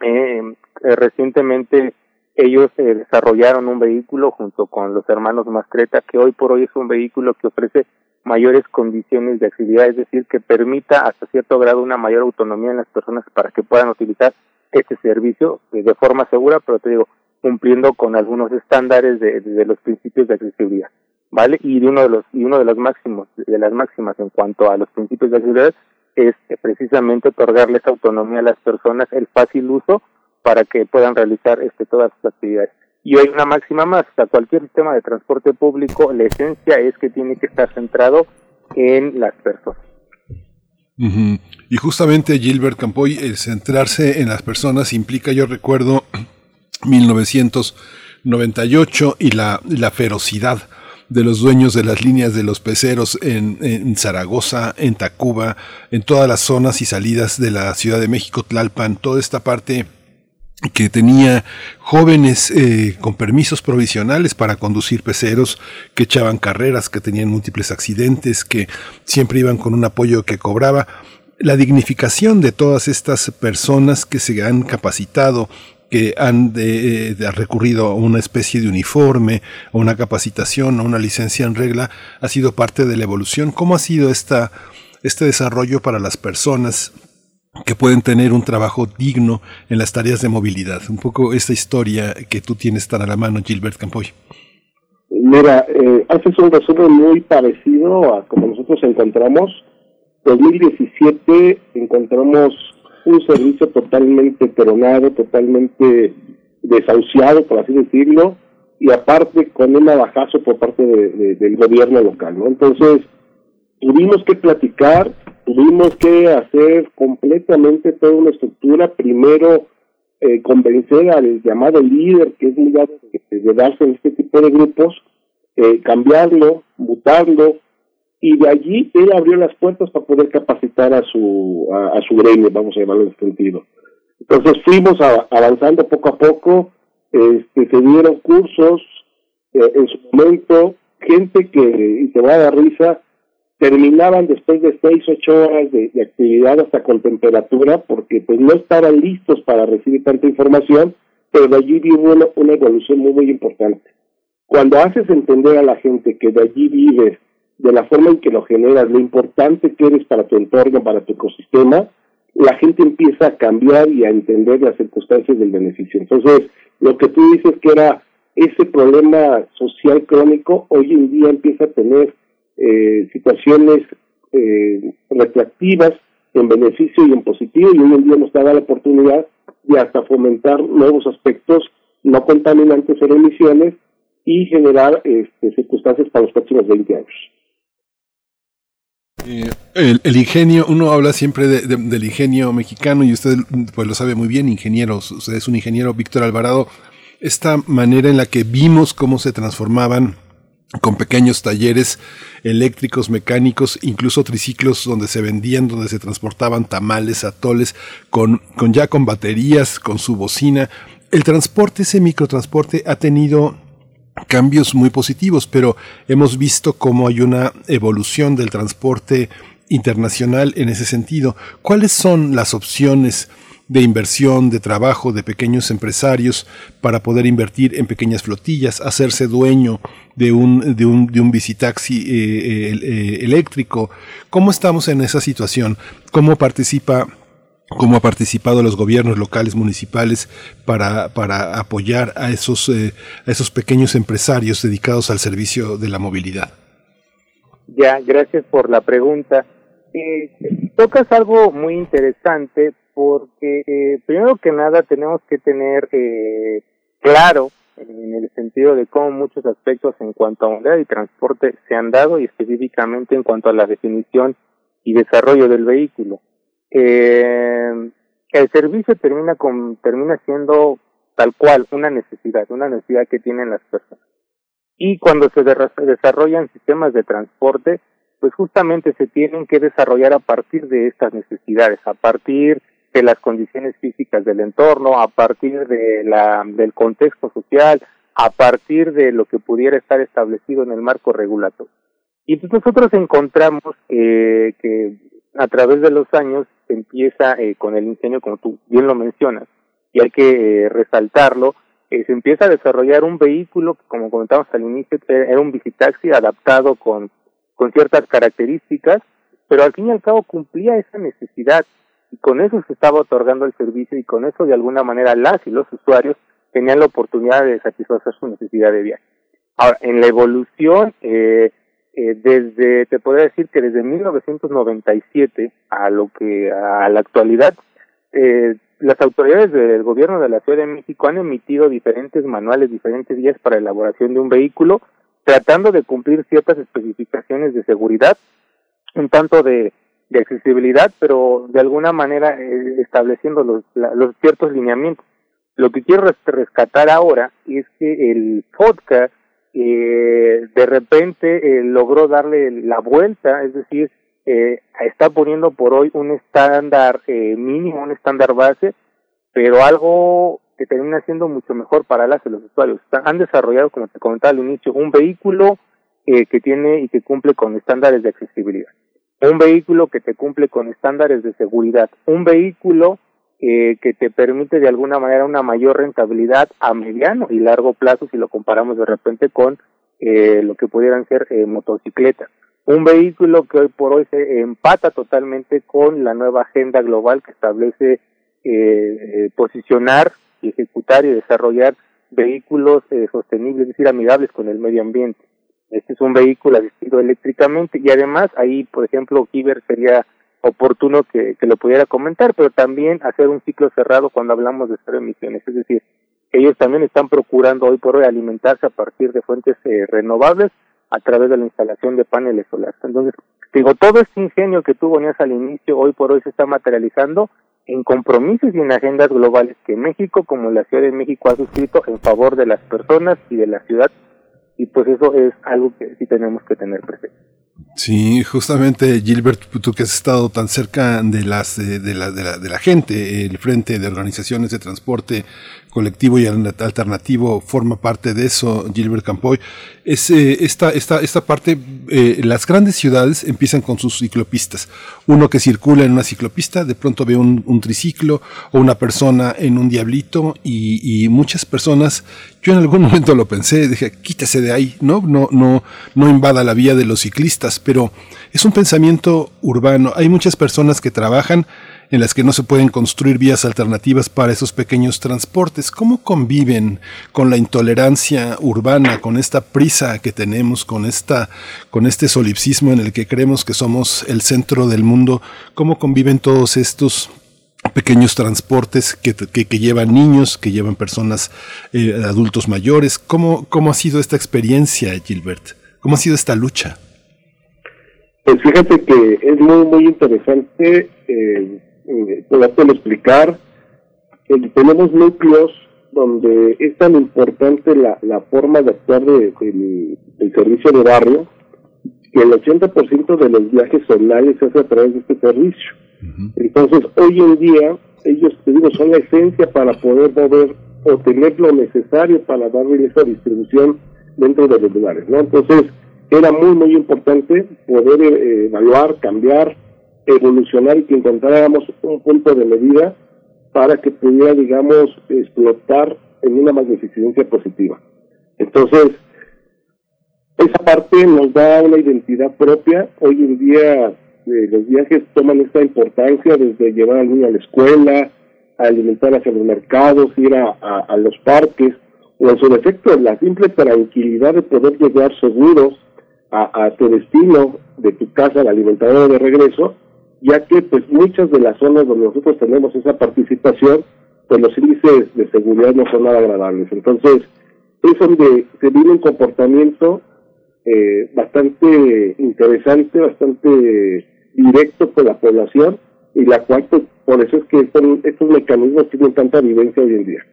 Eh, eh, recientemente ellos eh, desarrollaron un vehículo junto con los hermanos Mascreta, que hoy por hoy es un vehículo que ofrece mayores condiciones de actividad, es decir, que permita hasta cierto grado una mayor autonomía en las personas para que puedan utilizar este servicio de forma segura, pero te digo, cumpliendo con algunos estándares de, los principios de accesibilidad, ¿vale? Y uno de los y uno de los máximos de las máximas en cuanto a los principios de accesibilidad es precisamente otorgarles autonomía a las personas, el fácil uso para que puedan realizar este, todas sus actividades. Y hay una máxima más, o sea, cualquier sistema de transporte público, la esencia es que tiene que estar centrado en las personas. Y justamente Gilbert Campoy, el centrarse en las personas implica, yo recuerdo 1998 y la, la ferocidad de los dueños de las líneas de los peceros en, en, Zaragoza, en Tacuba, en todas las zonas y salidas de la Ciudad de México, Tlalpan, toda esta parte que tenía jóvenes eh, con permisos provisionales para conducir peceros, que echaban carreras, que tenían múltiples accidentes, que siempre iban con un apoyo que cobraba. La dignificación de todas estas personas que se han capacitado, que han de, recurrido a una especie de uniforme, a una capacitación, a una licencia en regla, ha sido parte de la evolución. ¿Cómo ha sido esta, este desarrollo para las personas que pueden tener un trabajo digno en las tareas de movilidad. Un poco esta historia que tú tienes tan a la mano, Gilbert Campoy. Mira, eh, haces un resumen muy parecido a como nosotros encontramos. 2017 encontramos un servicio totalmente peronado, totalmente desahuciado, por así decirlo, y aparte con un navajazo por parte del gobierno local, ¿no? Entonces, tuvimos que platicar tuvimos que hacer completamente toda una estructura, primero eh, convencer al llamado líder, que es muy de, darse en este tipo de grupos, eh, cambiarlo, mutarlo, y de allí él abrió las puertas para poder capacitar a su, a, su gremio, vamos a llamarlo en este sentido. Entonces fuimos avanzando poco a poco, este, se dieron cursos, eh, en su momento, gente que, y te va a dar risa, terminaban después de seis, ocho horas de, actividad hasta con temperatura, porque pues no estaban listos para recibir tanta información, pero de allí vive una, una evolución muy, muy importante. Cuando haces entender a la gente que de allí vives, de la forma en que lo generas, lo importante que eres para tu entorno, para tu ecosistema, la gente empieza a cambiar y a entender las circunstancias del beneficio. Entonces, lo que tú dices que era ese problema social crónico, hoy en día empieza a tener eh, situaciones eh, en beneficio y en positivo y hoy en día nos da la oportunidad de hasta fomentar nuevos aspectos no contaminantes en emisiones y generar este, circunstancias para los próximos 20 años. Eh, el, ingenio, uno habla siempre del ingenio mexicano y usted pues lo sabe muy bien, ingenieros, usted es un ingeniero Víctor Alvarado, esta manera en la que vimos cómo se transformaban con pequeños talleres eléctricos, mecánicos, incluso triciclos donde se vendían, donde se transportaban tamales, atoles, con, con ya con baterías, con su bocina. El transporte, ese microtransporte ha tenido cambios muy positivos, pero hemos visto cómo hay una evolución del transporte internacional en ese sentido. ¿Cuáles son las opciones de inversión, de trabajo de pequeños empresarios para poder invertir en pequeñas flotillas, hacerse dueño de un, de un, de un bicitaxi eh, eh, eléctrico. ¿Cómo estamos en esa situación? ¿Cómo participa cómo ha participado los gobiernos locales, municipales, para, para apoyar a esos, eh, a esos pequeños empresarios dedicados al servicio de la movilidad. Ya, gracias por la pregunta. tocas algo muy interesante porque eh, primero que nada tenemos que tener eh, claro en el sentido de cómo muchos aspectos en cuanto a movilidad y transporte se han dado y específicamente en cuanto a la definición y desarrollo del vehículo. Eh, el servicio termina con termina siendo tal cual una necesidad, una necesidad que tienen las personas. Y cuando se desarrollan sistemas de transporte, pues justamente se tienen que desarrollar a partir de estas necesidades, a partir de las condiciones físicas del entorno, a partir de la, del contexto social, a partir de lo que pudiera estar establecido en el marco regulatorio. Y pues nosotros encontramos eh, que a través de los años empieza eh, con el ingenio, como tú bien lo mencionas, y hay que eh, resaltarlo, se empieza a desarrollar un vehículo que, como comentamos al inicio, era un bicitaxi adaptado con, con ciertas características, pero al fin y al cabo cumplía esa necesidad y con eso se estaba otorgando el servicio y con eso de alguna manera las y los usuarios tenían la oportunidad de satisfacer su necesidad de viaje. Ahora, en la evolución, eh, eh, desde, te podría decir que desde 1997 a lo que, a la actualidad, eh, las autoridades del gobierno de la Ciudad de México han emitido diferentes manuales, diferentes guías para elaboración de un vehículo, tratando de cumplir ciertas especificaciones de seguridad, un tanto de, de accesibilidad, pero de alguna manera eh, estableciendo los, los ciertos lineamientos. Lo que quiero rescatar ahora es que el podcast eh, de repente eh, logró darle la vuelta, es decir, eh, está poniendo por hoy un estándar eh, mínimo, un estándar base, pero algo que termina siendo mucho mejor para las y los usuarios. han desarrollado, como te comentaba al inicio, un vehículo eh, que tiene y que cumple con estándares de accesibilidad, un vehículo que te cumple con estándares de seguridad, un vehículo eh, que te permite de alguna manera una mayor rentabilidad a mediano y largo plazo si lo comparamos de repente con eh, lo que pudieran ser eh, motocicletas. Un vehículo que hoy por hoy se empata totalmente con la nueva agenda global que establece eh, posicionar y ejecutar y desarrollar vehículos sostenibles, es decir, amigables con el medio ambiente. Este es un vehículo asistido eléctricamente y además ahí, por ejemplo, Kiber sería oportuno que, lo pudiera comentar, pero también hacer un ciclo cerrado cuando hablamos de cero emisiones, es decir, ellos también están procurando hoy por hoy alimentarse a partir de fuentes eh, renovables a través de la instalación de paneles solares. Entonces, digo, todo este ingenio que tú ponías al inicio, hoy por hoy se está materializando en compromisos y en agendas globales que México, como la Ciudad de México, ha suscrito en favor de las personas y de la ciudad, y pues eso es algo que sí tenemos que tener presente. Sí, justamente Gilbert, tú que has estado tan cerca de las de, la, de, la, de la gente, el frente de organizaciones de transporte colectivo y alternativo forma parte de eso, Gilbert Campoy. Es, esta, esta, esta parte, eh, las grandes ciudades empiezan con sus ciclopistas. Uno que circula en una ciclopista, de pronto ve un, un triciclo o una persona en un diablito y, y, muchas personas, yo en algún momento lo pensé, dije, quítese de ahí, ¿no? No, no, no invada la vía de los ciclistas, pero es un pensamiento urbano. Hay muchas personas que trabajan en las que no se pueden construir vías alternativas para esos pequeños transportes. ¿Cómo conviven con la intolerancia urbana, con esta prisa que tenemos, con esta, con este solipsismo en el que creemos que somos el centro del mundo? ¿Cómo conviven todos estos pequeños transportes que, que, llevan niños, que llevan personas, eh, adultos mayores? ¿Cómo, ¿Cómo ha sido esta experiencia, Gilbert? ¿Cómo ha sido esta lucha? Pues fíjate que es muy, muy interesante eh, eh, podértelo explicar. Eh, tenemos núcleos donde es tan importante la, la forma de actuar de, del servicio de barrio que el 80% de los viajes online se hace a través de este servicio. Entonces, hoy en día, ellos, te digo, son la esencia para poder mover o tener lo necesario para darle esa distribución dentro de los lugares, ¿no? Entonces, era muy, muy importante poder eh, evaluar, cambiar, evolucionar y que encontráramos un punto de medida para que pudiera, digamos, explotar en una magnificencia positiva. Entonces, esa parte nos da una identidad propia. Hoy en día eh, los viajes toman esta importancia desde llevar al niño a la escuela, a alimentar hacia los mercados, ir a, los parques, o en su defecto la simple tranquilidad de poder llegar seguros a, a tu destino de tu casa al alimentador de regreso ya que pues muchas de las zonas donde nosotros tenemos esa participación, pues los índices de seguridad no son nada agradables. Entonces, es donde se vive un comportamiento eh, bastante interesante, bastante directo con la población y la cual, pues, por eso es que estos, estos mecanismos tienen tanta vivencia hoy en día.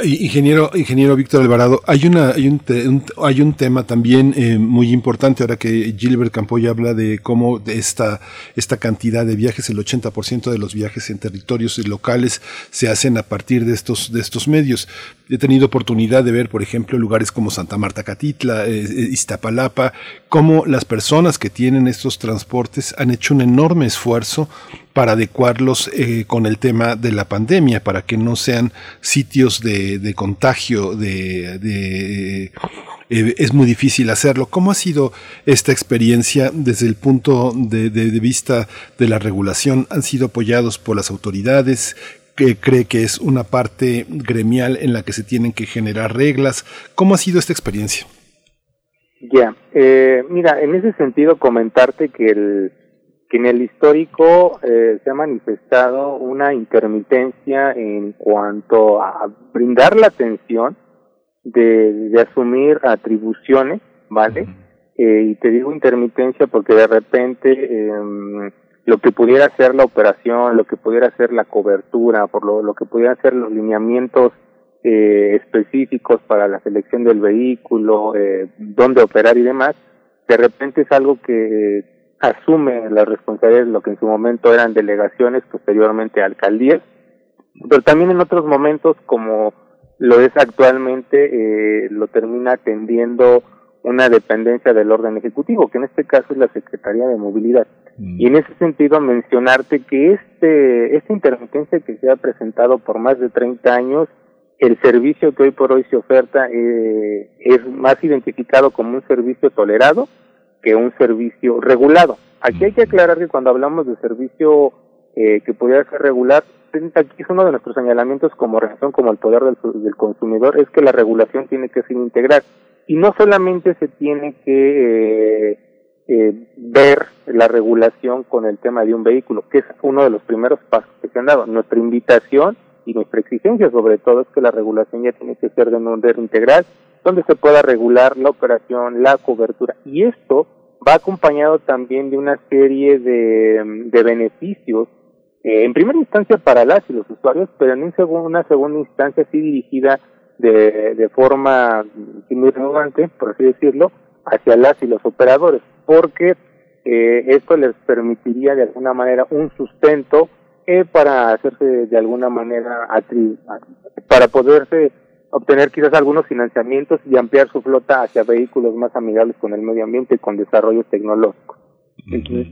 Ingeniero, ingeniero Víctor Alvarado, hay una, hay un, hay un tema también eh, muy importante ahora que Gilbert Campoy habla de cómo de esta, esta cantidad de viajes, el 80% de los viajes en territorios locales se hacen a partir de estos, de estos medios. He tenido oportunidad de ver, por ejemplo, lugares como Santa Marta Catitla, eh, eh, Iztapalapa, cómo las personas que tienen estos transportes han hecho un enorme esfuerzo para adecuarlos eh, con el tema de la pandemia, para que no sean sitios de, contagio, de, eh, es muy difícil hacerlo. ¿Cómo ha sido esta experiencia desde el punto de vista de la regulación? ¿Han sido apoyados por las autoridades? que cree que es una parte gremial en la que se tienen que generar reglas. ¿Cómo ha sido esta experiencia? Ya, eh, mira, en ese sentido comentarte que el que en el histórico eh, se ha manifestado una intermitencia en cuanto a brindar la atención de, de asumir atribuciones, ¿vale? Eh, y te digo intermitencia porque de repente eh, lo que pudiera ser la operación, lo que pudiera ser la cobertura, por lo, lo que pudiera ser los lineamientos eh, específicos para la selección del vehículo, eh, dónde operar y demás, de repente es algo que asume las responsabilidades de lo que en su momento eran delegaciones, posteriormente alcaldías, pero también en otros momentos como lo es actualmente, eh, lo termina atendiendo una dependencia del orden ejecutivo, que en este caso es la Secretaría de Movilidad. Y en ese sentido mencionarte que este esta intermitencia que se ha presentado por más de 30 años, el servicio que hoy por hoy se oferta eh, es más identificado como un servicio tolerado que un servicio regulado. Aquí hay que aclarar que cuando hablamos de servicio eh, que pudiera ser regular, aquí es uno de nuestros señalamientos como relación como el poder del, del, consumidor, es que la regulación tiene que ser integral. Y no solamente se tiene que eh, eh, ver la regulación con el tema de un vehículo, que es uno de los primeros pasos que se han dado. Nuestra invitación y nuestra exigencia sobre todo es que la regulación ya tiene que ser de un orden integral, donde se pueda regular la operación, la cobertura. Y esto va acompañado también de una serie de, de beneficios, eh, en primera instancia para las y los usuarios, pero en una segunda instancia sí dirigida de, de forma muy relevante, por así decirlo, hacia las y los operadores, porque eh, esto les permitiría de alguna manera un sustento eh, para hacerse de alguna manera para poderse obtener quizás algunos financiamientos y ampliar su flota hacia vehículos más amigables con el medio ambiente y con desarrollo tecnológico.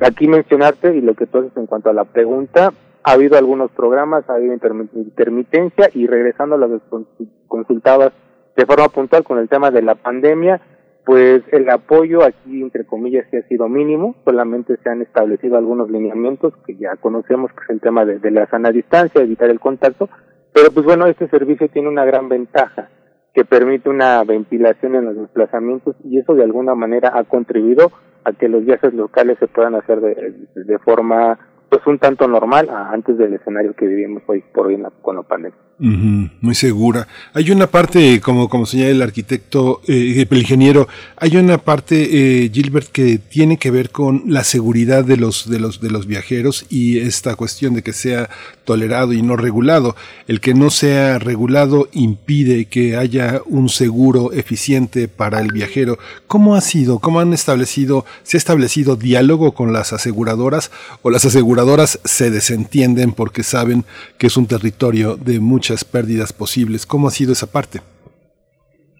aquí mencionarte y lo que tú haces en cuanto a la pregunta, ha habido algunos programas, ha habido intermitencia y regresando a que consultabas de forma puntual con el tema de la pandemia, pues el apoyo aquí, entre comillas, sí ha sido mínimo, solamente se han establecido algunos lineamientos que ya conocemos, que es el tema de, de la sana distancia, evitar el contacto, pero pues bueno, este servicio tiene una gran ventaja, que permite una ventilación en los desplazamientos y eso de alguna manera ha contribuido a que los viajes locales se puedan hacer de, de forma pues un tanto normal antes del escenario que vivimos hoy por hoy con la pandemia. Muy segura. Hay una parte, como, como señala el arquitecto, eh, el ingeniero, hay una parte, eh, Gilbert, que tiene que ver con la seguridad de los, de los, de los viajeros y esta cuestión de que sea tolerado y no regulado. El que no sea regulado impide que haya un seguro eficiente para el viajero. ¿Cómo ha sido? ¿Cómo han establecido, se ha establecido diálogo con las aseguradoras o las aseguradoras se desentienden porque saben que es un territorio de muchas pérdidas posibles. ¿Cómo ha sido esa parte?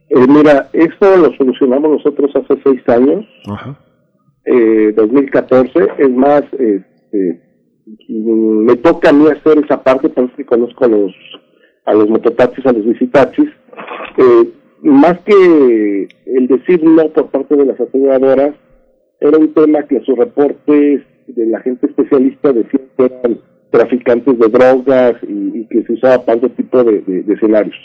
Eh, mira, esto lo solucionamos nosotros hace seis años, Eh, 2014. Es más, eh, me toca a mí hacer esa parte, porque conozco a los, a los mototaxis, a los visitaxis. Eh, más que el decir no por parte de las aseguradoras, era un tema que sus reportes de la gente especialista decía que eran traficantes de drogas y, que se usaba para otro tipo de, escenarios.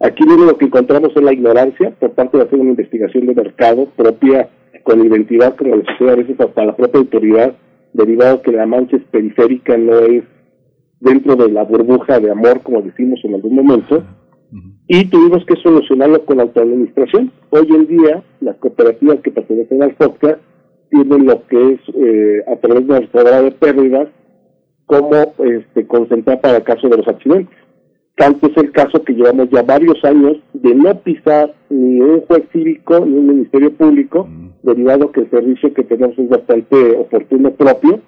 Aquí viene lo que encontramos en la ignorancia por parte de hacer una investigación de mercado propia con identidad, como le sucede a veces hasta la propia autoridad, derivado que la mancha es periférica, no es dentro de la burbuja de amor, como decimos en algún momento, y tuvimos que solucionarlo con la autoadministración. Hoy en día, las cooperativas que pertenecen al FOCA tienen lo que es eh, a través de la de pérdidas como este, concentrar para el caso de los accidentes. Tanto es el caso que llevamos ya varios años de no pisar ni un juez cívico ni un ministerio público, derivado que el servicio que tenemos es bastante oportuno propio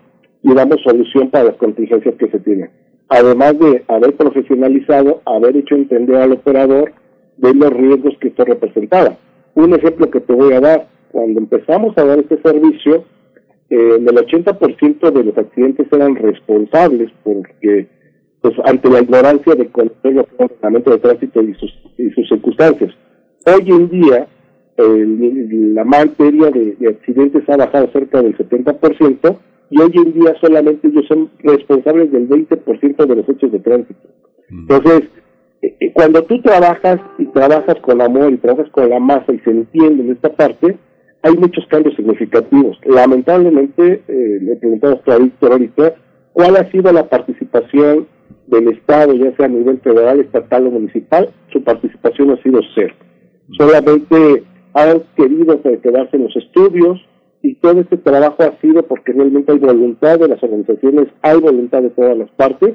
y damos solución para las contingencias que se tienen. Además de haber profesionalizado, haber hecho entender al operador de los riesgos que esto representaba. Un ejemplo que te voy a dar, cuando empezamos a dar este servicio, eh, el 80% de los accidentes eran responsables porque, pues, ante la ignorancia de conocer el reglamento de tránsito y sus, y sus circunstancias. Hoy en día, la materia de, accidentes ha bajado cerca del 70% y hoy en día solamente ellos son responsables del 20% de los hechos de tránsito. Mm. Entonces, eh, eh, cuando tú trabajas y trabajas con amor y trabajas con la masa y se entiende en esta parte, hay muchos cambios significativos. Lamentablemente, eh, le preguntamos a Víctor ahorita, ¿cuál ha sido la participación del Estado, ya sea a nivel federal, estatal o municipal? Su participación ha sido cero. Solamente han querido quedarse en los estudios y todo este trabajo ha sido porque realmente hay voluntad de las organizaciones, hay voluntad de todas las partes,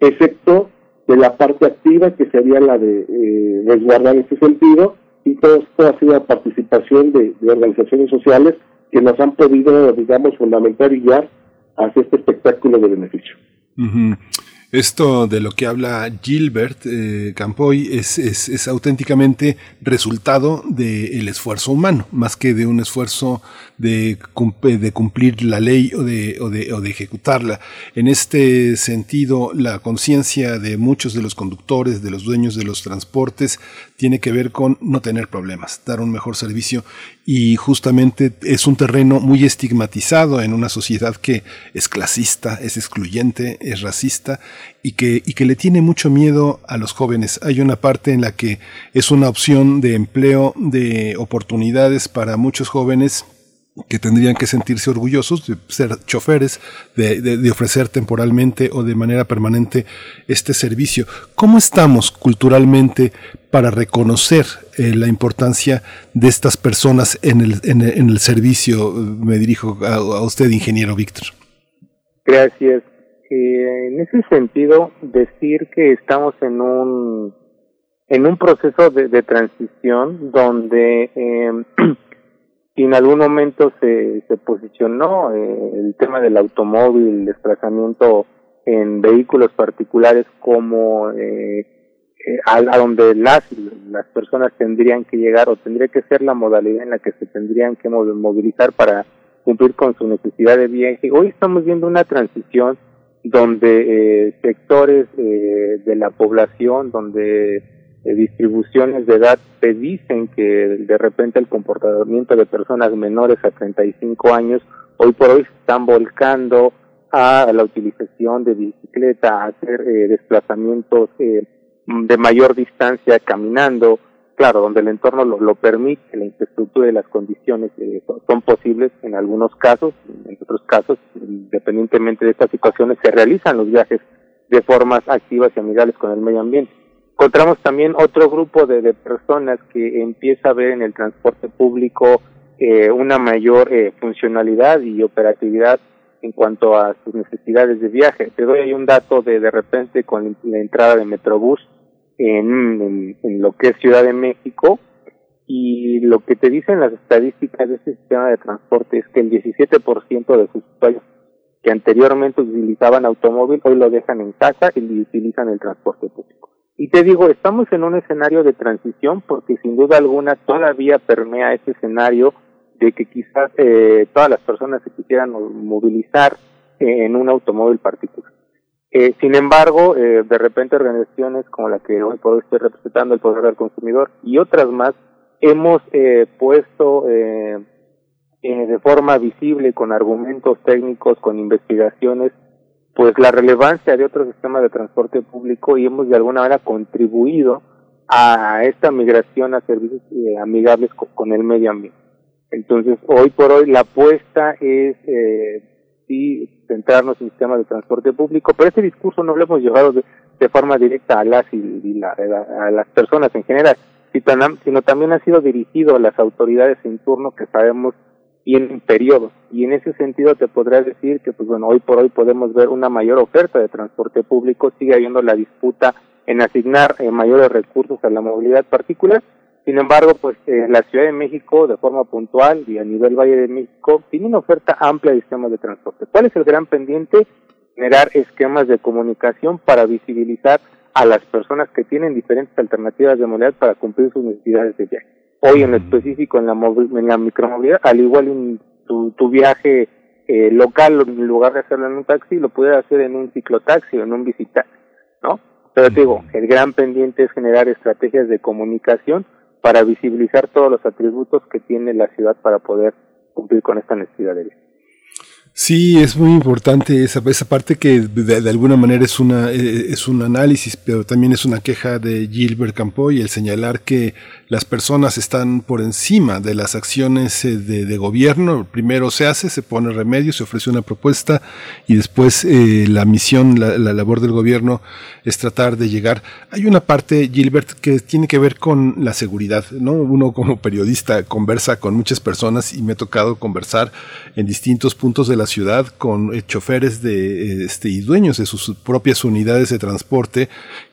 excepto de la parte activa que sería la de eh, resguardar este sentido y todo esto ha sido la participación de, organizaciones sociales que nos han podido, digamos, fundamentar y guiar hacia este espectáculo de beneficio. Esto de lo que habla Gilbert eh, Campoy es, es, auténticamente resultado del esfuerzo humano, más que de un esfuerzo de, de cumplir la ley o de, o, de, o de ejecutarla. En este sentido, la conciencia de muchos de los conductores, de los dueños de los transportes, tiene que ver con no tener problemas, dar un mejor servicio y justamente es un terreno muy estigmatizado en una sociedad que es clasista, es excluyente, es racista y que, y que le tiene mucho miedo a los jóvenes. Hay una parte en la que es una opción de empleo, de oportunidades para muchos jóvenes que tendrían que sentirse orgullosos de ser choferes, de, de, ofrecer temporalmente o de manera permanente este servicio. ¿Cómo estamos culturalmente para reconocer eh, la importancia de estas personas en el, en el, servicio? Me dirijo a, usted, ingeniero Víctor. Gracias. Eh, en ese sentido, decir que estamos en un en un proceso de, de transición donde eh, y en algún momento se, se posicionó eh, el tema del automóvil, el desplazamiento en vehículos particulares como eh, eh, a, donde las, las personas tendrían que llegar o tendría que ser la modalidad en la que se tendrían que movilizar para cumplir con su necesidad de viaje. Hoy estamos viendo una transición donde sectores de la población, donde distribuciones de edad te dicen que de repente el comportamiento de personas menores a 35 años hoy por hoy se están volcando a la utilización de bicicleta, a hacer eh, desplazamientos eh, de mayor distancia caminando, claro, donde el entorno lo, lo permite, la infraestructura y las condiciones eh, son posibles en algunos casos, en otros casos, independientemente de estas situaciones, se realizan los viajes de formas activas y amigables con el medio ambiente encontramos también otro grupo de, de, personas que empieza a ver en el transporte público eh, una mayor eh, funcionalidad y operatividad en cuanto a sus necesidades de viaje. Te doy ahí un dato de de repente con la entrada de Metrobús en, en, lo que es Ciudad de México y lo que te dicen las estadísticas de este sistema de transporte es que el 17% de sus usuarios que anteriormente utilizaban automóvil hoy lo dejan en casa y utilizan el transporte público. Y te digo, estamos en un escenario de transición porque sin duda alguna todavía permea ese escenario de que quizás eh, todas las personas se quisieran movilizar en un automóvil particular. Eh, sin embargo, eh, de repente organizaciones como la que hoy por hoy estoy representando, el Poder del Consumidor y otras más, hemos eh, puesto eh, de forma visible, con argumentos técnicos, con investigaciones, pues la relevancia de otro sistema de transporte público y hemos de alguna manera contribuido a esta migración a servicios eh, amigables con, el medio ambiente. Entonces, hoy por hoy la apuesta es eh, sí centrarnos en el sistema de transporte público, pero ese discurso no lo hemos llevado de, forma directa a las y, a las personas en general, sino también ha sido dirigido a las autoridades en turno que sabemos y en periodos. Y en ese sentido te podría decir que, pues bueno, hoy por hoy podemos ver una mayor oferta de transporte público, sigue habiendo la disputa en asignar eh, mayores recursos a la movilidad particular. Sin embargo, pues eh, la Ciudad de México, de forma puntual y a nivel Valle de México, tiene una oferta amplia de sistemas de transporte. ¿Cuál es el gran pendiente? Generar esquemas de comunicación para visibilizar a las personas que tienen diferentes alternativas de movilidad para cumplir sus necesidades de viaje hoy en específico en la, en la micromovilidad, al igual en tu, tu viaje eh, local, en lugar de hacerlo en un taxi, lo puedes hacer en un ciclotaxi o en un visitaxi, ¿no? Pero te digo, el gran pendiente es generar estrategias de comunicación para visibilizar todos los atributos que tiene la ciudad para poder cumplir con esta necesidad de vida. Sí, es muy importante esa, esa parte que de, alguna manera es una eh, es un análisis, pero también es una queja de Gilbert Campoy el señalar que las personas están por encima de las acciones eh, de, gobierno. Primero se hace, se pone remedio, se ofrece una propuesta y después eh, la misión, la, la, labor del gobierno es tratar de llegar. Hay una parte, Gilbert, que tiene que ver con la seguridad, ¿no? Uno como periodista conversa con muchas personas y me ha tocado conversar en distintos puntos de la ciudad con eh, choferes de, este, y dueños de sus propias unidades de transporte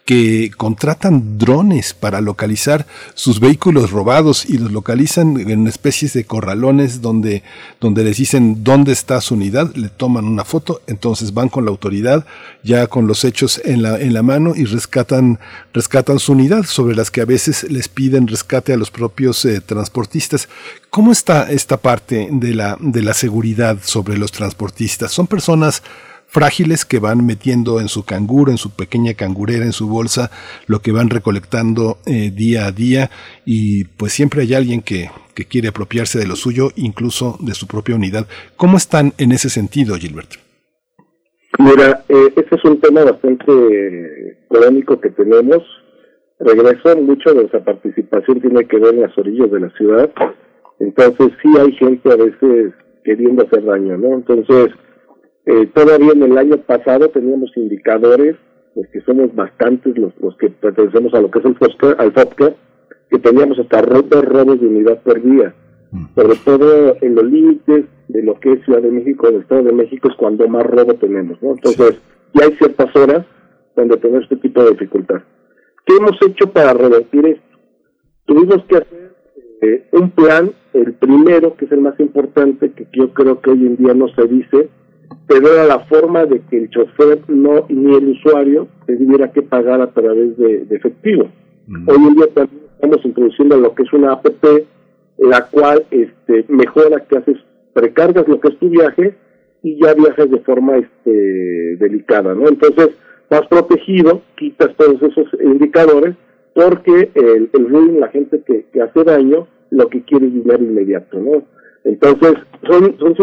que contratan drones para localizar sus vehículos robados y los localizan en especies de corralones donde, donde les dicen dónde está su unidad, le toman una foto, entonces van con la autoridad ya con los hechos en la, en la mano y rescatan, rescatan su unidad, sobre las que a veces les piden rescate a los propios eh, transportistas. ¿Cómo está esta parte de la, de la seguridad sobre los transportistas? Son personas frágiles que van metiendo en su canguro, en su pequeña cangurera, en su bolsa, lo que van recolectando eh, día a día y pues siempre hay alguien que, que quiere apropiarse de lo suyo, incluso de su propia unidad. ¿Cómo están en ese sentido, Gilberto? Mira, eh, este es un tema bastante polémico que tenemos. Regreso, mucho de nuestra participación tiene que ver en las orillas de la ciudad. Entonces sí hay gente a veces queriendo hacer daño, ¿no? Entonces, eh, todavía en el año pasado teníamos indicadores, pues que somos bastantes los, los que pertenecemos a lo que es el FOSCA, al FOPCA, que teníamos hasta dos robos de unidad por día. Sobre todo en los límites de lo que es Ciudad de México, el Estado de México, es cuando más robo tenemos, ¿no? Entonces, ya hay ciertas horas donde tenemos este tipo de dificultad. ¿Qué hemos hecho para revertir esto? Tuvimos que hacer eh, un plan, el primero, que es el más importante, que yo creo que hoy en día no se dice, pero era la forma de que el chofer no ni el usuario tuviera que pagar a través de, efectivo. Hoy en día también estamos introduciendo lo que es una app, la cual este, mejora que haces, precargas lo que es tu viaje y ya viajas de forma este, delicada, ¿no? Entonces, vas protegido, quitas todos esos indicadores, porque el, el la gente que, que hace daño, lo que quiere es dinero inmediato, ¿no? Entonces, son, son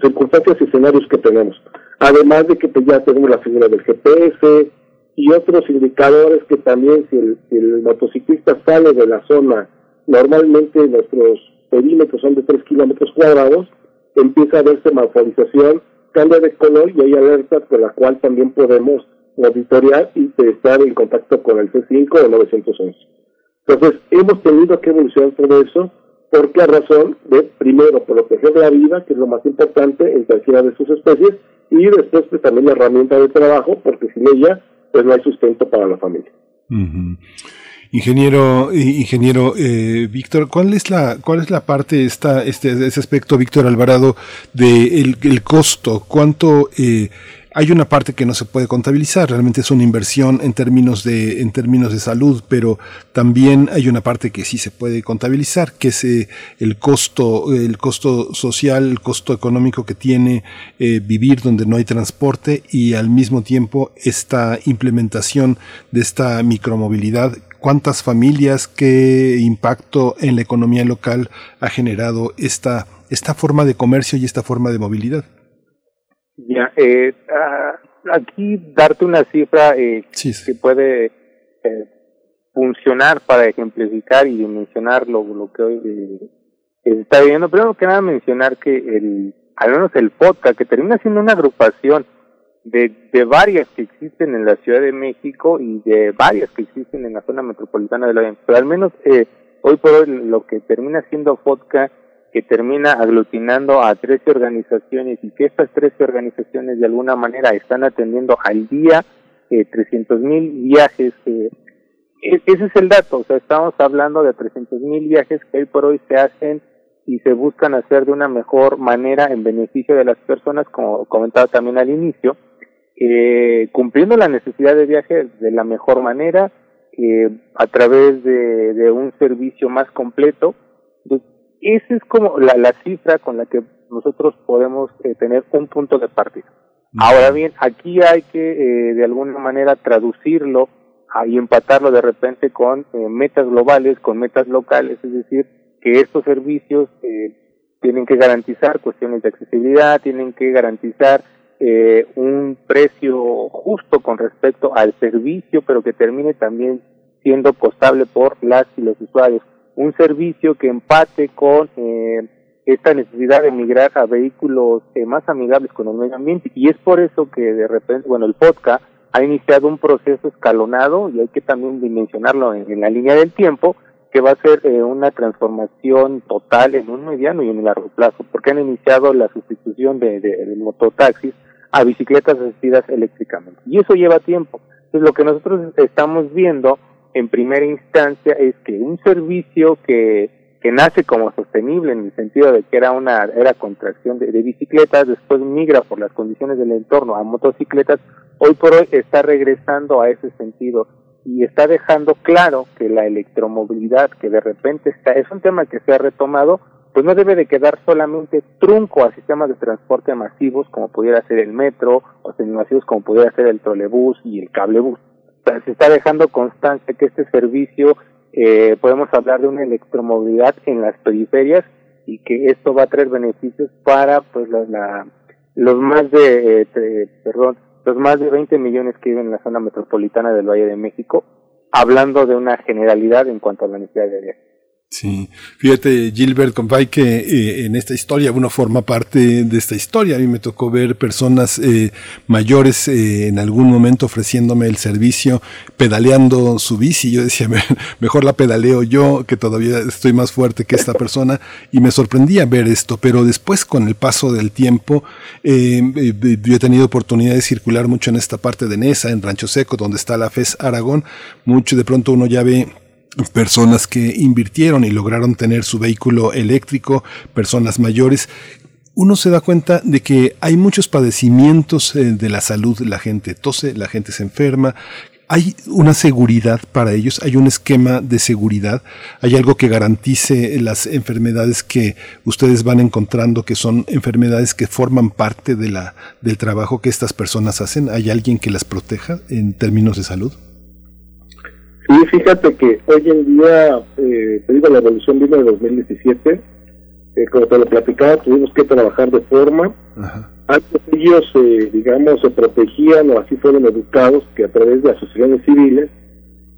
circunstancias y escenarios que tenemos. Además de que pues, ya tenemos la figura del GPS y otros indicadores que también si el, motociclista sale de la zona, normalmente nuestros perímetros son de 3 kilómetros cuadrados, empieza a haber semaforización, cambia de color y hay alertas con la cual también podemos monitorear y estar en contacto con el C5 o 911. Entonces, hemos tenido que evolucionar todo eso ¿Por qué razón? De, primero, proteger la vida, que es lo más importante en cualquiera de sus especies, y después pues, también la herramienta de trabajo, porque sin ella pues no hay sustento para la familia. Ingeniero, ingeniero eh, Víctor, ¿cuál es la cuál es la parte esta este ese aspecto Víctor Alvarado de el, el costo? ¿Cuánto eh, hay una parte que no se puede contabilizar, realmente es una inversión en términos de, en términos de salud, pero también hay una parte que sí se puede contabilizar, que es eh, el costo, el costo social, el costo económico que tiene eh, vivir donde no hay transporte y al mismo tiempo esta implementación de esta micromovilidad cuántas familias, qué impacto en la economía local ha generado esta, esta forma de comercio y esta forma de movilidad. Ya, eh, ah, aquí darte una cifra eh, que puede eh, funcionar para ejemplificar y dimensionar lo, lo que hoy eh, está viviendo. Primero que nada mencionar que el, al menos el podcast, que termina siendo una agrupación de, de varias que existen en la Ciudad de México y de varias que existen en la zona metropolitana de la pero al menos eh, hoy por hoy lo que termina siendo podcast que termina aglutinando a 13 organizaciones y que estas 13 organizaciones de alguna manera están atendiendo al día eh, 300 mil viajes. Eh, e-, ese es el dato, o sea, estamos hablando de 300 mil viajes que hoy por hoy se hacen y se buscan hacer de una mejor manera en beneficio de las personas, como comentaba también al inicio, eh, cumpliendo la necesidad de viaje de la mejor manera, eh, a través de, de un servicio más completo, esa es como la, la cifra con la que nosotros podemos eh, tener un punto de partida. Ahora bien, aquí hay que eh, de alguna manera traducirlo y empatarlo de repente con eh, metas globales, con metas locales, es decir, que estos servicios tienen que garantizar cuestiones de accesibilidad, tienen que garantizar eh, un precio justo con respecto al servicio, pero que termine también siendo costable por las y los usuarios. Un servicio que empate con eh, esta necesidad de migrar a vehículos eh, más amigables con el medio ambiente. Y es por eso que de repente, bueno, el podcast ha iniciado un proceso escalonado y hay que también dimensionarlo en, la línea del tiempo, que va a ser eh, una transformación total en un mediano y en un largo plazo, porque han iniciado la sustitución de, de, mototaxis a bicicletas asistidas eléctricamente. Y eso lleva tiempo. Entonces, lo que nosotros estamos viendo en primera instancia es que un servicio que que nace como sostenible en el sentido de que era una era contracción de, bicicletas, después migra por las condiciones del entorno a motocicletas, hoy por hoy está regresando a ese sentido y está dejando claro que la electromovilidad que de repente está es un tema que se ha retomado pues no debe de quedar solamente trunco a sistemas de transporte masivos como pudiera ser el metro o masivos como pudiera ser el trolebús y el cablebús. Se está dejando constancia que este servicio eh, podemos hablar de una electromovilidad en las periferias y que esto va a traer beneficios para pues la, los más de, eh, perdón los más de 20 millones que viven en la zona metropolitana del Valle de México hablando de una generalidad en cuanto a la necesidad de área. Sí, fíjate Gilbert Compay que eh, en esta historia uno forma parte de esta historia. A mí me tocó ver personas eh, mayores eh, en algún momento ofreciéndome el servicio, pedaleando su bici. Yo decía, mejor la pedaleo yo, que todavía estoy más fuerte que esta persona, y me sorprendía ver esto. Pero después, con el paso del tiempo, yo he tenido oportunidad de circular mucho en esta parte de Nesa, en Rancho Seco, donde está la FES Aragón. Mucho de pronto uno ya ve personas que invirtieron y lograron tener su vehículo eléctrico, personas mayores, uno se da cuenta de que hay muchos padecimientos eh, de la salud, la gente tose, la gente se enferma, hay una seguridad para ellos, hay un esquema de seguridad, hay algo que garantice las enfermedades que ustedes van encontrando, que son enfermedades que forman parte de la, del trabajo que estas personas hacen, hay alguien que las proteja en términos de salud. Sí, fíjate que hoy en día, eh, te digo, la evolución vino de 2017. Eh, como te lo platicaba, tuvimos que trabajar de forma. Antes ellos, eh, digamos, se protegían o así fueron educados que a través de asociaciones civiles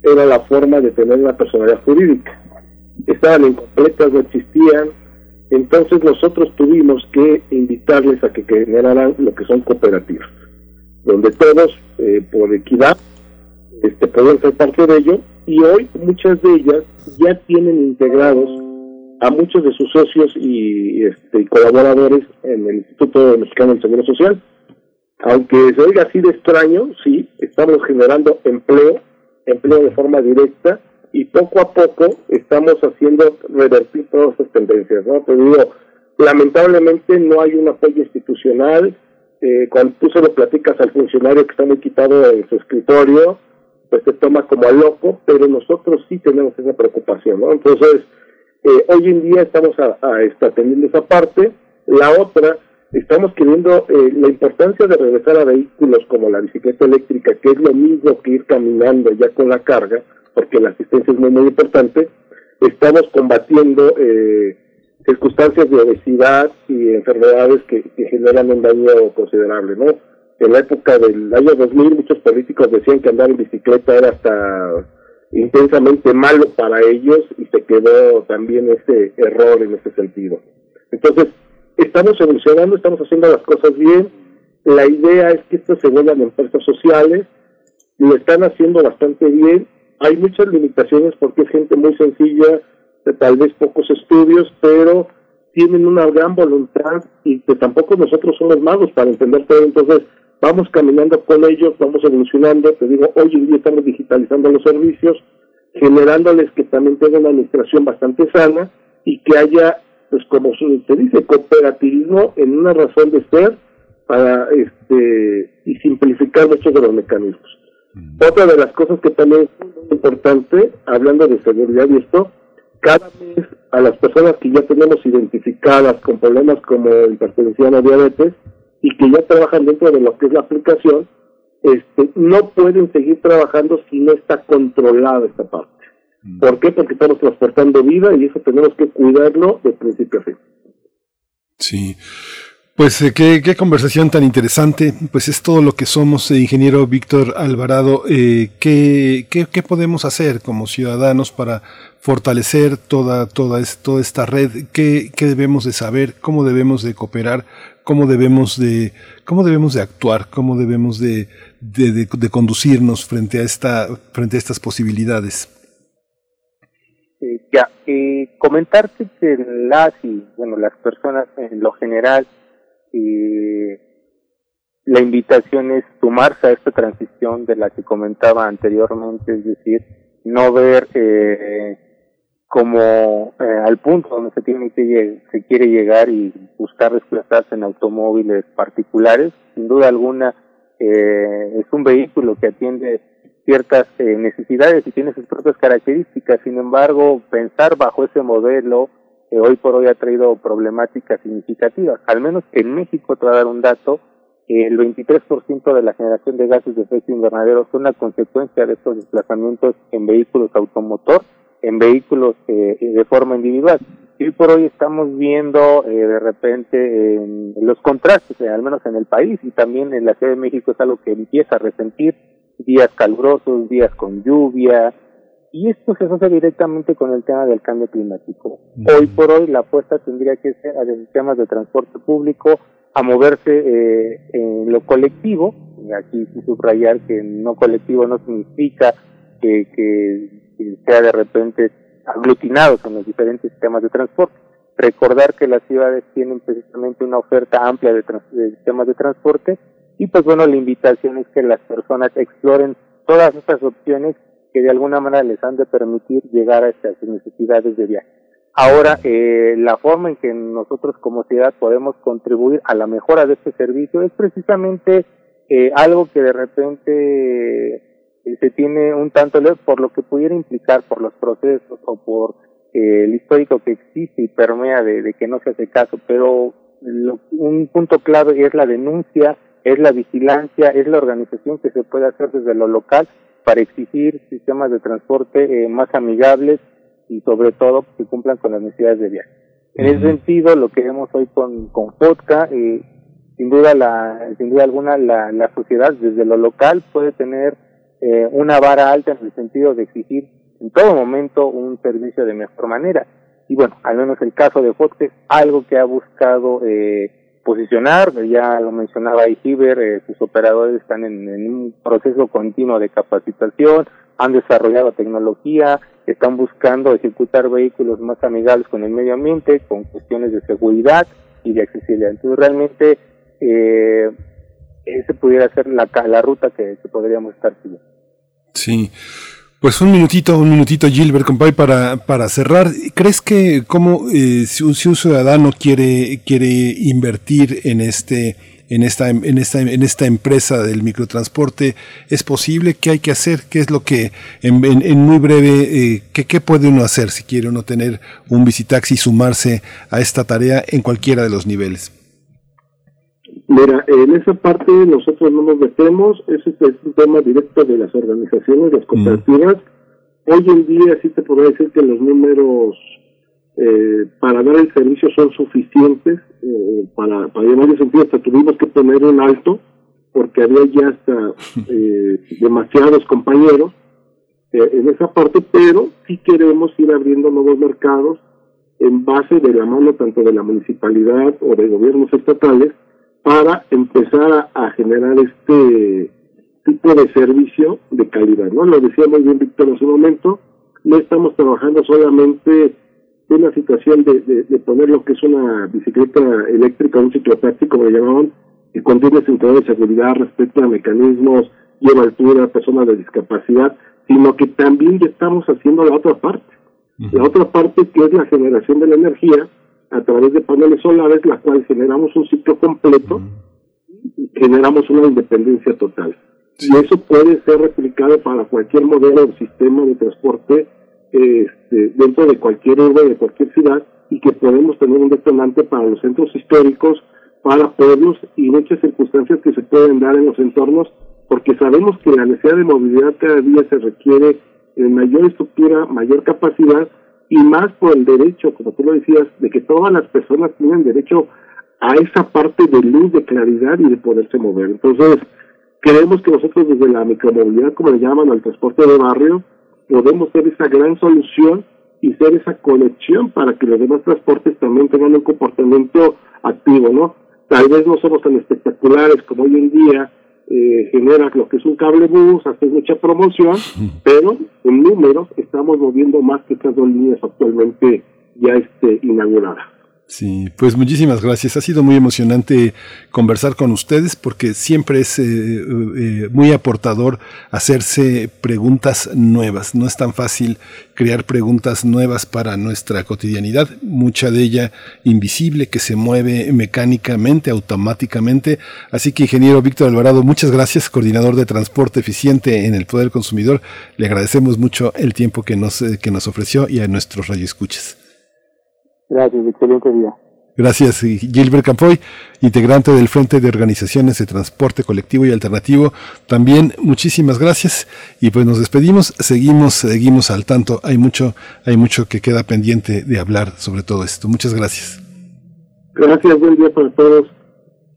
era la forma de tener una personalidad jurídica. Estaban incompletas, no existían. Entonces nosotros tuvimos que invitarles a que generaran lo que son cooperativas, donde todos, eh, por equidad, este, pueden ser parte de ello y hoy muchas de ellas ya tienen integrados a muchos de sus socios y, este, colaboradores en el Instituto Mexicano del Seguro Social. Aunque se oiga así de extraño, sí, estamos generando empleo, empleo de forma directa y poco a poco estamos haciendo revertir todas estas tendencias, ¿no? Pero digo, lamentablemente no hay un apoyo institucional, eh, cuando tú se lo platicas al funcionario que está muy quitado en su escritorio, pues se toma como a loco, pero nosotros sí tenemos esa preocupación, ¿no? Entonces, eh, hoy en día estamos a, a está teniendo esa parte. La otra, estamos queriendo eh, la importancia de regresar a vehículos como la bicicleta eléctrica, que es lo mismo que ir caminando ya con la carga, porque la asistencia es muy, muy importante. Estamos combatiendo eh, circunstancias de obesidad y enfermedades que generan un daño considerable, ¿no? En la época del año 2000 muchos políticos decían que andar en bicicleta era hasta intensamente malo para ellos y se quedó también ese error en ese sentido. Entonces, estamos evolucionando, estamos haciendo las cosas bien. La idea es que esto se vuelvan empresas sociales, lo están haciendo bastante bien. Hay muchas limitaciones porque es gente muy sencilla, tal vez pocos estudios, pero tienen una gran voluntad y que tampoco nosotros somos magos para entender todo. Entonces, vamos caminando con ellos, vamos evolucionando, te digo, hoy en día estamos digitalizando los servicios, generándoles que también tengan una administración bastante sana y que haya, pues como se dice, cooperativismo en una razón de ser para este y simplificar muchos de los mecanismos. Mm. Otra de las cosas que también es muy importante, hablando de seguridad y esto, cada mes a las personas que ya tenemos identificadas con problemas como hipertensión o diabetes, y que ya trabajan dentro de lo que es la aplicación, este, no pueden seguir trabajando si no está controlada esta parte. Mm. ¿Por qué? Porque estamos transportando vida y eso tenemos que cuidarlo de principio a fin. Sí. Pues eh, qué, qué, conversación tan interesante, pues es todo lo que somos, eh, ingeniero Víctor Alvarado. Eh, ¿qué, qué, qué, podemos hacer como ciudadanos para fortalecer toda, toda, toda esta red? ¿Qué, ¿Qué, debemos de saber? ¿Cómo debemos de cooperar? ¿Cómo debemos de, cómo debemos de actuar? ¿Cómo debemos de, conducirnos frente a, esta, frente a estas posibilidades? ya, comentarte que las y, bueno, las personas en lo general, la invitación es sumarse a esta transición de la que comentaba anteriormente, es decir, no ver eh, como eh, al punto donde se tiene que se quiere llegar y buscar desplazarse en automóviles particulares. Sin duda alguna eh, es un vehículo que atiende ciertas eh, necesidades y tiene sus propias características. Sin embargo, pensar bajo ese modelo hoy por hoy ha traído problemáticas significativas. Al menos en México, te voy a dar un dato, el 23% de la generación de gases de efecto invernadero son una consecuencia de estos desplazamientos en vehículos automotor, en vehículos eh, de forma individual. Y por hoy estamos viendo eh, de repente en los contrastes, eh, al menos en el país y también en la Ciudad de México es algo que empieza a resentir días calurosos, días con lluvia, y esto se asocia directamente con el tema del cambio climático. Hoy por hoy la apuesta tendría que ser a los temas de transporte público, a moverse eh, en lo colectivo, y aquí subrayar que no colectivo no significa que, que, sea de repente aglutinados en los diferentes sistemas de transporte. Recordar que las ciudades tienen precisamente una oferta amplia de, sistemas de transporte y pues bueno, la invitación es que las personas exploren todas estas opciones que de alguna manera les han de permitir llegar a estas necesidades de viaje. Ahora, eh, la forma en que nosotros como ciudad podemos contribuir a la mejora de este servicio es precisamente eh, algo que de repente se tiene un tanto lejos por lo que pudiera implicar por los procesos o por eh, el histórico que existe y permea de, de que no se hace caso, pero lo, un punto clave es la denuncia, es la vigilancia, es la organización que se puede hacer desde lo local para exigir sistemas de transporte eh, más amigables y sobre todo que cumplan con las necesidades de viaje. En ese sentido, lo que vemos hoy con, con FODCA, eh, sin duda la, sin duda alguna la, la sociedad desde lo local puede tener eh, una vara alta en el sentido de exigir en todo momento un servicio de mejor manera. Y bueno, al menos el caso de FODCA es algo que ha buscado eh, posicionar, ya lo mencionaba Igiber, eh, sus operadores están en, un proceso continuo de capacitación, han desarrollado tecnología, están buscando ejecutar vehículos más amigables con el medio ambiente, con cuestiones de seguridad y de accesibilidad. Entonces realmente eh, ese pudiera ser la, la ruta que, que podríamos estar siguiendo. Sí. Pues un minutito, un minutito, Gilbert, compay, para, para cerrar. ¿Crees que como eh, si, un, si, un, ciudadano quiere, quiere invertir en este, en esta, en esta, en esta empresa del microtransporte, es posible? ¿Qué hay que hacer? ¿Qué es lo que, en, en, en muy breve, eh, ¿qué, qué puede uno hacer si quiere uno tener un visitaxi y sumarse a esta tarea en cualquiera de los niveles? Mira, en esa parte nosotros no nos metemos, ese es un tema directo de las organizaciones, las cooperativas. Mm. Hoy en día sí te podría decir que los números eh, para dar el servicio son suficientes, eh, para, para en ese sentido hasta tuvimos que poner un alto, porque había ya hasta eh, demasiados compañeros eh, en esa parte, pero sí queremos ir abriendo nuevos mercados en base de la mano tanto de la municipalidad o de gobiernos estatales, para empezar a, a, generar este tipo de servicio de calidad, ¿no? Lo decía muy bien Víctor en su momento, no estamos trabajando solamente en una situación de, de, de, poner lo que es una bicicleta eléctrica, un ciclopráctico, como le llamaban, que contiene cinturón de seguridad, respecto a mecanismos, lleva altura, personas de discapacidad, sino que también ya estamos haciendo la otra parte. La otra parte que es la generación de la energía, a través de paneles solares, la cual generamos un ciclo completo y generamos una independencia total. Sí. Y eso puede ser replicado para cualquier modelo o sistema de transporte este, dentro de cualquier urbe, de cualquier ciudad, y que podemos tener un detonante para los centros históricos, para pueblos y muchas circunstancias que se pueden dar en los entornos, porque sabemos que la necesidad de movilidad cada día se requiere en mayor estructura, mayor capacidad, y más por el derecho, como tú lo decías, de que todas las personas tienen derecho a esa parte de luz, de claridad y de poderse mover. Entonces, creemos que nosotros desde la micromovilidad, como le llaman al transporte de barrio, podemos ser esa gran solución y ser esa conexión para que los demás transportes también tengan un comportamiento activo, ¿no? Tal vez no somos tan espectaculares como hoy en día eh, genera lo que es un cable bus, hace mucha promoción, pero en números estamos moviendo más que estas dos líneas actualmente ya este, inauguradas. Sí, pues muchísimas gracias. Ha sido muy emocionante conversar con ustedes porque siempre es eh, eh, muy aportador hacerse preguntas nuevas. No es tan fácil crear preguntas nuevas para nuestra cotidianidad, mucha de ella invisible, que se mueve mecánicamente, automáticamente. Así que, ingeniero Víctor Alvarado, muchas gracias, coordinador de transporte eficiente en el Poder Consumidor. Le agradecemos mucho el tiempo que nos, eh, que nos ofreció y a nuestros radioescuchas. Gracias, excelente día. Gracias, Gilbert Campoy, integrante del Frente de Organizaciones de Transporte Colectivo y Alternativo. También muchísimas gracias y pues nos despedimos. Seguimos, seguimos al tanto. Hay mucho, hay mucho que queda pendiente de hablar sobre todo esto. Muchas gracias. Gracias, buen día para todos.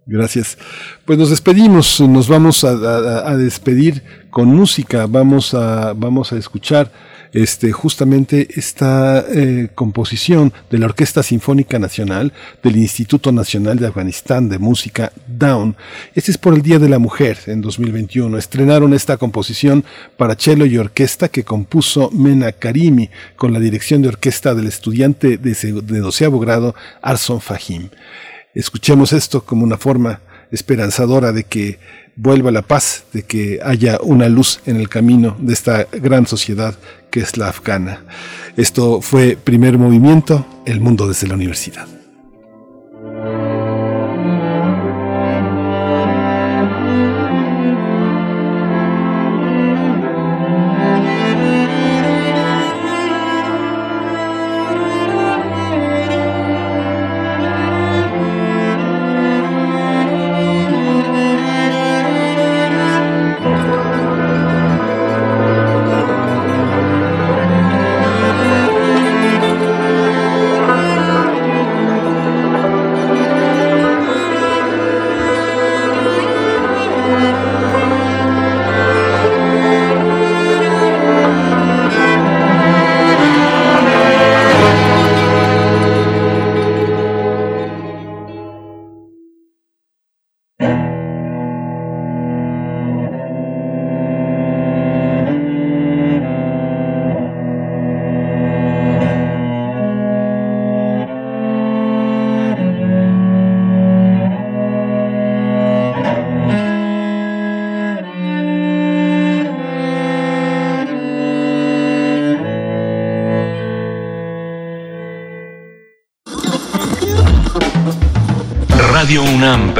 Gracias. Pues nos despedimos, nos vamos a, a despedir con música. Vamos a, vamos a escuchar este, justamente esta eh, composición de la Orquesta Sinfónica Nacional del Instituto Nacional de Afganistán de Música, Down. Este es por el Día de la Mujer en 2021. Estrenaron esta composición para cello y orquesta que compuso Mena Karimi con la dirección de orquesta del estudiante de, de doceavo grado Arson Fahim. Escuchemos esto como una forma esperanzadora de que vuelva la paz, de que haya una luz en el camino de esta gran sociedad que es la afgana. Esto fue primer movimiento, el mundo desde la universidad.